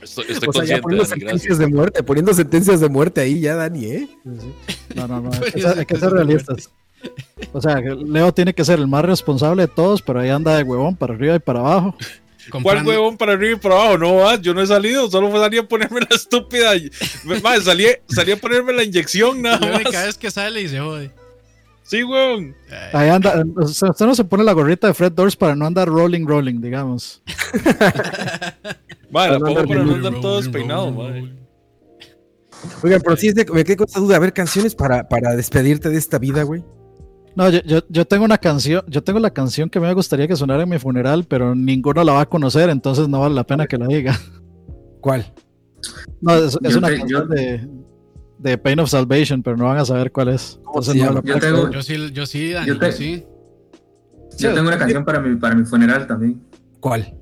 estoy, estoy o sea, ya poniendo sentencias de muerte, poniendo sentencias de muerte ahí ya, Dani, ¿eh? No, no, no, hay que, hay que ser realistas. O sea, Leo tiene que ser el más responsable de todos, pero ahí anda de huevón para arriba y para abajo. ¿Cuál huevón para arriba y para abajo? No, yo no he salido, solo salí a ponerme la estúpida. Más, salí, salí a ponerme la inyección, nada más. Cada vez que sale y se jode. Sí, huevón. Ahí anda, usted no se pone la gorrita de Fred Doors para no andar rolling, rolling, digamos. Vale, la pongo para no andar todo despeinado, madre. Oigan, pero si es de, me quedé con esta duda. A ver, canciones para, para despedirte de esta vida, güey. No, yo, yo, yo, tengo una canción, yo tengo la canción que me gustaría que sonara en mi funeral, pero ninguno la va a conocer, entonces no vale la pena que la diga. ¿Cuál? No, es, es una canción de, de, Pain of Salvation, pero no van a saber cuál es. Entonces, no yo, tengo, yo, sí, yo sí, Dani, yo, te, yo sí. Yo tengo una canción para mi, para mi funeral también. ¿Cuál?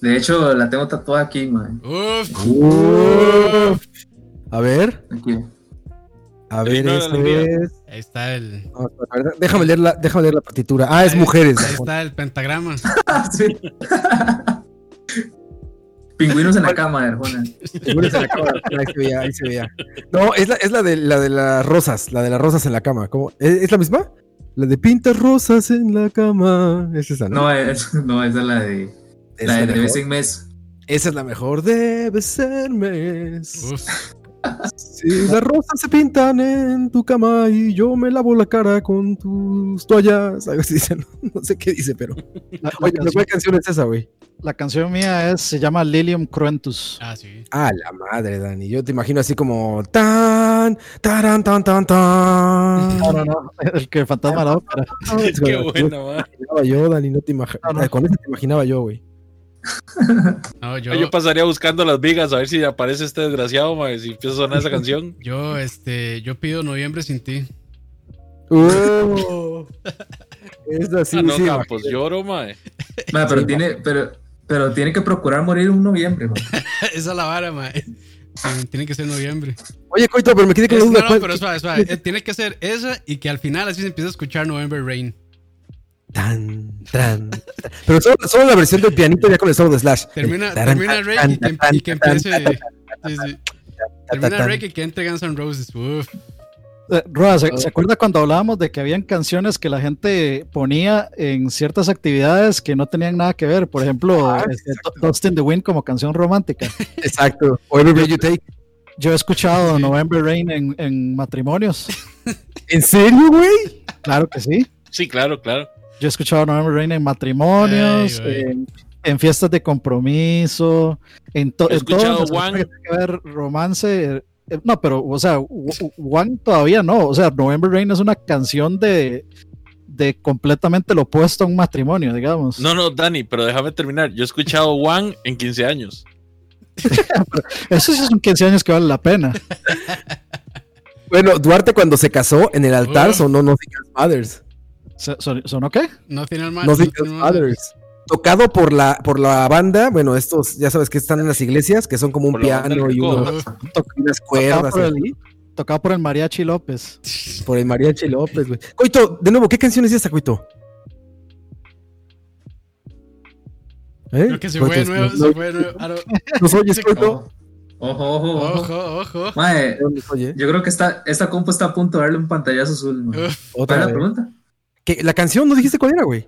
De hecho, la tengo tatuada aquí, man. Uf. Uf. A ver. Aquí. A ver, ese es. Ahí está el. déjame, leer la, déjame leer la partitura. Ah, es mujeres. Ahí está el pentagrama. Pingüinos en la cama, Arjona. Pingüinos en la cama. Ahí se veía, ahí se veía. No, es la, es la de la de las rosas, la de las rosas en la cama. ¿Cómo? ¿Es, la misma? La de pintas rosas en la cama. Es esa, ¿no? No, es, no esa es la de. la de mes. Esa es la mejor. Debe ser mes. Uf. Si las rosas se pintan en tu cama y yo me lavo la cara con tus toallas. Algo así dice, no, no sé qué dice, pero. La, Oye, canción, ¿cuál canción es esa, güey? La canción mía es, se llama Lilium Cruentus. Ah, sí. Ah, la madre, Dani. Yo te imagino así como tan, taran, tan, tan, tan. No, no, no. El que fantasma la ópera. Qué buena. Yo, Dani, no te imaginaba. No, no. Con eso te imaginaba yo, güey. No, yo... yo... pasaría buscando las vigas a ver si aparece este desgraciado, mae, si empieza a sonar esa canción. Yo, este, yo pido noviembre sin ti. Uh, es así, ah, no, sí, Campos, lloro, mae. mae pero, sí, tiene, pero, pero tiene que procurar morir en noviembre, esa es la vara, mae. Sí, tiene que ser noviembre. Oye, Coito, pero me quedé con la duda. No, no, pero suave, suave. Eh, tiene que ser esa y que al final así se empieza a escuchar November Rain. Tan, tan, tan. Pero solo, solo, la versión del pianito ya con el solo de Slash. Termina, termina Rey y que, y que empiece. Sí, sí. Termina Rey y que entre Guns N' Roses. Uf. Eh, Roa, ¿se, ¿se, acuerda cuando hablábamos de que habían canciones que la gente ponía en ciertas actividades que no tenían nada que ver? Por ejemplo, ah, este, Dust in the Wind como canción romántica. Exacto. O Every You Take. Yo he escuchado sí. November Rain en, en matrimonios. ¿En serio, güey? Claro que sí. Sí, claro, claro. Yo he escuchado November Rain en matrimonios, ay, ay. En, en, fiestas de compromiso, en, to, he en escuchado todo One. que tiene que ver romance. Eh, no, pero, o sea, One todavía no. O sea, November Rain es una canción de, de completamente lo opuesto a un matrimonio, digamos. No, no, Dani, pero déjame terminar. Yo he escuchado One en 15 años. Eso sí son 15 años que vale la pena. Bueno, Duarte cuando se casó en el altar uh. sonó Nothing Else Matters. ¿Son, ¿Sonó qué? Nothing Else Nothing Else Matters. Tocado por la, por la banda, bueno, estos ya sabes que están en las iglesias, que son como un piano y unos, unas cuerdas. Tocado por, el, tocado por el Mariachi López. Por el Mariachi López, güey. Coito, de nuevo, ¿qué canción es esta, Coito? ¿Eh? Creo que se fue de nuevo, se fue de nuevo. ¿Nos oyes, Coito? Ojo, ojo, ojo. Ojo, ojo. Mae, yo creo que esta, esta compu está a punto de darle un pantallazo azul. ¿Otra ¿Cuál es la pregunta? ¿Qué? ¿La canción no dijiste cuál era, güey?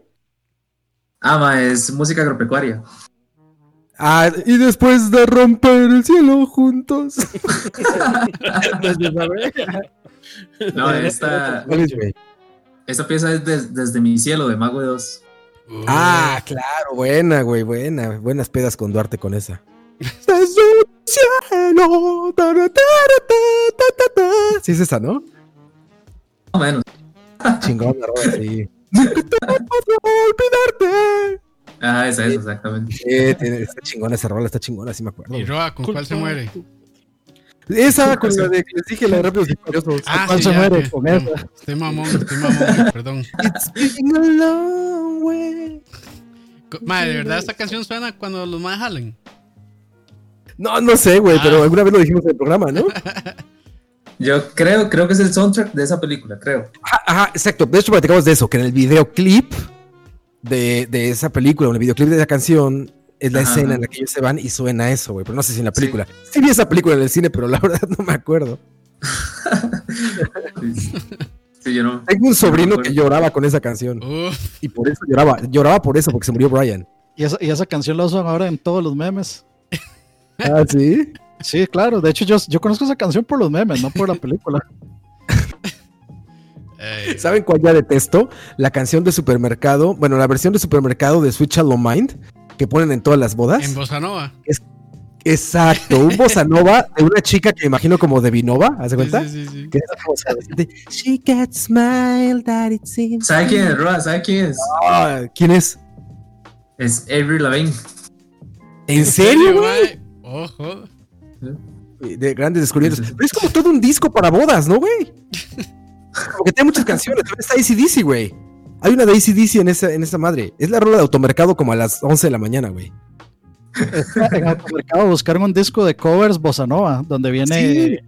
Ah, ma, es música agropecuaria. Ah, y después de romper el cielo juntos. No, esta, ¿Cuál es, güey? esta pieza es des- desde mi cielo de Mago de Oz. Ah, claro, buena, güey, buena. Buenas pedas con Duarte con esa. Desde el cielo. ta, ta, ta. Sí, es esa, ¿no? Más o menos. Chingón, la rola, sí. Olvidarte. Ah, esa es, exactamente. Sí, tiene- está chingona esa rola, está chingona, sí me acuerdo. Y Roa, ¿con cuál se muere? Esa con la de que les dije, la de Rápidos y Furiosos. Ah, ¿Cuál sí, se ya, muere? que- Con no, esa. Estoy mamón, estoy mamón, perdón. It's been a long way. Madre, ¿de verdad esta canción suena cuando los más jalen? No, no sé, güey, Ah. pero alguna vez lo dijimos en el programa, ¿no? Yo creo, creo que es el soundtrack de esa película, creo. Ajá, ajá, exacto. De hecho, platicamos de eso, que en el videoclip de, de esa película, o en el videoclip de la canción, es la Ajá, escena ajá. en la que ellos se van y suena eso, güey. Pero no sé si en la película. Sí. vi esa película en el cine, pero la verdad no me acuerdo. Sí, yo no. Tengo un sobrino me que lloraba con esa canción. Uf, Y por eso lloraba. Lloraba por eso, porque se murió Brian. Y esa, y esa canción la usan ahora en todos los memes. Ah, sí. Sí, claro. De hecho, yo, yo conozco esa canción por los memes, no por la película. eh, ¿Saben cuál ya detesto? La canción de supermercado. Bueno, la versión de supermercado de Switch Shallow Mind que ponen en todas las bodas. en Bossa Nova. Exacto, un bossa nova de una chica que me imagino como de Vinova, ¿haz de cuenta? Sí, sí, sí, sí. Que es. She got smile that it seems. ¿Sabe quién es, Roa? ¿Sabe quién es? Ah, ¿Quién es? Es Avery Lavigne. ¿En serio, güey? Ojo. De grandes descubrimientos. Pero es como todo un disco para bodas, ¿no, güey? Como que tiene muchas canciones. También está ACDC, güey. Hay una de ACDC en esa, en esa madre. Es la rola de automercado como a las 11 de la mañana, güey. en automercado buscaron un disco de covers bossa nova, donde viene, Sí.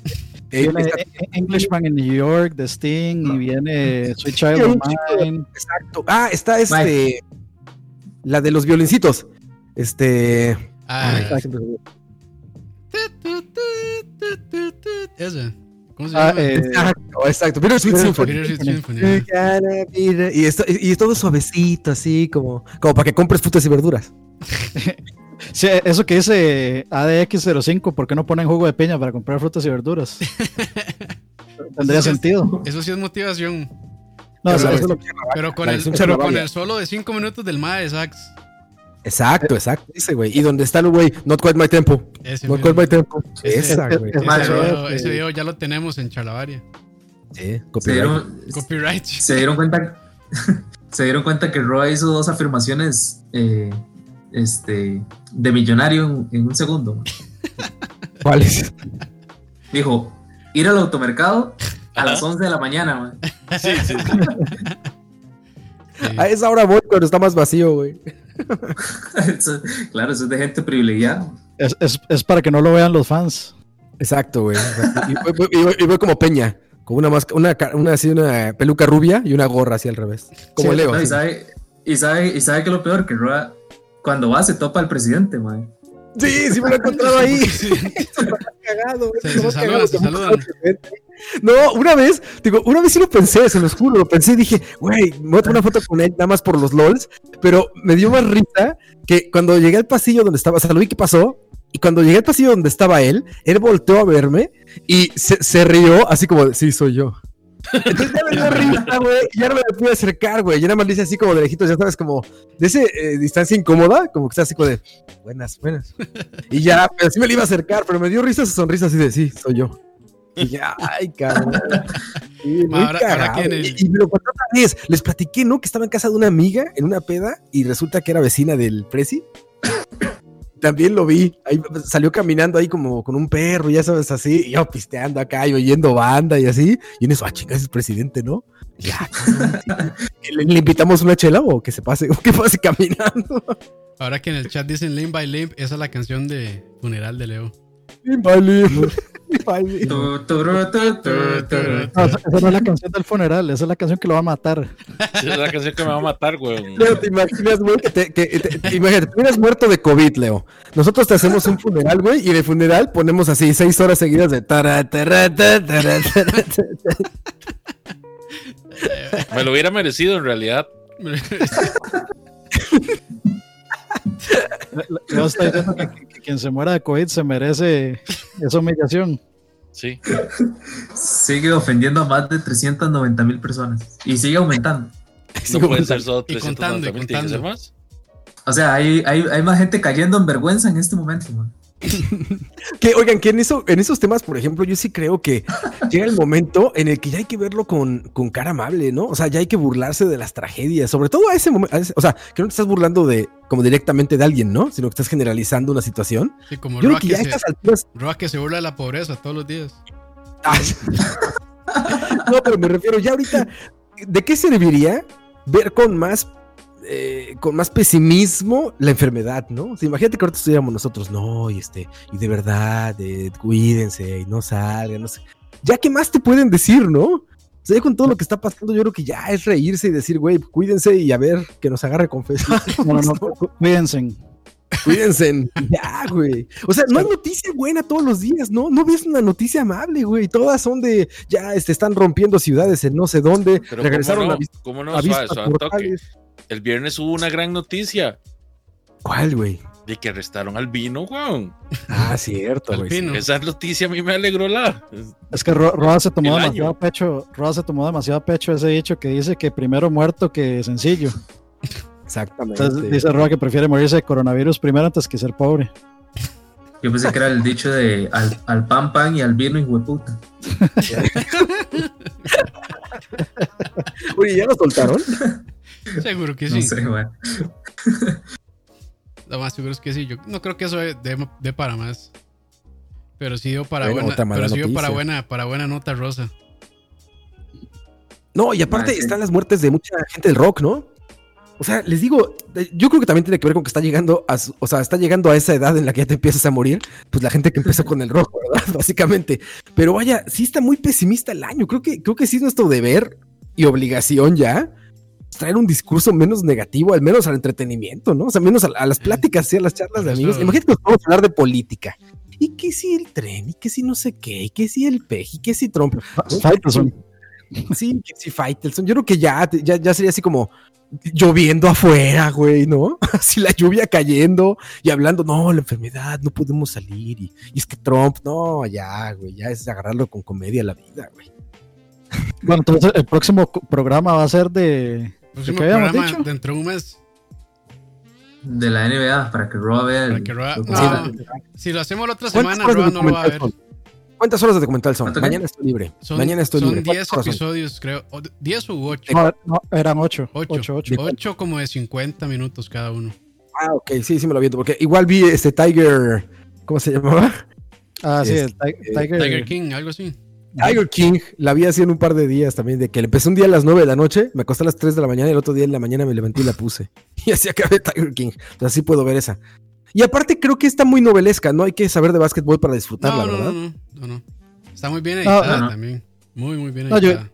Eh, viene está- Englishman in New York de Sting y viene Sweet Child Sí, of Mine. exacto. Ah, está este. La de los violincitos. Este. Ah, ay, esa. ¿Cómo se Ah, llama? eh, Exacto, exacto. Pero Sweet Symphony. Bittersweet Symphony. Y esto, y y todo suavecito, así como, como para que compres frutas y verduras. sí, eso que dice ADX05, ¿por qué no ponen jugo de piña para comprar frutas y verduras? Tendría Eso sí es- sentido. Eso sí es motivación. No, Pero eso- la eso lo- versión- Pero con, el, pero con el solo de 5 minutos del MAE sax. Exacto, exacto. Dice, güey. Y donde está el güey, not quite my tempo. Ese, Not mismo. quite my tempo. Ese- Esa, es- güey. es ese, video, eh, ese video ya lo tenemos en Charlavaria. Sí, Se copyright. dieron, Copyright. se dieron cuenta se dieron cuenta que Roa hizo dos afirmaciones eh, este, de millonario en, en un segundo. ¿Cuál es? Dijo, ir al automercado a las 11 de la mañana. man. Sí, sí, sí. Sí. A esa hora voy cuando está más vacío, güey. Eso- claro, eso es de gente privilegiada. es, es- es para que no lo vean los fans. Exacto, güey. Y, y voy- y voy como Peña. Con una, máscara- una, una, así, una peluca rubia y una gorra así al revés. Como Sí, Leo. No, y, sabe, y, sabe, y sabe que lo peor, que Roa cuando va se topa al presidente, man. Sí, sí me lo he encontrado ahí. cagado. Se- se saludan, se saludan. No, una vez, digo, una vez sí lo pensé, se los juro, lo pensé y dije, güey, me voy a tomar una foto con él nada más por los LOLs, pero me dio más risa que cuando llegué al pasillo donde estaba, o sea, lo vi que pasó, y cuando llegué al pasillo donde estaba él, él volteó a verme y se, se rió así como, de, sí, soy yo. Entonces ya me dio risa, güey, y ya no me pude acercar, güey, ya nada más le hice así como de lejitos, ya sabes, como de esa distancia incómoda, como que está así como de, buenas, buenas. Y ya, pero sí me le iba a acercar, pero me dio risa su sonrisa así de, sí, soy yo. Y ya, ay, cabrón. Sí, Ahora- ahora que el- y, y lo otra vez. Les platiqué, ¿no? Que estaba en casa de una amiga en una peda y resulta que era vecina del Prezi. También lo vi. Ahí salió caminando ahí como con un perro, ya sabes, así. Y yo pisteando acá y oyendo banda y así. Y en eso, ah, chingas, es presidente, ¿no? Ya. ¿Le, le invitamos una chela o que se pase, o que pase caminando? Ahora que en el chat dicen Limp by Limp, esa es la canción de funeral de Leo. Vale. Vale. Tu, esa, esa no es la canción del funeral, esa es la canción que lo va a matar. Sí, es la canción que me va a matar, güey. Leo, ¿te imaginas, güey? Que te, que, te- te- imagínate, tú eres muerto de COVID, Leo. Nosotros te hacemos un funeral, güey, y de funeral ponemos así seis horas seguidas de. Me lo hubiera merecido en realidad. Leo está diciendo que, que quien se muera de COVID se merece esa humillación. Sí. Sigue ofendiendo a más de 390 mil personas y sigue aumentando. No puede ser solo Y contando, y 390 tiene que ser contando. más. O sea, hay, hay, hay más gente cayendo en vergüenza en este momento. man. Que, oigan, que en, eso, en esos temas, por ejemplo, yo sí creo que llega el momento en el que ya hay que verlo con, con cara amable, ¿no? O sea, ya hay que burlarse de las tragedias, sobre todo a ese momento, o sea, que no te estás burlando de como directamente de alguien, ¿no? Sino que estás generalizando una situación. Sí, como Yo creo que que, ya se, estas alturas... Roa que se burla de la pobreza todos los días. Ah, no, pero me refiero ya ahorita, ¿de qué serviría ver con más eh, con más pesimismo la enfermedad, ¿no? O sea, imagínate que ahorita estuviéramos nosotros, no, y este, y de verdad, eh, cuídense y no salgan, no sé. Ya, ¿qué más te pueden decir, no? O sea, ya con todo lo que está pasando, yo creo que ya es reírse y decir, güey, cuídense y a ver que nos agarre con fe. No, no, no, cu- cuídense. Cuídense, ya, güey. O sea, no hay noticia buena todos los días, ¿no? No ves una noticia amable, güey. Todas son de, ya, este, están rompiendo ciudades en no sé dónde, Pero regresaron ¿cómo no? ¿Cómo a Suave, vistas suave, toque. mortales. El viernes hubo una gran noticia ¿Cuál, güey? De que arrestaron al vino, weón. Ah, cierto, Al güey. Esa noticia a mí me alegró la. Es que Ro- Roa se tomó demasiado año. pecho, Roa se tomó demasiado pecho ese dicho que dice que primero muerto que sencillo. Exactamente. Entonces dice Roa que prefiere morirse de coronavirus primero antes que ser pobre. Yo pensé que era el dicho de al, al pan pan y al vino y hueputa. Oye, ¿ya lo soltaron? Seguro que No sí. sé. Lo más seguro es que sí. Yo no creo que eso dé dé para más. Pero sí dio para Bueno, buena, pero sí dio para buena, para buena nota rosa. No, y aparte Ah, están las muertes de mucha gente del rock, ¿no? O sea, les digo, yo creo que también tiene que ver con que está llegando a, su- o sea, está llegando a esa edad en la que ya te empiezas a morir, pues la gente que empezó con el rock, ¿verdad? Básicamente. Pero vaya, sí está muy pesimista el año. Creo que, creo que sí es nuestro deber y obligación ya traer un discurso menos negativo, al menos al entretenimiento, ¿no? O sea, menos a, a las pláticas, sí, a las charlas de amigos. Imagínate que nos vamos a hablar de política. Y que si el tren, y que si no sé qué, y que si el PEJ, y que si Trump. Faitelson. Sí, que sí, Faitelson. Yo creo que ya, ya, ya sería así como lloviendo afuera, güey, ¿no? Así la lluvia cayendo y hablando, no, la enfermedad, no podemos salir. Y, y es que Trump, no, ya, güey, ya es agarrarlo con comedia la vida, güey. Bueno, entonces el próximo programa va a ser de. Próximo qué habíamos programa dicho? dentro de un mes. De la NBA, para que Roa vea el. que Roa- no, si lo hacemos la otra ¿Cuántas semana, de Roa no lo va a ver. son? ¿Cuántas horas de documental son? Mañana estoy libre. Son, Mañana estoy son libre. 10 ¿Cuántas horas son? episodios, creo. o 10 u 8. No, no, eran 8. 8. 8, 8. 8 como de 50 minutos cada uno. Ah, ok, sí, sí me lo viento, porque igual vi este Tiger, ¿cómo se llamaba? Ah, sí, Es- el eh, Tiger. Tiger King, algo así. Tiger King, la vi así en un par de días también, de que le empecé un día a las 9 de la noche, me acosté a las 3 de la mañana y el otro día en la mañana me levanté y la puse. Y así acabé Tiger King. Entonces así puedo ver esa. Y aparte creo que está muy novelesca, no hay que saber de básquetbol para disfrutarla, No, no, ¿verdad? no, no, no, no. Está muy bien No, editada no. también. Muy, muy bien No, yo- editada.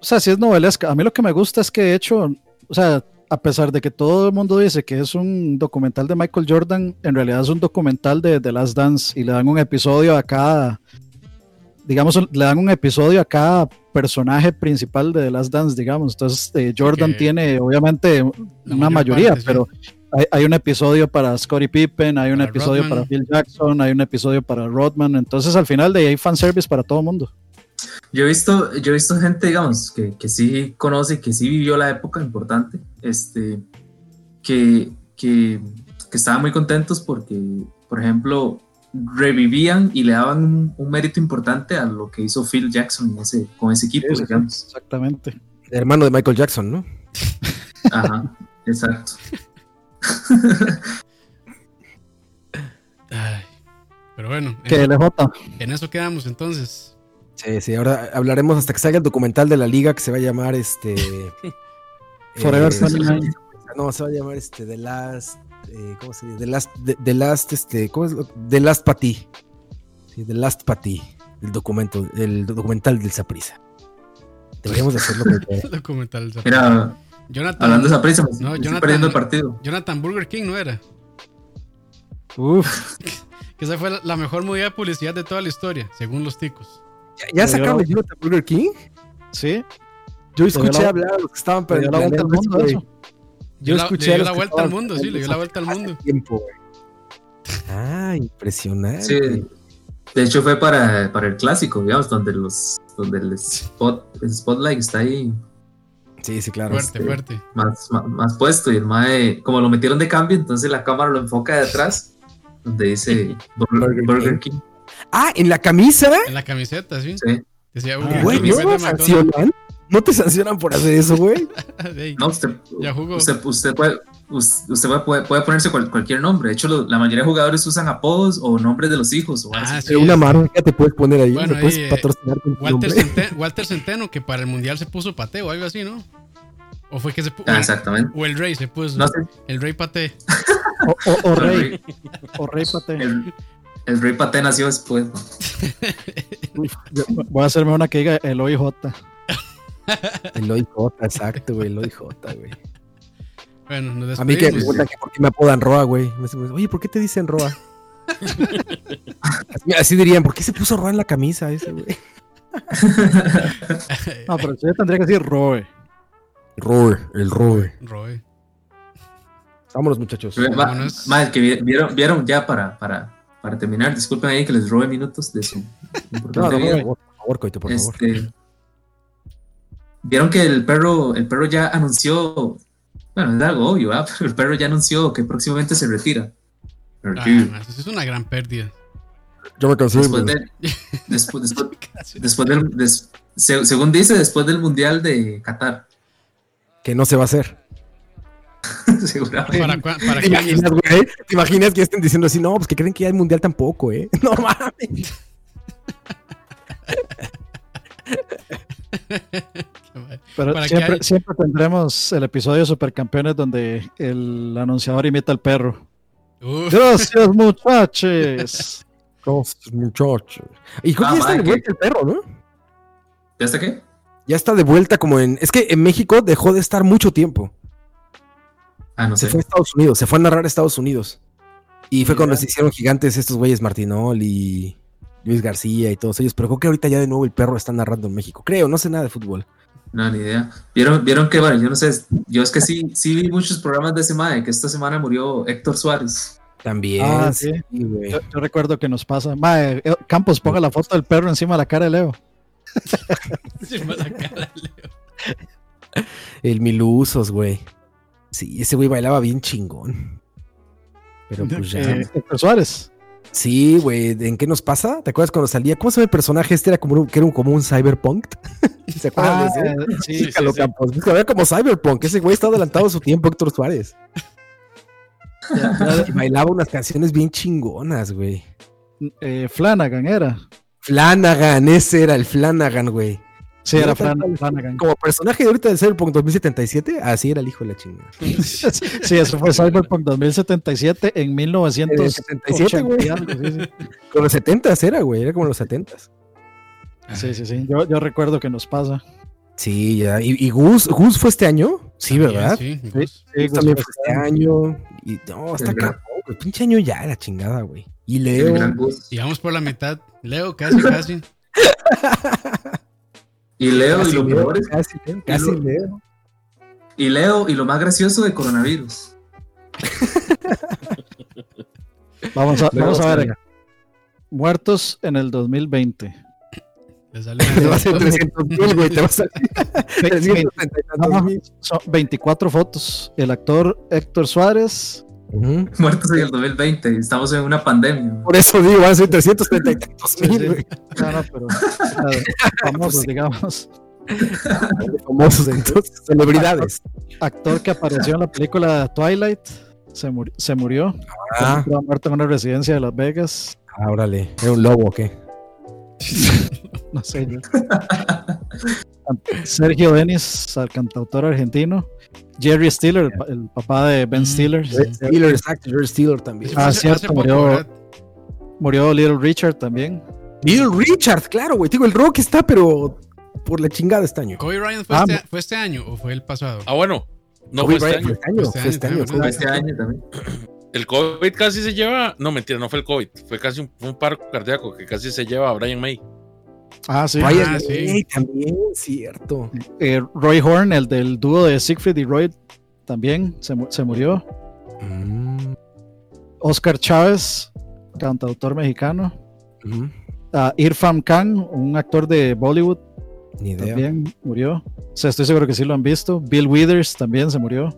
O sea, sí es novelesca. A mí lo que me gusta es que de hecho, o sea, a pesar de que todo el mundo dice que es un documental de Michael Jordan, en realidad es un documental de The Last Dance y le dan un episodio a cada, digamos, le dan un episodio a cada personaje principal de The Last Dance, digamos. Entonces, eh, Jordan que- tiene obviamente una mayor mayoría, parte, sí. pero hay, hay un episodio para Scottie Pippen, hay un Para episodio Rodman. para Phil Jackson, hay un episodio para Rodman. Entonces, al final de ahí hay fanservice para todo el mundo. Yo he visto, yo he visto gente, digamos, que, que sí conoce, que sí vivió la época importante, este, que, que, que estaban muy contentos porque, por ejemplo, revivían y le daban un, un mérito importante a lo que hizo Phil Jackson en ese, con ese equipo, Sí, digamos. Exactamente. Hermano de Michael Jackson, ¿no? Ajá, exacto. Ay, pero bueno, Que en, eso quedamos entonces. Sí, sí, ahora hablaremos hasta que salga el documental de la liga que se va a llamar este... Forever eh, 29. No, se va a llamar este The Last. Eh, ¿Cómo se dice? The Last. The, The Last, este. ¿Cómo es? lo- The Last Patí. Sí, The Last Patí. El documento, el documental del Saprisa. Deberíamos de hacerlo. El documental. Mira, Jonathan, hablando de esa prisa, me No, estoy Jonathan- perdiendo el partido. Jonathan Burger King no era. Uf, Que esa fue la, mejor movida de publicidad de toda la historia, según los ticos. ¿Ya, ya sacaron el Jonathan Burger King? sí. Yo escuché la- hablar a los que estaban al planeando mundo. Yo Le- escuché le dio la vuelta al mundo, sí, le dio la vuelta al mundo. tiempo. Ah, impresionante. Sí, de hecho fue para, para el clásico, digamos, donde los donde el spot el spotlight está ahí Sí, sí, claro. Fuerte, este, fuerte. más, más, más puesto y el mae, como lo metieron de cambio, entonces la cámara lo enfoca de atrás, donde dice Burger, Burger King. Ah, en la camisa. En la camiseta, sí. Sí. Decía, Ah, "Uy, Güey, ¿no cuenta te de McDonald's". sancionan? ¿No te sancionan por hacer eso, güey? Ey, No, usted, Ya jugó. usted, usted puede, us- usted puede, puede ponerse cual- cualquier nombre. De hecho, lo- la mayoría de jugadores usan apodos o nombres de los hijos. O Ah, así. sí, Pero una marca te puedes poner ahí, Bueno, te puedes ahí, eh, patrocinar con tu Walter. Centeno, Walter Centeno, que para el mundial se puso pateo o algo así, ¿no? O fue que se puso. Ah, exactamente. o el Rey se puso. No sé, El Rey Pate. O, o- o el Rey, o Rey Pate. el, el rey Pate nació después. Voy a hacerme una que diga el OIJ. El OIJ, exacto, güey, el OIJ, güey. Bueno, nos A mí que me preguntan que por qué me apodan Roa, güey. Oye, ¿por qué te dicen Roa? así, así dirían, ¿por qué se puso Roa en la camisa ese, güey? No, pero yo tendría que decir Roe. Roar, el Roar. Roy. Vámonos, muchachos. Vámonos. ma, que vi- vieron, vieron ya para, para, para terminar. Disculpen ahí que les robe minutos de su No, no, favor, por favor, Coito, por favor. Este, Vieron que el perro, el perro ya anunció, bueno, es algo obvio, ¿verdad? pero el perro ya anunció que próximamente se retira. Ah, eso es una gran pérdida. Yo me cansé, después, de- después, después, después del, des- se- según dice, después del Mundial de Qatar. Que no se va a hacer. Seguramente. ¿Para, cua- para ¿Te imaginas, güey? ¿Te imaginas que estén diciendo así? No, pues que creen que ya hay mundial tampoco, ¿eh? No mames. Pero ¿Para qué siempre, hay? siempre tendremos el episodio de Supercampeones donde el anunciador imita al perro. Uf, Gracias, muchachos. Gracias, muchachos. Y creo Ah, que ya está de vuelta el perro, ¿no? ¿Ya está qué? Ya está de vuelta como en... Es que en México dejó de estar mucho tiempo. Ah, no Se sé. fue a Estados Unidos, se fue a narrar a Estados Unidos. Y fue cuando se hicieron gigantes estos güeyes Martinol y Luis García y todos ellos. Pero creo que ahorita ya de nuevo el perro está narrando en México. Creo, no sé nada de fútbol. No, ni idea. ¿Vieron, vieron que, bueno, yo no sé, yo es que sí, sí vi muchos programas de semana, que esta semana murió Héctor Suárez. También. Ah, sí, sí. güey. Yo, yo recuerdo que nos pasa. Mae, eh, Campos, ponga la foto del perro encima de la cara de Leo. se me la cara, Leo. El Milusos, güey. Sí, ese güey bailaba bien chingón. Pero pues ya. Eh, Héctor Suárez. Sí, güey. ¿En qué nos pasa? ¿Te acuerdas cuando salía? ¿Cómo se llama el personaje? Este era como un, que era un- como un cyberpunk. ¿Se acuerdan Ah, de ese? sí, sí, sí. Campos. Búscalo, como cyberpunk. Ese güey está adelantado a su tiempo, Héctor Suárez. Y bailaba unas canciones bien chingonas, güey. eh, Flanagan era. Flanagan, ese era el Flanagan, güey. Sí, era. Flanagan. Como personaje de ahorita del Cyberpunk 2077, así era el hijo de la chingada. Sí, eso fue Cyberpunk 2077 en 1977, 77, güey. Sí, sí. Con los 70 era, güey. Era como los 70 Sí, sí, sí. Yo, yo recuerdo que nos pasa. Sí, ya. ¿Y, y Gus, Gus fue este año? Sí, ¿verdad? Sí, Sí, Gus. sí, Gus también fue este año. Y no, gran- cabrón, güey. Pinche año ya, la chingada, güey. Y Leo. Y vamos por la mitad. Leo, casi, casi. Y Leo, y Casi lo Leo, peor es- casi, Leo, casi lo- Leo. y Leo, y lo más gracioso de coronavirus. Vamos a, vamos a ver. salga. Muertos en el 2020. Le sale Te va a hacer una 300 mil, güey. Te va a salir 330 y tantos mil. Son 24 fotos. El actor Héctor Suárez. Muertos en el 2020. Estamos en una pandemia. Por eso digo, van a ser 330 y tantos Sí, mil. No, no, pero claro, famosos, digamos. Famosos, entonces, celebridades. Actor que apareció en la película Twilight. Se, muri- se murió. Ah, Estaba muerto en una residencia de Las Vegas. ah, órale. ¿Era un lobo o qué? No sé yo. Sergio Denis, al cantautor argentino. Jerry Stiller, el, pa- el papá de Ben Mm. Stiller. Steeler, exacto. George Steeler también. Ah, hace- cierto, murió. Murió Little Richard también. Little Richard, claro, güey. Digo, el rock está, pero por la chingada este año. Kobe Bryant fue, Ah, este, fue este año o fue el pasado. Ah, bueno. No Kobe fue este año. Fue este año, Este fue año este también. El COVID casi se lleva. No, mentira, no fue el COVID. Fue casi un, un paro cardíaco que casi se lleva a Brian May. Ah, sí. Ah, sí. También, cierto. Eh, Roy Horn, el del dúo de Siegfried y Roy, también se, se murió. Mm. Oscar Chávez, cantautor mexicano. Ah, Irfan Khan, un actor de Bollywood, Ni idea. también murió. O sea, estoy seguro que sí lo han visto. Bill Withers también se murió.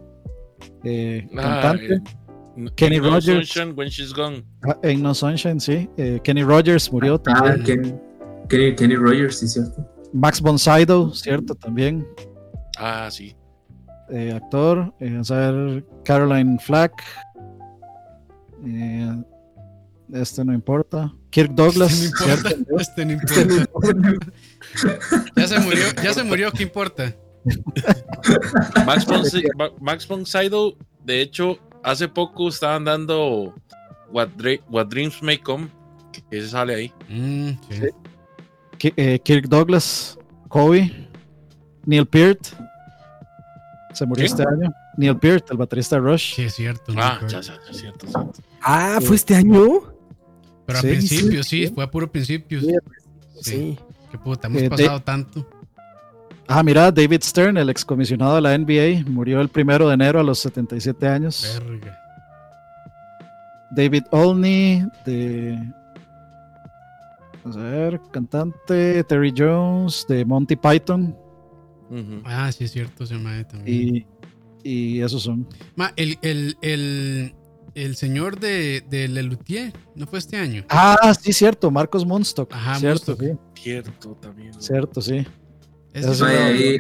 Eh, Ah, cantante. eh, Kenny No Rogers. Sunshine When She's Gone. Ah, Ain't No Sunshine, sí. Eh, Kenny Rogers murió Ah, también. Kenny, Kenny, Kenny Rogers, sí, cierto. Max von Sydow, cierto, también. Ah, sí. eh, actor. eh, vamos a ver, Caroline Flack. Eh, este no importa. Kirk Douglas, Este no importa. ¿cierto? Este no importa. Ya se murió, ya se murió, ¿qué importa? Max Ma- Max von Sydow, de hecho, hace poco estaban dando What, Dreams May Come, que ese sale ahí. Mm, sí. Eh, Kirk Douglas, Kobe, Neil Peart. Se murió este año. Neil Peart, el baterista de Rush. Sí, es cierto. Ah, me ya, acuerdo. ya, ya, cierto, cierto. Ah, ¿fue este año? Pero Sí, al principio, sí, sí, fue a puro principio. Sí. Qué puta, hemos Eh, de- pasado tanto. Ah, mira, David Stern, el excomisionado de la NBA, murió el primero de enero a los 77 años. Verga. David Olney, de. Vamos a ver, cantante, Terry Jones, de Monty Python. Ah, sí, es cierto, se me también. Y, y esos son. Ma, el, el, el, el señor de, de Lelutier, ¿no fue este año? Ah, sí, cierto, Marcos Munstock. Ajá, cierto, sí. Cierto, también. Cierto, sí. Eso. Ahí, ahí,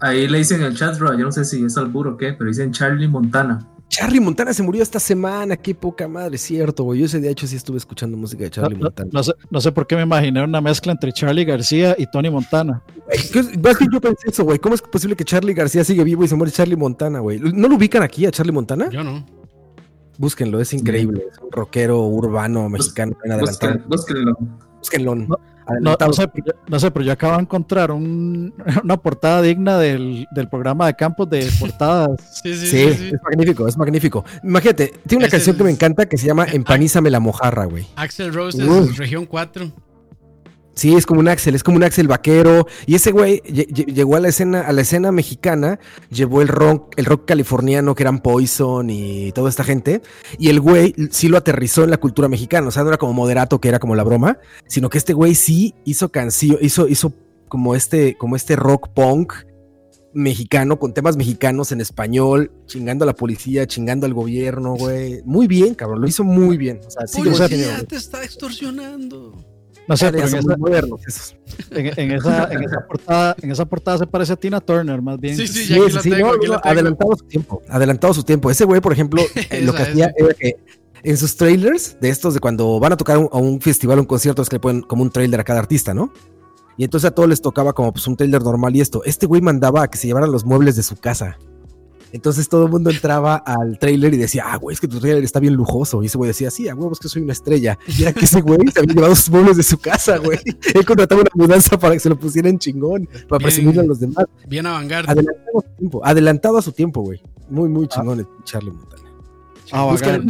ahí le dicen en el chat, bro, yo no sé si es albur o qué, pero dicen Charlie Montana. Charlie Montana se murió esta semana, qué poca madre, cierto, güey. Yo ese día, de hecho, sí estuve escuchando música de Charlie no- Montana. no sé, no sé por qué me imaginé una mezcla entre Charlie García y Tony Montana. Güey, ¿qué- Más bien yo pensé eso, güey. ¿Cómo es posible que Charlie García sigue vivo y se muere Charlie Montana, güey? ¿No lo ubican aquí a Charlie Montana? Yo no. Búsquenlo, es increíble. Es un rockero urbano mexicano. Búsquenlo. Búsquenlo. No, sé, pero yo- no sé, pero yo acabo de encontrar un- una portada digna del, del programa de campos de portadas. Sí, sí, Sí, sí. sí. es magnífico, es magnífico. Imagínate, tiene una Es canción el- que me encanta que se llama Empanízame la mojarra, güey. Axel Rose es región 4. Sí, es como un Axel, es como un Axel vaquero. Y ese güey lle- lle- llegó a la escena, a la escena mexicana, llevó el rock, el rock californiano que eran Poison y toda esta gente. Y el güey sí lo aterrizó en la cultura mexicana. O sea, no era como moderato, que era como la broma, sino que este güey sí hizo canción, hizo, hizo como este, como este rock punk mexicano con temas mexicanos en español, chingando a la policía, chingando al gobierno, güey. Muy bien, cabrón, lo hizo muy bien. O sea, sí, Policía, te está extorsionando. No sé, pero en esa, modernos en- en esa- en esa portada, en esa portada se parece a Tina Turner, más bien. Sí, sí, Sí, ya aquí sí, la sí, tengo, no, aquí no, la tengo. adelantado su tiempo, adelantado su tiempo. Ese güey, por ejemplo, eh, lo que hacía era que en sus trailers, de estos de cuando van a tocar un- a un festival o un concierto, es que le ponen como un trailer a cada artista, ¿no? Y entonces a todos les tocaba como pues un trailer normal y esto. Este güey mandaba a que se llevaran los muebles de su casa. Entonces todo el mundo entraba al trailer y decía, ah, güey, es que tu trailer está bien lujoso. Y ese güey decía, sí, a huevos que soy una estrella. Y era que ese güey se había llevado sus muebles de su casa, güey. Él contrataba una mudanza para que se lo pusieran chingón, para Bien. presumirle a los demás. Bien avant Adelantado a su tiempo, adelantado a su tiempo, güey. Muy, muy chingón el Charlie Montana. Ah, busquen,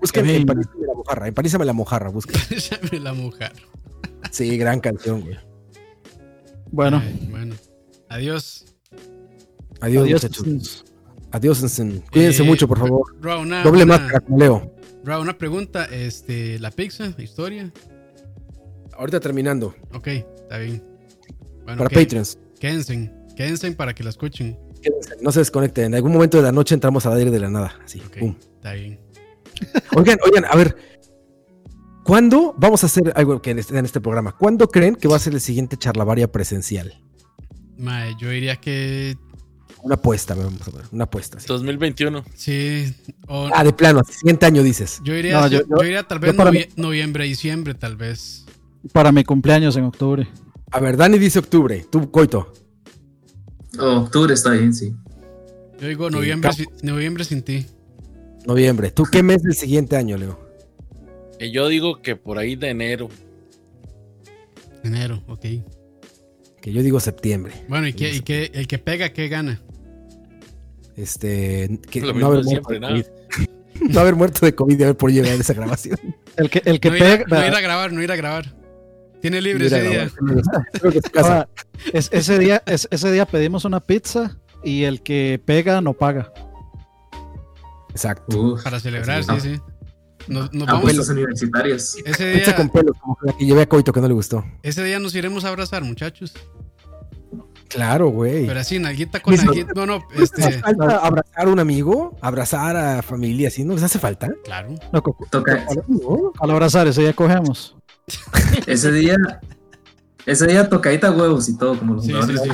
busquen, bien. Empanízame la mojarra, empanízame la mojarra, busquen. La mujer. Sí, gran canción, güey. Bueno, Ay, bueno. Adiós. Adiós, Adiós. muchachos. Adiós, Ensen. Cuídense Eh, mucho, por favor. Una, Doble una- máscara, como Leo. Ro, una pregunta. Este, la pizza, historia. Ahorita terminando. Ok, está bien. Bueno, para Patreons. Quédense, quédense para que la escuchen. Quédense, No se desconecten. En algún momento de la noche entramos al aire de la nada. Así. Ok, pum. está bien. Oigan, oigan, a ver. ¿Cuándo vamos a hacer algo que en este, en este programa? ¿Cuándo creen que va a ser el siguiente charlavaria presencial? Yo diría que Una apuesta, vamos a ver. Una apuesta. sí. 2021. sí. o- Ah, de plano, siguiente año dices. yo, diría, No, yo, yo- yo diría tal vez noviembre, diciembre, tal vez. para mi cumpleaños en octubre. A ver, Dani dice octubre. Tú, Coito. Oh, octubre está bien, sí. Yo digo Sí, noviembre, si- noviembre sin ti. Noviembre. ¿Tú qué mes del siguiente año, Leo? Y yo digo que por ahí de enero. Enero, ok. Que yo digo septiembre. Bueno, ¿y, qué, y qué- el que pega, qué gana? Este, que no haber siempre, de nada. COVID. No haber muerto de COVID y haber por llegar a esa grabación. El que, el que no, ir a, pega. no ir a grabar, no ir a grabar. Tiene libre ese día. que es ese, día, es- ese día pedimos una pizza y el que pega no paga. Exacto. Uf, Para celebrar, sí, sí. Nos, nos vamos. Apuestas universitarias. Ese Pizza día, con pelos, como la que llevé a Coito que no le gustó. ese día nos iremos a abrazar, muchachos. Claro, güey. Pero así, nalguita con Mis- nalguita. No, no, ¿No les hace este. falta abrazar a un amigo? ¿Abrazar a familia? ¿Sí? ¿No les hace falta? Claro. No, Toca, ¿No? al abrazar, ese día cogemos. ese día, ese día tocadita huevos y todo, como los Sí, sí, sí.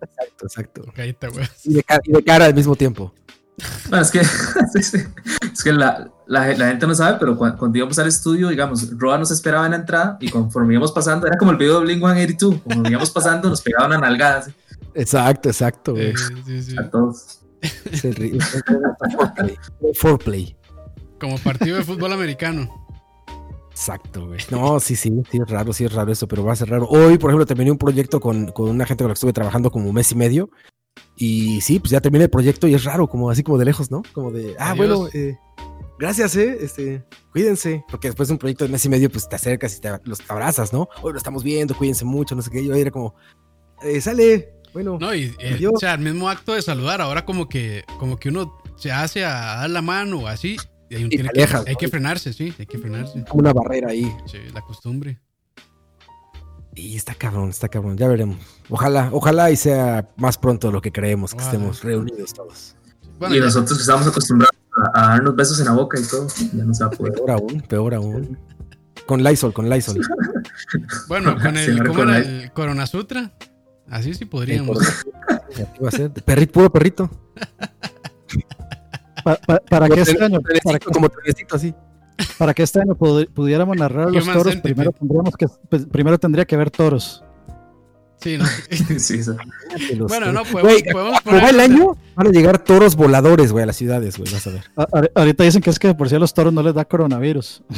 Exacto, exacto. Caíta, güey. Y de, y de cara al mismo tiempo. Bueno, es que, sí, sí. es que la, la, la gente no sabe, pero cuando, cuando íbamos al estudio, digamos, Roa nos esperaba en la entrada y conforme íbamos pasando, era como el video de Blink 182, como íbamos pasando, nos pegaba una nalgada así, Exacto, exacto, güey. Eh, sí, sí. a todos. Foreplay. Como partido de fútbol americano. Exacto, güey. No, sí, sí, sí es raro, sí es raro eso, pero va a ser raro. Hoy, por ejemplo, terminé un proyecto con, con una gente con la que estuve trabajando como un mes y medio. Y sí, pues ya terminé el proyecto y es raro, como así como de lejos, ¿no? Como de, ah, Adiós. bueno, eh, gracias, eh, este, cuídense. Porque después de un proyecto de mes y medio, pues te acercas y te los abrazas, ¿no? Hoy lo estamos viendo, cuídense mucho, no sé qué. Yo era como, eh, sale, bueno. No, y eh, Adiós. o sea, el mismo acto de saludar, ahora como que, como que uno se hace a dar la mano o así. Y Y tiene que, alejas, hay ¿no? que frenarse, sí, hay que frenarse. como una barrera ahí. Sí, la costumbre. Y está cabrón, está cabrón, ya veremos. Ojalá, ojalá y sea más pronto de lo que creemos, que estemos reunidos todos. Bueno, y ya- nosotros que estábamos acostumbrados a, a darnos besos en la boca y todo, ya no se va a poder. Peor aún, peor aún. Con Lysol, con Lysol. bueno, con el, Señor ¿cómo era? Coronel. el Corona Sutra. Así sí podríamos. ¿Qué iba a ser? Perrito, puro perrito. Pa- pa- para que año, para Trenecito, que, como trenecito así. Para que este año pudi- pudiéramos narrar los Human toros, centipede. primero tendríamos que, pues, primero tendría que haber toros. Sí, ¿no? Sí, los Bueno, no, podemos, Güey, podemos va el poner- año, van a llegar toros voladores, güey, a las ciudades, güey, vas a ver. A- a- ahorita dicen que es que por sí a los toros no les da coronavirus.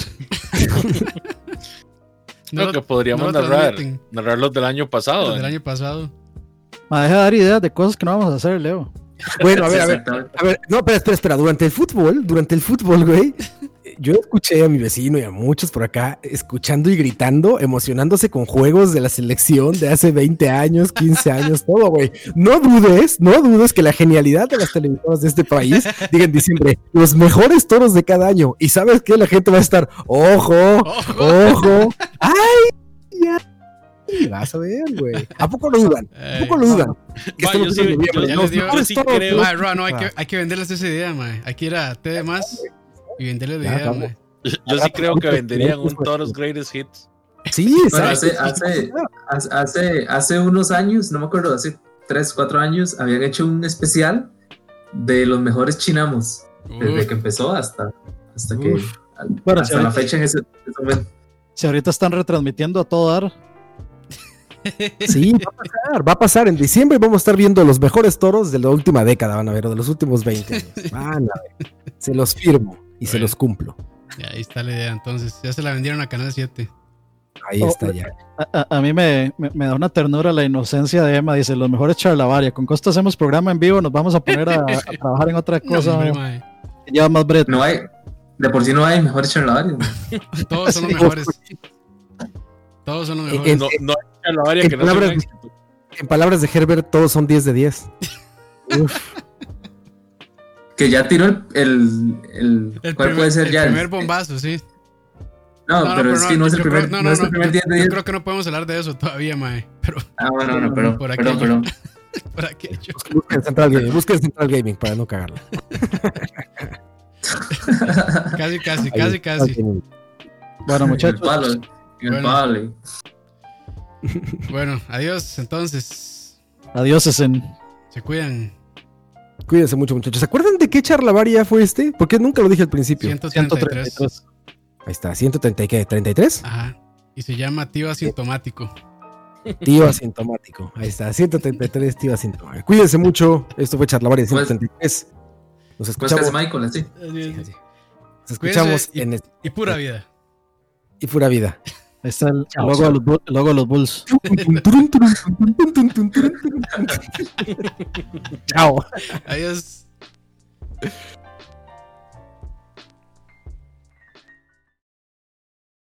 No lo- que podríamos no narrar, narrar los del año pasado. Del año pasado. Ma, deja de dar ideas de cosas que no vamos a hacer, Leo. Bueno, a ver, a ver, a ver, no, espera, espera, espera, durante el fútbol, durante el fútbol, güey, yo escuché a mi vecino y a muchos por acá escuchando y gritando, emocionándose con juegos de la selección de hace 20 años, 15 años, todo, güey. No dudes, no dudes que la genialidad de las televisoras de este país diga en diciembre los mejores toros de cada año. Y sabes que la gente va a estar, ojo, ojo, ay, ya. Y vas a ver, güey. ¿A poco lo dudan? ¿A poco lo dudan? Que yo sí- en noviembre, yo- ya los les digo- mejores yo sí toros, creo- güey. Mae, Ro, no, hay que, hay que venderles esa idea, mae. Hay que ir a T de más y venderles la idea, mae. Yo sí creo que venderían un Toros Greatest Hits. Sí, Bueno, hace, hace, hace, hace, unos años, no me acuerdo, hace 3, 4 años, habían hecho un especial de los mejores chinamos, desde que empezó hasta, hasta que. Bueno, hasta si la ahorita- fecha en ese, ese momento. Si ahorita están retransmitiendo a todo dar, Sí, va a pasar, va a pasar. En diciembre vamos a estar viendo los mejores toros de la última década, van a ver, o de los últimos 20 años. Van a ver. Se los firmo y se los cumplo. ya, ahí está la idea. Entonces, ya se la vendieron a Canal 7. Ahí Oh, está ya. a, mí me, me- me da una ternura la inocencia de Emma. Dice, los mejores charlavaria. Con costo hacemos programa en vivo, nos vamos a poner a, a trabajar en otra cosa. ¿no? lleva más. No hay, de por sí no hay mejores charladores. Todos son los mejores. Todos son los En- mejores. No, no hay charlavaria en que no palabras-. En palabras de Herbert, todos son 10 de 10. Uf, Que ya tiró el, el, el- El ¿cuál primer- puede ser el ya? El- primer bombazo, sí. no, pero es que no es el primer, creo- no, no, no, es el no, primer yo- 10 de Yo 10. creo que no podemos hablar de eso todavía, mae. Pero Ah, bueno, bueno, perdón, Por perdón, aquello. perdón. por aquí yo. busquen Central Gaming, busquen Central Gaming para no cagarla. Casi, casi, Ahí, casi, casi. Bueno, En el muchachos, palo, el Bueno. palo. Bueno, adiós. Entonces, adiós, en se cuidan. Cuídense mucho, muchachos. ¿Se acuerdan de qué charlavaria fue este? Porque nunca lo dije al principio. 133. 133. Ahí está, 130 y qué, 33? Ajá. Y se llama tío asintomático. Tío asintomático. Ahí está, 133, tío asintomático. Cuídense mucho. Esto fue Charlavaria Pues- 133. Nos Pues que escuchamos. es Michael, así. Sí, sí. Nos escuchamos y- en el, Y pura vida. y pura vida. Ahí está el, Chao, logo, de los, logo de los Bulls. Chao. Adiós.